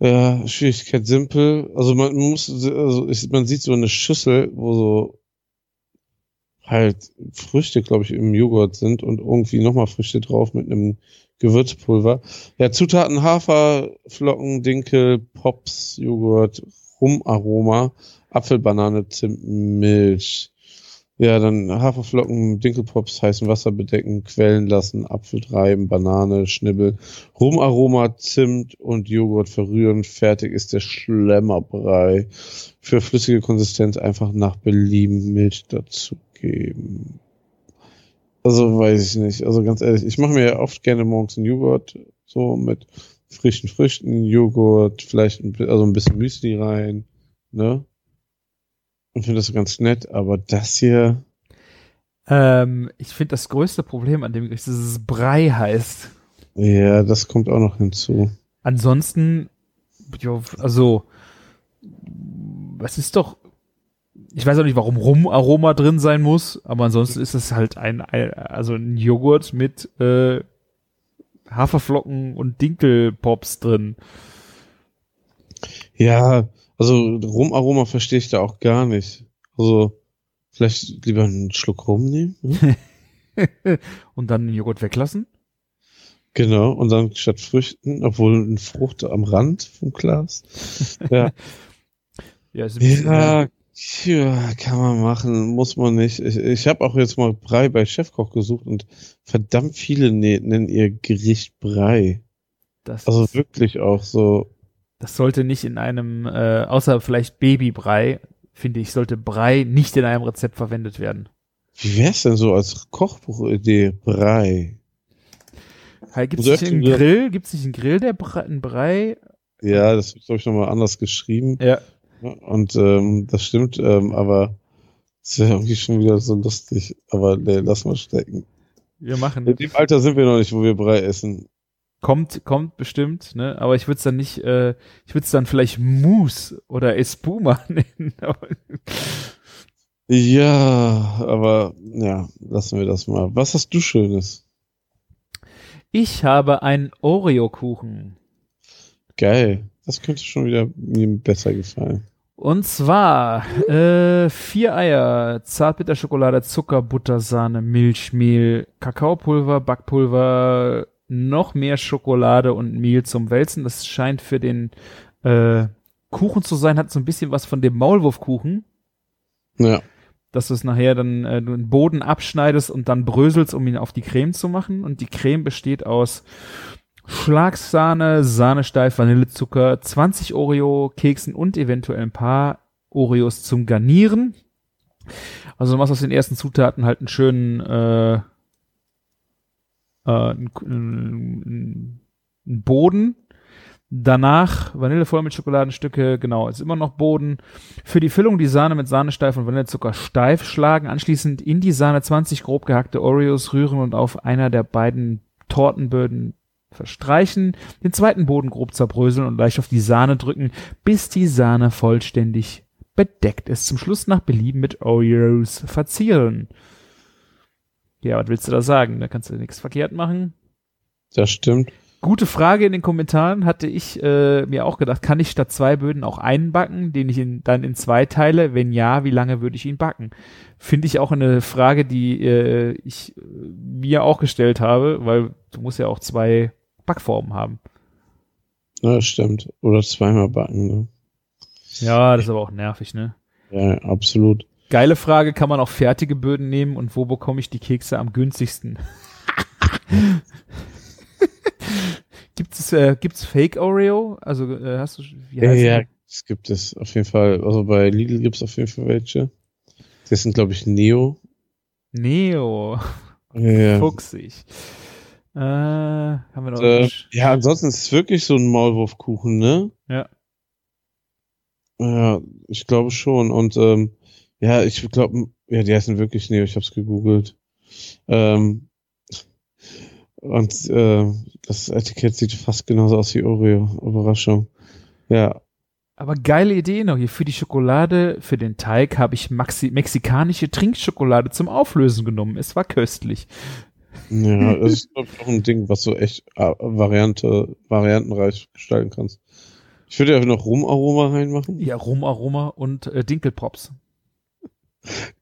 Ja, Schwierigkeit simpel. Also man muss, also ich, man sieht so eine Schüssel, wo so halt Früchte, glaube ich, im Joghurt sind und irgendwie nochmal Früchte drauf mit einem Gewürzpulver. Ja, Zutaten Haferflocken, Dinkel, Pops, Joghurt, Rumaroma, Apfelbanane, Zimt, Milch. Ja, dann Haferflocken, Dinkelpops, heißen Wasser bedecken, quellen lassen, Apfel treiben, Banane, Schnibbel, Rumaroma, Zimt und Joghurt verrühren. Fertig ist der Schlemmerbrei. Für flüssige Konsistenz einfach nach Belieben Milch dazugeben. Also weiß ich nicht. Also ganz ehrlich, ich mache mir ja oft gerne morgens einen Joghurt, so mit frischen Früchten, Joghurt, vielleicht ein, also ein bisschen Müsli rein, ne? Und finde das ganz nett, aber das hier, Ähm, ich finde das größte Problem an dem Gericht, dass es Brei heißt. ja, das kommt auch noch hinzu. Ansonsten, also, was ist doch, ich weiß auch nicht, warum Rumaroma drin sein muss, aber ansonsten ist es halt ein, ein also ein Joghurt mit äh, Haferflocken und Dinkelpops drin. Ja, also Rumaroma verstehe ich da auch gar nicht. Also vielleicht lieber einen Schluck Rum nehmen. Hm? und dann den Joghurt weglassen. Genau, und dann statt Früchten, obwohl eine Frucht am Rand vom Glas. Ja, Ja, ist ja, ja, kann man machen, muss man nicht. Ich, ich habe auch jetzt mal Brei bei Chefkoch gesucht und verdammt viele ne- nennen ihr Gericht Brei. das, Also wirklich auch so. Das sollte nicht in einem, äh, außer vielleicht Babybrei, finde ich, sollte Brei nicht in einem Rezept verwendet werden. Wie wär's denn so als Kochbuchidee Brei? Gibt es nicht einen Grill? Gibt es nicht einen Grill, der Brei, ein Brei? Ja, das wird, glaube ich, nochmal anders geschrieben. Ja. Ja, Und ähm, das stimmt, ähm, aber es wäre irgendwie schon wieder so lustig. Aber nee, lass mal stecken. Wir machen. In dem Alter sind wir noch nicht, wo wir Brei essen. Kommt, kommt bestimmt, ne? Aber ich würde es dann nicht, äh, ich würde es dann vielleicht Mousse oder Espuma nennen. Ja, aber ja, lassen wir das mal. Was hast du Schönes? ich habe einen Oreo-Kuchen. Geil. Das könnte schon wieder mir besser gefallen. Und zwar äh, vier Eier, Zartbitterschokolade, Zucker, Butter, Sahne, Milch, Mehl, Kakaopulver, Backpulver, noch mehr Schokolade und Mehl zum Wälzen. Das scheint für den äh, Kuchen zu sein, hat so ein bisschen was von dem Maulwurfkuchen. Ja. Dass du es nachher dann äh, du den Boden abschneidest und dann bröselst, um ihn auf die Creme zu machen. Und die Creme besteht aus Schlagsahne, Sahnesteif, Vanillezucker, 20 Oreo-Keksen und eventuell ein paar Oreos zum Garnieren. Also du machst aus den ersten Zutaten halt einen schönen äh, äh, einen, einen, Boden. Danach Vanillevollmilchschokoladenstücke, genau, ist immer noch Boden. Für die Füllung die Sahne mit Sahnesteif und Vanillezucker steif schlagen. Anschließend in die Sahne 20 grob gehackte Oreos rühren und auf einer der beiden Tortenböden verstreichen, den zweiten Boden grob zerbröseln und leicht auf die Sahne drücken, bis die Sahne vollständig bedeckt ist. Zum Schluss nach Belieben mit Oreos verzieren. Ja, was willst du da sagen? Da kannst du nichts verkehrt machen. Das stimmt. Gute Frage in den Kommentaren hatte ich äh, mir auch gedacht, kann ich statt zwei Böden auch einen backen, den ich in, dann in zwei teile? Wenn ja, wie lange würde ich ihn backen? Finde ich auch eine Frage, die äh, ich äh, mir auch gestellt habe, weil du musst ja auch zwei Backformen haben. Ja, das stimmt. Oder zweimal backen, ne? Ja, das ist aber auch nervig, ne? Ja, absolut. Geile Frage, kann man auch fertige Böden nehmen und wo bekomme ich die Kekse am günstigsten? gibt es äh, gibt's Fake Oreo? Also äh, hast du wie heißt ja, ja, es gibt es auf jeden Fall. Also bei Lidl gibt es auf jeden Fall welche. Das sind glaube ich Neo. Neo. Ja. Fuchsig. Äh, haben wir noch äh, ja, ansonsten ist es wirklich so ein Maulwurfkuchen, ne? Ja. Ja, ich glaube schon. Und ähm, ja, ich glaube, ja, die heißen wirklich Neo, ich habe es gegoogelt. Ähm, und äh, das Etikett sieht fast genauso aus wie Oreo. Überraschung. Ja. Aber geile Idee noch hier. Für die Schokolade, für den Teig habe ich Maxi mexikanische Trinkschokolade zum Auflösen genommen. Es war köstlich. Ja, das ist glaube ich auch ein Ding, was du echt äh, Variante, variantenreich gestalten kannst. Ich würde ja noch Rumaroma reinmachen. Ja, Rumaroma und äh, Dinkelpops.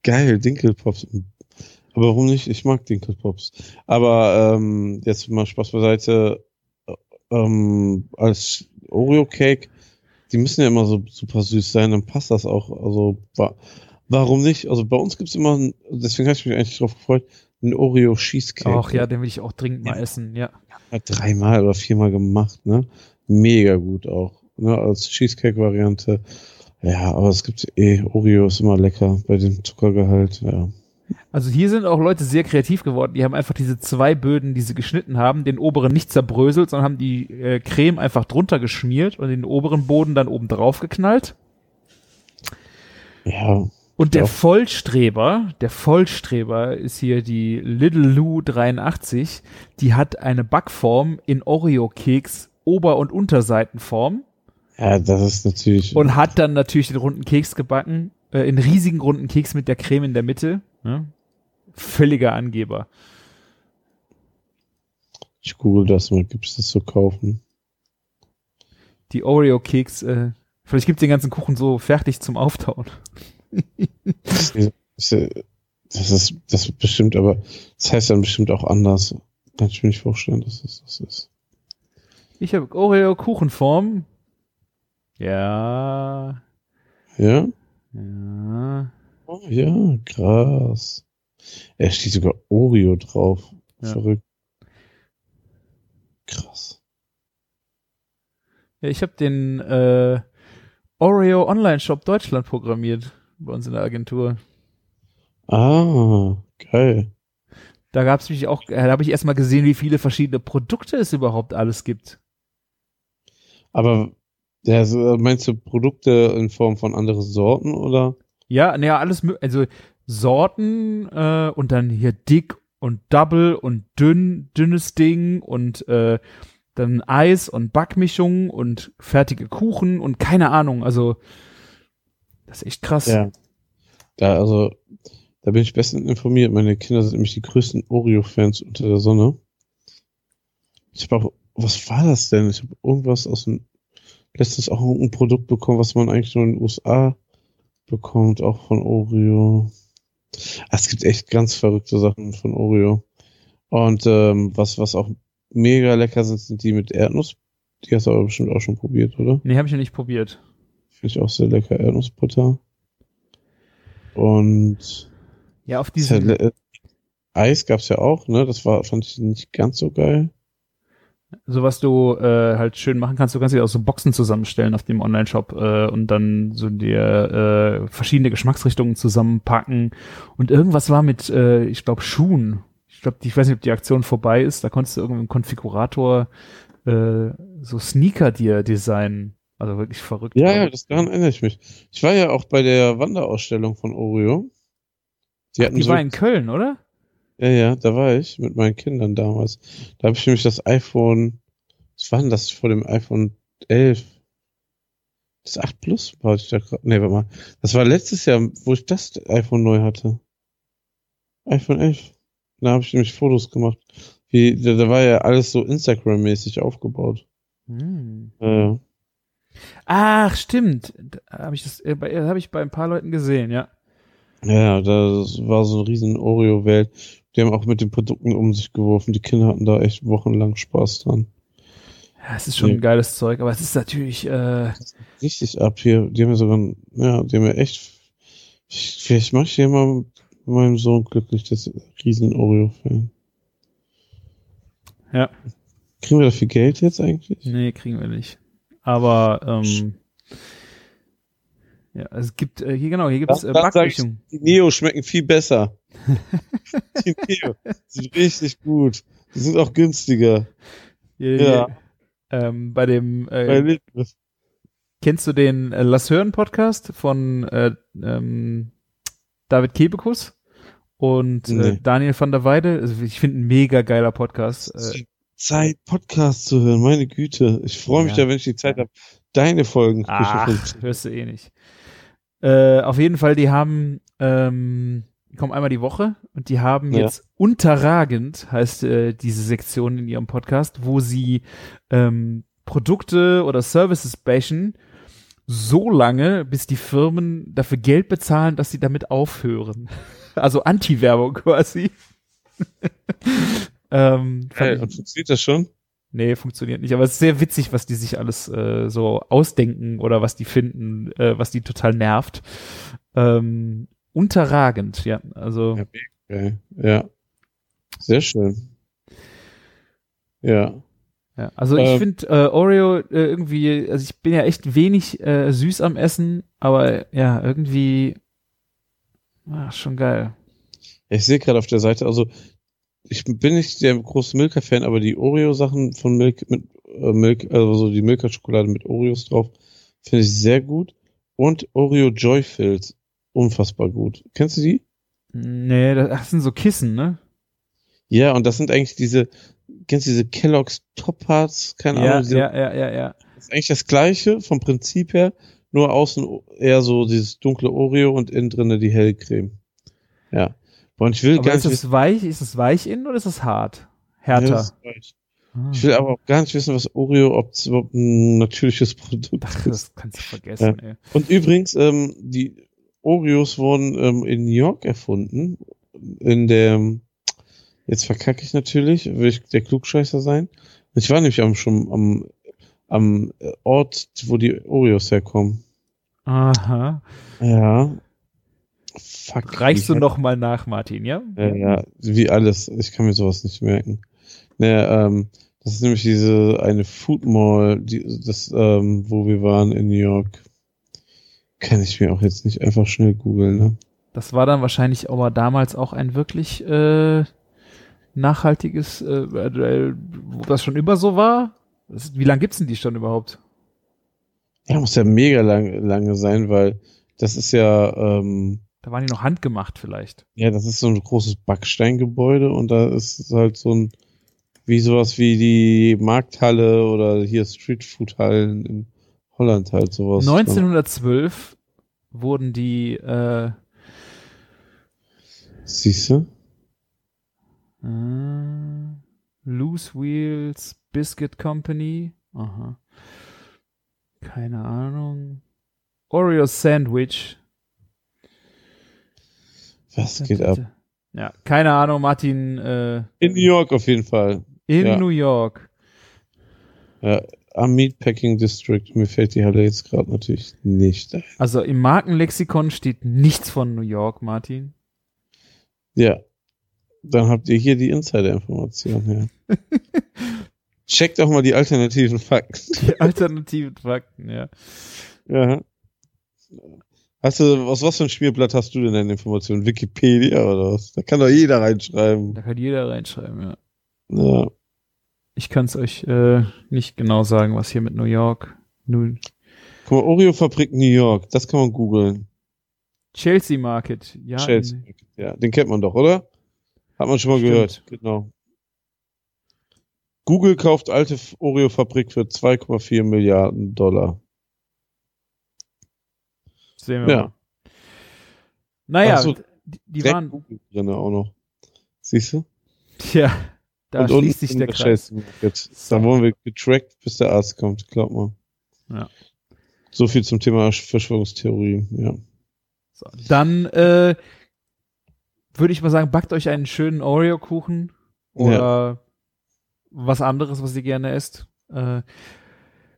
Geil, Dinkelpops. Aber warum nicht? Ich mag Dinkelpops. Aber ähm, jetzt mal Spaß beiseite. Ähm, als Oreo-Cake, die müssen ja immer so super süß sein, dann passt das auch. Also wa warum nicht? Also bei uns gibt's immer, deswegen habe ich mich eigentlich drauf gefreut, einen Oreo Cheesecake. Ach ja, den will ich auch dringend mal ja. essen, ja. Hat dreimal oder viermal gemacht, ne? Mega gut auch. Ne? Als Cheesecake-Variante. Ja, aber es gibt eh, Oreo ist immer lecker bei dem Zuckergehalt, ja. Also hier sind auch Leute sehr kreativ geworden. Die haben einfach diese zwei Böden, die sie geschnitten haben, den oberen nicht zerbröselt, sondern haben die äh, Creme einfach drunter geschmiert und den oberen Boden dann oben drauf geknallt. Ja. Und der Vollstreber, der Vollstreber ist hier die Little Lou 83. Die hat eine Backform in Oreo-Keks Ober- und Unterseitenform. Ja, das ist natürlich. Und hat dann natürlich den runden Keks gebacken, äh, in riesigen runden Keks mit der Creme in der Mitte. Ne? Völliger Angeber. Ich google das mal, gibt es das zu kaufen? Die Oreo-Keks, äh, vielleicht gibt es den ganzen Kuchen so fertig zum Auftauen. das, ist, das ist, das ist bestimmt, aber das heißt dann bestimmt auch anders. Kann ich mir nicht vorstellen, dass das das ist. Ich habe Oreo-Kuchenform. Ja. Ja? Ja. Oh, ja, krass. Er steht sogar Oreo drauf. Ja. Verrückt. Krass. Ja, ich habe den äh, Oreo Online Shop Deutschland programmiert bei uns in der Agentur. Ah, geil. Da gab es mich auch, da habe ich erstmal gesehen, wie viele verschiedene Produkte es überhaupt alles gibt. Aber ja, meinst du Produkte in Form von anderen Sorten oder? Ja, naja, alles, also Sorten äh, und dann hier dick und double und dünn, dünnes Ding und äh, dann Eis und Backmischung und fertige Kuchen und keine Ahnung, also das ist echt krass. Ja. Da, also, da bin ich bestens informiert. Meine Kinder sind nämlich die größten Oreo-Fans unter der Sonne. Ich habe auch, was war das denn? Ich habe irgendwas aus dem letztens auch ein Produkt bekommen, was man eigentlich nur in den USA bekommt, auch von Oreo. Ah, Es gibt echt ganz verrückte Sachen von Oreo. Und ähm, was, was auch mega lecker sind, sind die mit Erdnuss. Die hast du aber bestimmt auch schon probiert, oder? Nee, habe ich noch nicht probiert. Finde ich auch sehr lecker, Erdnussbutter. Und Ja, auf ja äh, Eis gab's ja auch, ne? Das war, fand ich nicht ganz so geil. So was du äh, halt schön machen kannst, du kannst dir auch so Boxen zusammenstellen auf dem Online-Shop äh, und dann so dir äh, verschiedene Geschmacksrichtungen zusammenpacken. Und irgendwas war mit, äh, ich glaube, Schuhen. Ich glaube, ich weiß nicht, ob die Aktion vorbei ist. Da konntest du irgendwie im Konfigurator äh, so Sneaker dir designen. Also wirklich verrückt. Ja, ja, das daran erinnere ich mich. Ich war ja auch bei der Wanderausstellung von Oreo. Die hatten Die so, war in Köln, oder? Ja, ja, da war ich mit meinen Kindern damals. Da habe ich nämlich das iPhone, was war denn das vor dem iPhone 11? Das 8 Plus war ich da gerade. Nee, warte mal. Das war letztes Jahr, wo ich das iPhone neu hatte. iPhone 11. Da habe ich nämlich Fotos gemacht. Wie, da, da war ja alles so Instagram-mäßig aufgebaut. Hm. Äh, Ach, stimmt. Da habe ich das, äh, bei- äh, habe ich bei ein paar Leuten gesehen, ja. Ja, das war so eine riesen Oreo-Welt. Die haben auch mit den Produkten um sich geworfen. Die Kinder hatten da echt wochenlang Spaß dran. Ja, es ist schon Ja. ein geiles Zeug, aber es ist natürlich, äh, Richtig ab hier. Die haben ja sogar, ja, die haben ja echt, ich, vielleicht mache ich hier mal mit meinem Sohn glücklich, das riesen Oreo-Fan. Ja. Kriegen wir dafür Geld jetzt eigentlich? nee, kriegen wir nicht. Aber, ähm, ja, es gibt, äh, hier genau, hier gibt es äh, Backmischung. Die Neo schmecken viel besser. die Neo sind richtig gut. Die sind auch günstiger. Ja. hier, ähm, bei dem, Bei äh, Lidl. kennst du den äh, Lass hören Podcast von äh, ähm, David Kebekus und äh, Nee. Daniel van der Weide? Also ich finde ein mega geiler Podcast. Äh, Zeit, Podcast zu hören, meine Güte. Ich freue mich Ja. ja, wenn ich die Zeit habe, deine Folgen Ach, hörst du eh nicht. Äh, auf jeden Fall, die haben, ähm, die kommen einmal die Woche und die haben Ja. jetzt unterragend, heißt äh, diese Sektion in ihrem Podcast, wo sie ähm, Produkte oder Services bashen, so lange, bis die Firmen dafür Geld bezahlen, dass sie damit aufhören. Also Anti-Werbung quasi. ähm, Hey, funktioniert das schon? Nee, funktioniert nicht. Aber es ist sehr witzig, was die sich alles äh, so ausdenken oder was die finden, äh, was die total nervt. Ähm, unterragend, ja. Also Ja, Okay. Ja. Sehr schön. Ja. ja. Also ich Ähm. finde äh, Oreo äh, irgendwie, also ich bin ja echt wenig äh, süß am Essen, aber ja, irgendwie ah, schon geil. Ich sehe gerade auf der Seite, also ich bin nicht der große Milka-Fan, aber die Oreo-Sachen von Milk mit äh, Milk, also so die Milka-Schokolade mit Oreos drauf, finde ich sehr gut. Und Oreo Joy Fills, unfassbar gut. Kennst du die? Nee, das sind so Kissen, ne? Ja, und das sind eigentlich diese, kennst du diese Kellogg's Top Hearts? Keine Ja, Ahnung, ja, ja, ja, ja. das ist eigentlich das gleiche vom Prinzip her, nur außen eher so dieses dunkle Oreo und innen drinne die helle Ja. Und ich will Aber gar ist nicht das weich, ist das weich innen oder ist das hart? Härter. Ja. Ah. Ich will aber auch gar nicht wissen, was Oreo, ob es überhaupt ein natürliches Produkt Ach, ist. das kannst du vergessen, ey. Und übrigens, ähm, die Oreos wurden ähm, in New York erfunden. In der, jetzt verkacke ich natürlich, will ich der Klugscheißer sein. Ich war nämlich am, schon am, am Ort, wo die Oreos herkommen. Aha. Ja. Fuck. Reichst du wie- noch mal nach, Martin, ja? Ja, ja, wie alles. Ich kann mir sowas nicht merken. Naja, ähm, das ist nämlich diese eine Food Mall, die, das, ähm, wo wir waren in New York. Kann ich mir auch jetzt nicht einfach schnell googeln, ne? Das war dann wahrscheinlich aber damals auch ein wirklich äh, nachhaltiges, äh, äh, wo das schon immer so war. Das, wie lange gibt's denn die schon überhaupt? Ja, muss ja mega lang, lange sein, weil das ist ja, ähm, Da waren die noch handgemacht vielleicht. ja, das ist so ein großes Backsteingebäude und da ist halt so ein, wie sowas wie die Markthalle oder hier Streetfood-Hallen in Holland halt sowas. 1912 wurden die äh, Siehst du? äh, Loose Wheels Biscuit Company. Aha. Keine Ahnung. Oreo Sandwich. Was geht ab? Ja, keine Ahnung, Martin. Äh, In New York auf jeden Fall. in Ja. New York. Ja, am Meatpacking District. Mir fällt die Halle jetzt gerade natürlich nicht ein. Also im Markenlexikon steht nichts von New York, Martin. Ja. Dann habt ihr hier die Insider-Information, ja. Checkt auch mal die alternativen Fakten. Die alternativen Fakten, ja. Ja. Hast du, aus was für ein Schmierblatt hast du denn deine Informationen? Wikipedia oder was? Da kann doch jeder reinschreiben. Da kann jeder reinschreiben, ja. Ja. Ich kann es euch äh, nicht genau sagen, was hier mit New York. New Guck mal, Oreo-Fabrik New York, das kann man googeln. Chelsea Market, ja. Chelsea. in- Ja, den kennt man doch, oder? Hat man schon mal Stimmt. gehört. Genau. Google kauft alte Oreo-Fabrik für 2,4 Milliarden Dollar. Sehen wir Ja. mal. Naja, so, die, die waren, Google drin auch noch. Siehst du? ja, da Und schließt sich der Kreis. Da wurden wir getrackt, bis der Arzt kommt, glaub mal. Ja. So viel zum Thema Verschwörungstheorien, ja. So, dann äh, würde ich mal sagen, backt euch einen schönen Oreo-Kuchen oder was anderes, was ihr gerne esst. Äh,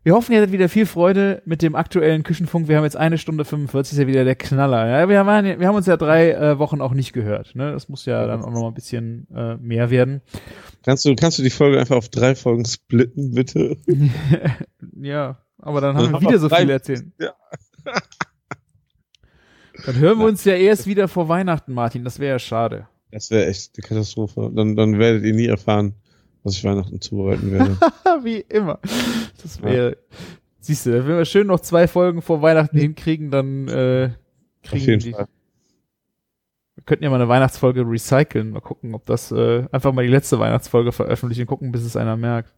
wir hoffen, ihr hattet wieder viel Freude mit dem aktuellen Küchenfunk. Wir haben jetzt eine Stunde 45, ist ja wieder der Knaller. Ja, wir, ja- wir haben uns ja drei äh, Wochen auch nicht gehört. Ne? Das muss ja dann auch noch mal ein bisschen äh, mehr werden. Kannst du, kannst du die Folge einfach auf drei Folgen splitten, bitte? ja, aber dann haben Dann wir haben wieder so viel erzählen. Ja. Dann hören wir uns ja erst wieder vor Weihnachten, Martin. Das wäre ja schade. Das wäre echt eine Katastrophe. Dann, dann werdet ihr nie erfahren, was ich Weihnachten zubereiten werde. Wie immer. Das wäre. Siehst du, wenn wir schön noch zwei Folgen vor Weihnachten hinkriegen, dann äh, auf kriegen jeden die. Fall. Wir könnten ja mal eine Weihnachtsfolge recyceln. Mal gucken, ob das äh, einfach mal die letzte Weihnachtsfolge veröffentlichen, gucken, bis es einer merkt.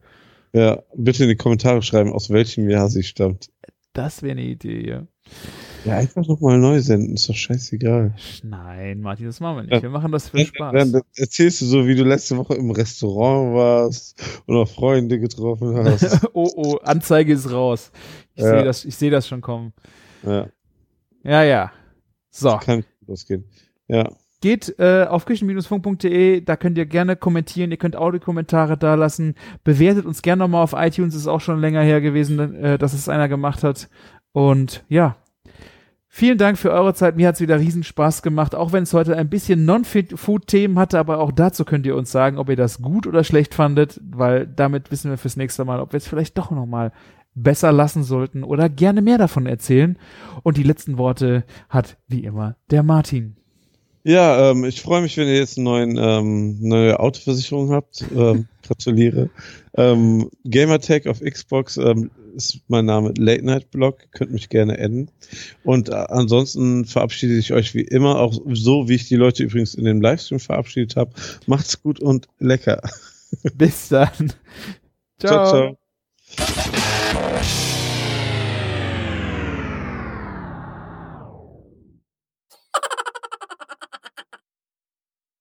Ja, bitte in die Kommentare schreiben, aus welchem Jahr sie stammt. Das wäre eine Idee, ja. Ja, einfach nochmal neu senden, ist doch scheißegal. Nein, Martin, das machen wir nicht. Wir machen das für Dann, Spaß. dann, dann erzählst du so, wie du letzte Woche im Restaurant warst und auch Freunde getroffen hast. oh, oh, Anzeige ist raus. Ich Ja. sehe das, ich sehe das schon kommen. ja, Ja, ja. So. kann nicht gut losgehen. Ja, Geht äh, auf küchen-funk.de, da könnt ihr gerne kommentieren, ihr könnt Audiokommentare da lassen, bewertet uns gerne nochmal auf iTunes, ist auch schon länger her gewesen, äh, dass es einer gemacht hat. Und ja, vielen Dank für eure Zeit, mir hat es wieder riesen Spaß gemacht, auch wenn es heute ein bisschen Non-Food-Themen hatte, aber auch dazu könnt ihr uns sagen, ob ihr das gut oder schlecht fandet, weil damit wissen wir fürs nächste Mal, ob wir es vielleicht doch nochmal besser lassen sollten oder gerne mehr davon erzählen. Und die letzten Worte hat wie immer der Martin. Ja ähm, ich freue mich, wenn ihr jetzt einen neuen, ähm, neue Autoversicherung habt. Ähm, gratuliere. Ähm, Gamertag auf Xbox ähm, ist mein Name Late Night Blog. Könnt mich gerne adden. Und äh, ansonsten verabschiede ich euch wie immer, auch so wie ich die Leute übrigens in dem Livestream verabschiedet habe. Macht's gut und lecker. Bis dann. ciao. ciao.